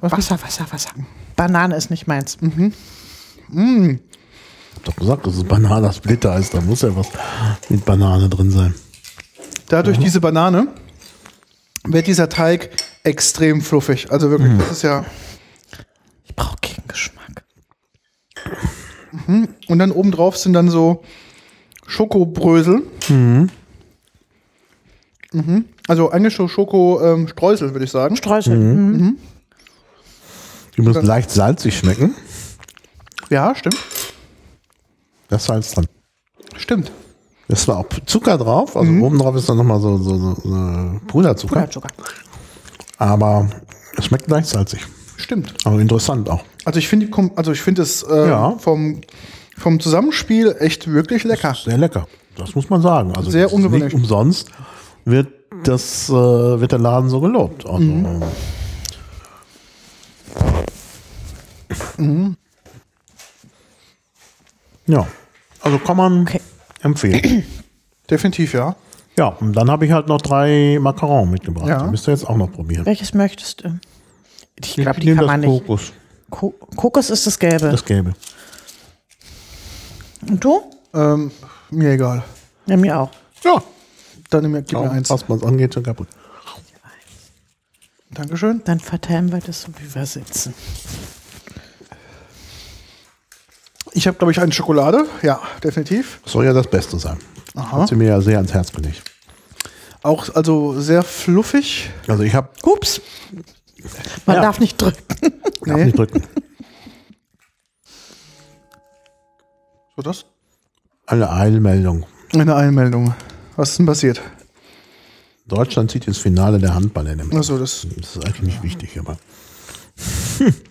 Wasser, Wasser, Wasser. Banane ist nicht meins. Ich hab doch gesagt, das ist Banane, das Splitter ist. Da muss ja was mit Banane drin sein. Dadurch diese Banane wird dieser Teig extrem fluffig. Also wirklich, das ist ja. Ich brauche Gegengeschmack. Und dann obendrauf sind dann so Schokobrösel. Mhm. Also eigentlich so Schoko-Streusel, würde ich sagen. Streusel. Mhm. Die müssen leicht salzig schmecken. Ja, stimmt. Das Salz dran. Stimmt. Das war auch Zucker drauf. Also oben drauf ist dann nochmal so, so, so, so Puderzucker. Puderzucker. Aber es schmeckt leicht salzig. Stimmt. Aber interessant auch. Also ich finde also ich finde es äh, Ja. vom, vom Zusammenspiel echt wirklich lecker. Sehr lecker. Das muss man sagen. Also Sehr ungewöhnlich. Nicht umsonst wird das äh, wird der Laden so gelobt. Also, Mhm. Ja, also kann man Okay. empfehlen. Definitiv, ja. Ja, und dann habe ich halt noch drei Macarons mitgebracht. Ja. Die müsst ihr jetzt auch noch probieren. Welches möchtest du? Ich glaube, die kann man das nicht. Kokos, Ko Kokos ist das Gelbe. das Gelbe. Und du? Ähm, mir egal. Ja, mir auch. Ja, Dann nimm mir, gib mir ja eins. was man angeht, schon kaputt. Dankeschön. Dann verteilen wir das wir sitzen. Ich habe, glaube ich, eine Schokolade. Ja, definitiv. Soll ja das Beste sein. Aha. Hat sie mir ja sehr ans Herz gelegt. Auch also sehr fluffig. Also ich habe Ups. Man Ja. darf nicht drücken. darf Nee. nicht drücken. So das? Eine Eilmeldung. Eine Einmeldung. Was ist denn passiert? Deutschland zieht ins Finale der Handball-NM. Achso, das. Das ist eigentlich nicht wichtig, aber.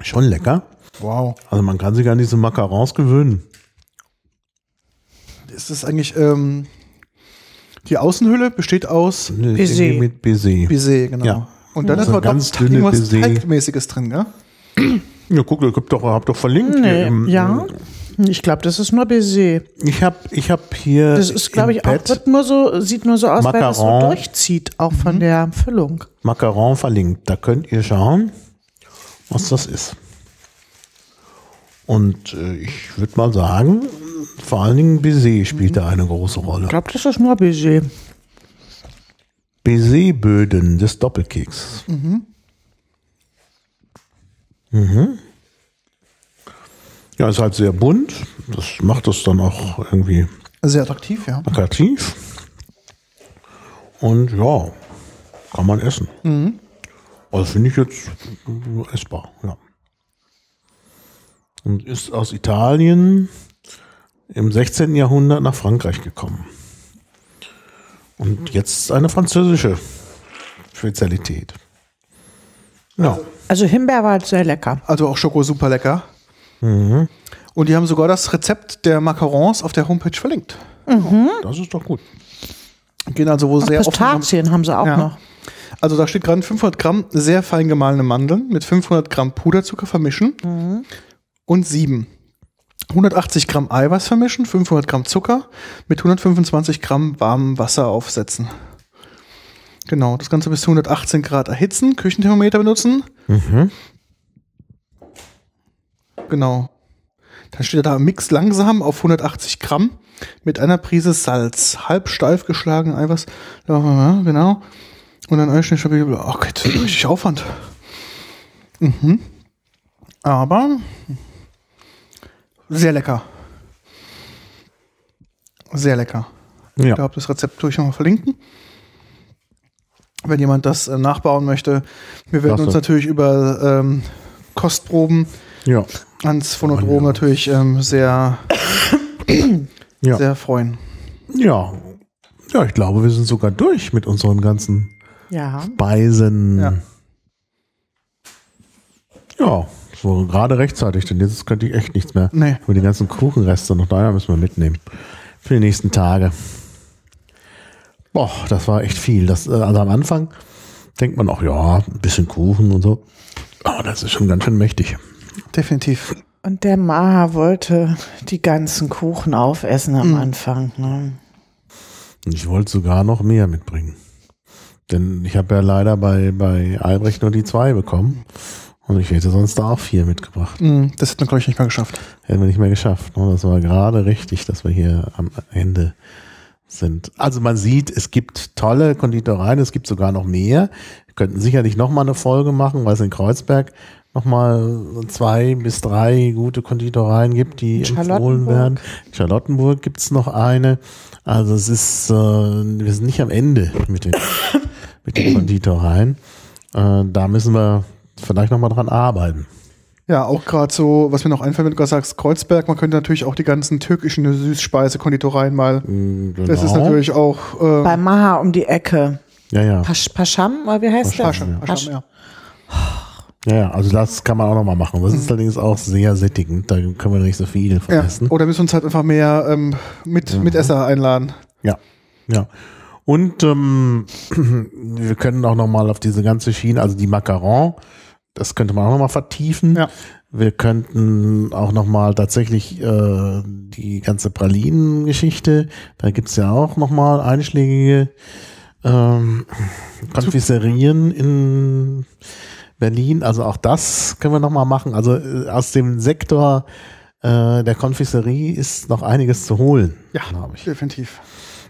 Schon lecker. Wow. Also man kann sich an diese Macarons gewöhnen. Ist das eigentlich. Ähm, die Außenhülle besteht aus Baiser. Mit Baiser. Baiser, genau. Ja. Und dann Das ist noch ganz dünne Baiser. Teigmäßiges drin, ja? Ja, guck, ihr habt doch, habt doch verlinkt. Nee, hier im- ja. Ich glaube, das ist nur Baiser. Ich habe ich hab hier. Das ist, glaube ich, auch, Pad wird nur so, sieht nur so aus, weil es so Macaron. durchzieht, auch von der Füllung. Macaron verlinkt. Da könnt ihr schauen, was das ist. Und äh, ich würde mal sagen, vor allen Dingen Baiser spielt da eine große Rolle. Ich glaube, das ist nur Baiser. Baiser-Böden des Doppelkeks. Mhm. Ja, ist halt sehr bunt. Das macht es dann auch irgendwie Sehr attraktiv, ja. attraktiv. Und ja, kann man essen. Also finde ich jetzt essbar, ja. Und ist aus Italien im 16. Jahrhundert nach Frankreich gekommen. Und jetzt eine französische Spezialität. Ja, Also Himbeer war sehr lecker. Also auch Schoko super lecker. Und die haben sogar das Rezept der Macarons auf der Homepage verlinkt. das ist doch gut. Gehen also wo sehr offen. Pistazien haben sie auch Ja. noch. Also da steht dran 500 Gramm sehr fein gemahlene Mandeln mit 500 Gramm Puderzucker vermischen und 7. 180 Gramm Eiweiß vermischen, 500 Gramm Zucker mit 125 Gramm warmem Wasser aufsetzen. Genau, das Ganze bis zu 118 Grad erhitzen, Küchenthermometer benutzen. Mhm. Genau. Dann steht da Mix langsam auf 180 Gramm mit einer Prise Salz. Halb steif geschlagen, Eiweiß. Ja, genau. Und dann stabil. Okay, das ist richtig Aufwand. Mhm. Aber sehr lecker. Sehr lecker. Ich Ja. glaube, das Rezept tue ich nochmal verlinken. Wenn jemand das äh, nachbauen möchte. Wir werden Klasse. uns natürlich über ähm, Kostproben Ja. ans Phonodrom natürlich ähm, sehr, Ja. sehr freuen. Ja. Ja, ich glaube, wir sind sogar durch mit unseren ganzen Ja. Speisen. Ja. Ja, so gerade rechtzeitig, denn jetzt könnte ich echt nichts mehr. Nee. Aber die ganzen Kuchenreste noch da müssen wir mitnehmen. Für die nächsten Tage. Boah, das war echt viel. Das, äh, also am Anfang denkt man auch, ja, ein bisschen Kuchen und so. Aber das ist schon ganz schön mächtig. Definitiv. Und der Maha wollte die ganzen Kuchen aufessen am Anfang. Ne? Und ich wollte sogar noch mehr mitbringen. Denn ich habe ja leider bei, bei Albrecht nur die zwei bekommen. Und ich hätte sonst da auch vier mitgebracht. Mm, Das hätten wir, glaube ich, nicht mal geschafft. Hätten wir nicht mehr geschafft. ne? Das war gerade richtig, dass wir hier am Ende sind. Also man sieht, es gibt tolle Konditoreien, es gibt sogar noch mehr. Wir könnten sicherlich noch mal eine Folge machen, weil es in Kreuzberg noch mal zwei bis drei gute Konditoreien gibt, die empfohlen werden. In Charlottenburg gibt's noch eine. Also es ist, äh, wir sind nicht am Ende mit den, mit den Konditoreien. Äh, da müssen wir vielleicht noch mal dran arbeiten. Ja, auch gerade so, was mir noch einfällt, wenn du gerade sagst, Kreuzberg, man könnte natürlich auch die ganzen türkischen Süßspeise-Konditoreien mal. Genau. Das ist natürlich auch äh, Bei Maha um die Ecke. ja, ja. Pasch, Pascham, oder wie heißt Pascham, der? Pascham, ja. Ja, ja, also das kann man auch nochmal machen. Das ist allerdings auch sehr sättigend. Da können wir nicht so viel von ja. essen. Oder müssen wir uns halt einfach mehr ähm, mit, Mitesser einladen. Ja, ja. Und ähm, wir können auch nochmal auf diese ganze Schiene, also die Macaron, das könnte man auch nochmal vertiefen. Ja. Wir könnten auch nochmal tatsächlich äh, die ganze Pralinen-Geschichte, da gibt's ja auch nochmal einschlägige ähm, Konfiserien in Berlin. Also auch das können wir nochmal machen. Also äh, aus dem Sektor äh, der Konfiserie ist noch einiges zu holen. Ja, definitiv.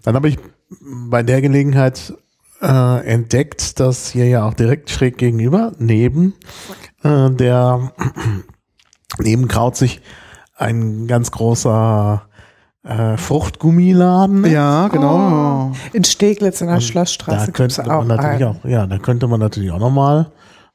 Dann habe ich bei der Gelegenheit äh, entdeckt, dass hier ja auch direkt schräg gegenüber, neben äh, der neben Krauzig ein ganz großer äh, Fruchtgummiladen. Ja, genau. In Steglitz in der Da Schlossstraße gibt's könnte auch man natürlich einen. auch, ja, da könnte man natürlich auch nochmal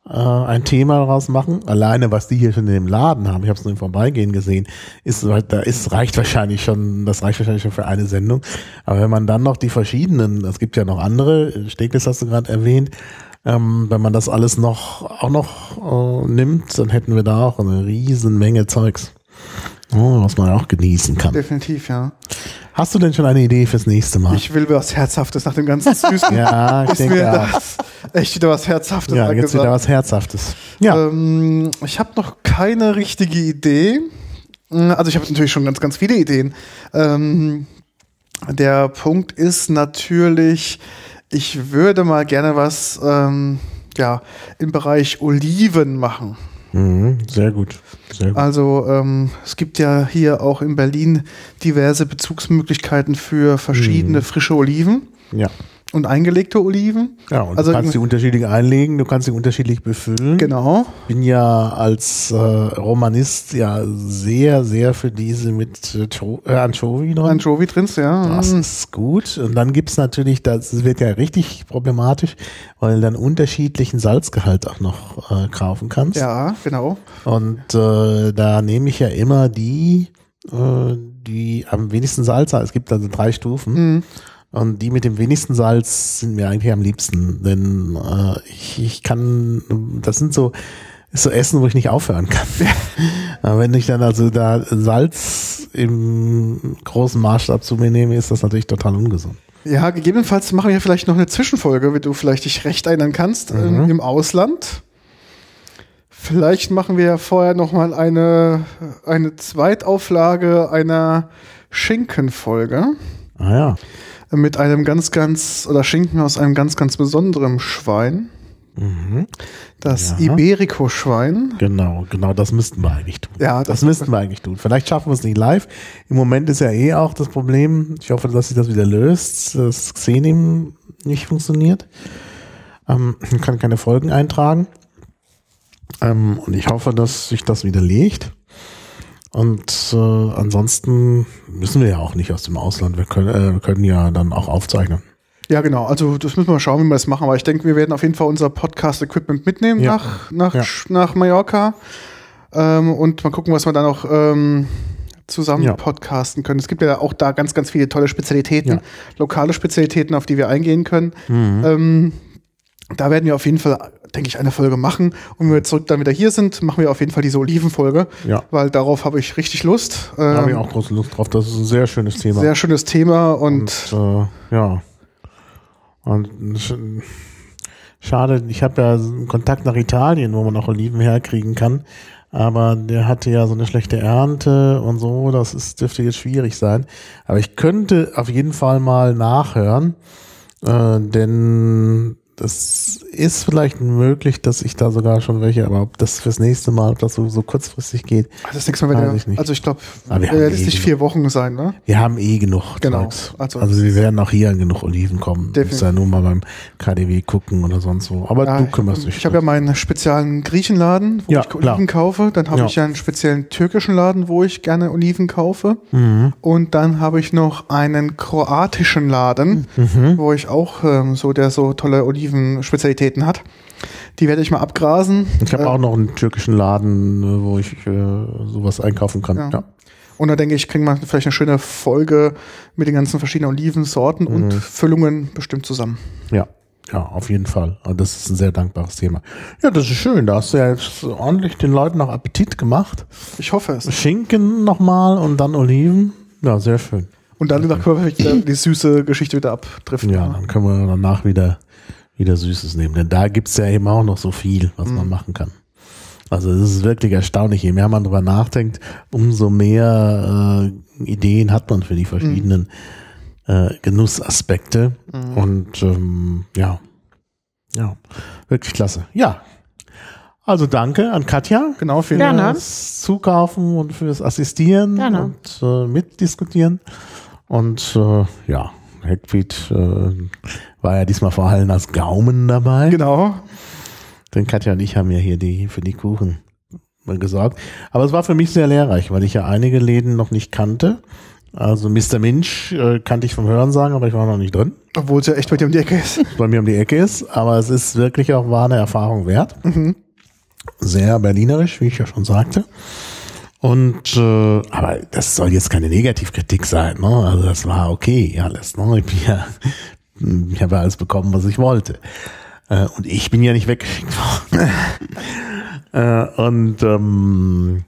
äh, ein Thema daraus machen. Alleine, was die hier schon in dem Laden haben, ich habe es nur im Vorbeigehen gesehen, ist, da ist, reicht wahrscheinlich schon, das reicht wahrscheinlich schon für eine Sendung. Aber wenn man dann noch die verschiedenen, es gibt ja noch andere, Steglitz hast du gerade erwähnt, ähm, wenn man das alles noch, auch noch äh, nimmt, dann hätten wir da auch eine riesen Menge Zeugs. Oh, was man auch genießen kann. Definitiv, ja. Hast du denn schon eine Idee fürs nächste Mal? Ich will was Herzhaftes nach dem ganzen Süßen. ja, ich ist denke mir echt wieder was Herzhaftes Ja, jetzt angesagt. wieder was Herzhaftes. Ja. Ähm, ich habe noch keine richtige Idee. Mm, Also ich habe natürlich schon ganz, ganz viele Ideen. Ähm, der Punkt ist natürlich, ich würde mal gerne was ähm, ja, im Bereich Oliven machen. Mhm, sehr gut. Sehr gut. Also ähm, es gibt ja hier auch in Berlin diverse Bezugsmöglichkeiten für verschiedene frische Oliven Ja. Und eingelegte Oliven. Ja, und Also du kannst sie unterschiedlich einlegen, du kannst sie unterschiedlich befüllen. Genau. bin ja als äh, Romanist ja sehr, sehr für diese mit äh, äh, Anchovy drin. Anchovy drin, ja. Das Mm. ist gut. Und dann gibt's natürlich, das wird ja richtig problematisch, weil du dann unterschiedlichen Salzgehalt auch noch äh, kaufen kannst. Ja, genau. Und äh, da nehme ich ja immer die, äh, die am wenigsten Salz haben. Es gibt also drei Stufen. Mhm. Und die mit dem wenigsten Salz sind mir eigentlich am liebsten. Denn äh, ich, ich kann, das sind so, so Essen, wo ich nicht aufhören kann. Aber wenn ich dann also da Salz im großen Maßstab zu mir nehme, ist das natürlich total ungesund. Ja, gegebenenfalls machen wir vielleicht noch eine Zwischenfolge, wie du vielleicht dich recht erinnern kannst. Mhm. Ähm, Im Ausland Vielleicht machen wir ja vorher nochmal eine, eine Zweitauflage einer Schinkenfolge Ah ja. Mit einem ganz, ganz, oder Schinken aus einem ganz, ganz besonderen Schwein. Das Ja. Iberico-Schwein. Genau, genau, das müssten wir eigentlich tun. Ja, das, das- müssten wir eigentlich tun. Vielleicht schaffen wir es nicht live. Im Moment ist ja eh auch das Problem. Ich hoffe, dass sich das wieder löst. Das Xenim nicht funktioniert. Ähm, kann keine Folgen eintragen. Ähm, und ich hoffe, dass sich das wieder legt. Und äh, ansonsten müssen wir ja auch nicht aus dem Ausland. Wir können, äh, wir können ja dann auch aufzeichnen. Ja, genau. Also das müssen wir mal schauen, wie wir das machen. Aber ich denke, wir werden auf jeden Fall unser Podcast-Equipment mitnehmen Ja. nach, nach, Ja. Nach Mallorca. Ähm, und mal gucken, was wir dann auch ähm, zusammen Ja. podcasten können. Es gibt ja auch da ganz, ganz viele tolle Spezialitäten. Mhm. lokale Spezialitäten, auf die wir eingehen können. Ähm, da werden wir auf jeden Fall, denke ich, eine Folge machen. Und wenn wir zurück dann wieder hier sind, machen wir auf jeden Fall diese Olivenfolge. Ja. Weil darauf habe ich richtig Lust. Da habe ich Ähm, auch große Lust drauf. Das ist ein sehr schönes Thema. sehr schönes Thema und, Und äh, ja. Und sch- schade, ich habe ja einen Kontakt nach Italien, wo man auch Oliven herkriegen kann. Aber der hatte ja so eine schlechte Ernte und so, das ist, dürfte jetzt schwierig sein. Aber ich könnte auf jeden Fall mal nachhören, äh, denn das ist vielleicht möglich, dass ich da sogar schon welche, aber ob das fürs nächste Mal, ob das so, so kurzfristig geht, das nächste Mal, der, ich nicht. also ich glaube, realistisch eh vier Wochen sein, ne? Wir haben eh genug Genau. Also- Also, wir werden auch hier an genug Oliven kommen. Definitiv. Muss ja nur mal beim KDW gucken oder sonst wo. Aber Ja, du kümmerst dich. Ich habe ja meinen speziellen Griechenladen, wo Ja, ich Oliven klar. kaufe. Dann habe Ja. ich ja einen speziellen türkischen Laden, wo ich gerne Oliven kaufe. Mhm. Und dann habe ich noch einen kroatischen Laden, Mhm. wo ich auch ähm, so, der so tolle Olivenspezialitäten hat. Die werde ich mal abgrasen. ich habe Äh, auch noch einen türkischen Laden, äh, wo ich äh, sowas einkaufen kann. Ja. Ja. Und da denke ich, kriegen wir vielleicht eine schöne Folge mit den ganzen verschiedenen Olivensorten Mhm. und Füllungen bestimmt zusammen. ja. Ja, auf jeden Fall. Und das ist ein sehr dankbares Thema. Ja, das ist schön. Da hast du ja jetzt ordentlich den Leuten noch Appetit gemacht. Ich hoffe es. Schinken nochmal und dann Oliven. Ja, sehr schön. Und dann können wir die süße Geschichte wieder abdriften. Ja, dann können wir danach wieder, wieder Süßes nehmen. Denn da gibt's ja eben auch noch so viel, was man machen kann. Also es ist wirklich erstaunlich. Je mehr man drüber nachdenkt, umso mehr äh, Ideen hat man für die verschiedenen äh, Genussaspekte. Und ähm, ja, ja, wirklich klasse. Ja. Also danke an Katja. Genau, vielen Gerne. Dank. Fürs Zukaufen und fürs Assistieren Gerne. und äh, mitdiskutieren. Und äh, ja, Heckfried äh, war ja diesmal vor allem als Gaumen dabei. Genau. Denn Katja und ich haben ja hier die für die Kuchen gesorgt. Aber es war für mich sehr lehrreich, weil ich ja einige Läden noch nicht kannte. Also Mr. Minch äh, kannte ich vom Hören sagen, aber ich war noch nicht drin, Obwohl es ja echt bei dir um die Ecke ist. bei mir um die Ecke ist. Aber es ist wirklich auch war eine Erfahrung wert. Sehr berlinerisch, wie ich ja schon sagte. Und äh, aber das soll jetzt keine Negativkritik sein, ne? Also das war okay alles, ne? Ich bin ja, ich habe alles bekommen, was ich wollte. Äh, und ich bin ja nicht weggeschickt worden. äh, und ähm,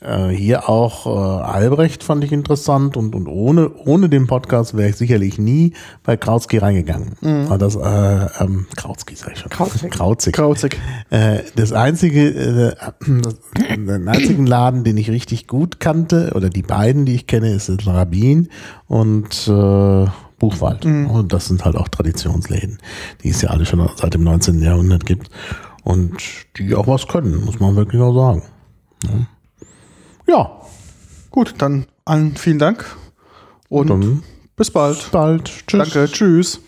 äh, hier auch äh, Albrecht fand ich interessant und, und ohne, ohne den Podcast wäre ich sicherlich nie bei Krauzki reingegangen. Aber Das, äh, ähm, Krauzki sag ich schon. Krauzig. Krauzig. Krauzig. Äh, das einzige, äh, das, den einzigen Laden, den ich richtig gut kannte, oder die beiden, die ich kenne, ist Rabin und äh, Buchwald. Und das sind halt auch Traditionsläden, die es ja alle schon seit dem 19. Jahrhundert gibt. Und die auch was können, muss man wirklich auch sagen. Ja. Ja, Gut, dann allen vielen Dank und dann bis bald. bis bald. Tschüss. Danke, tschüss.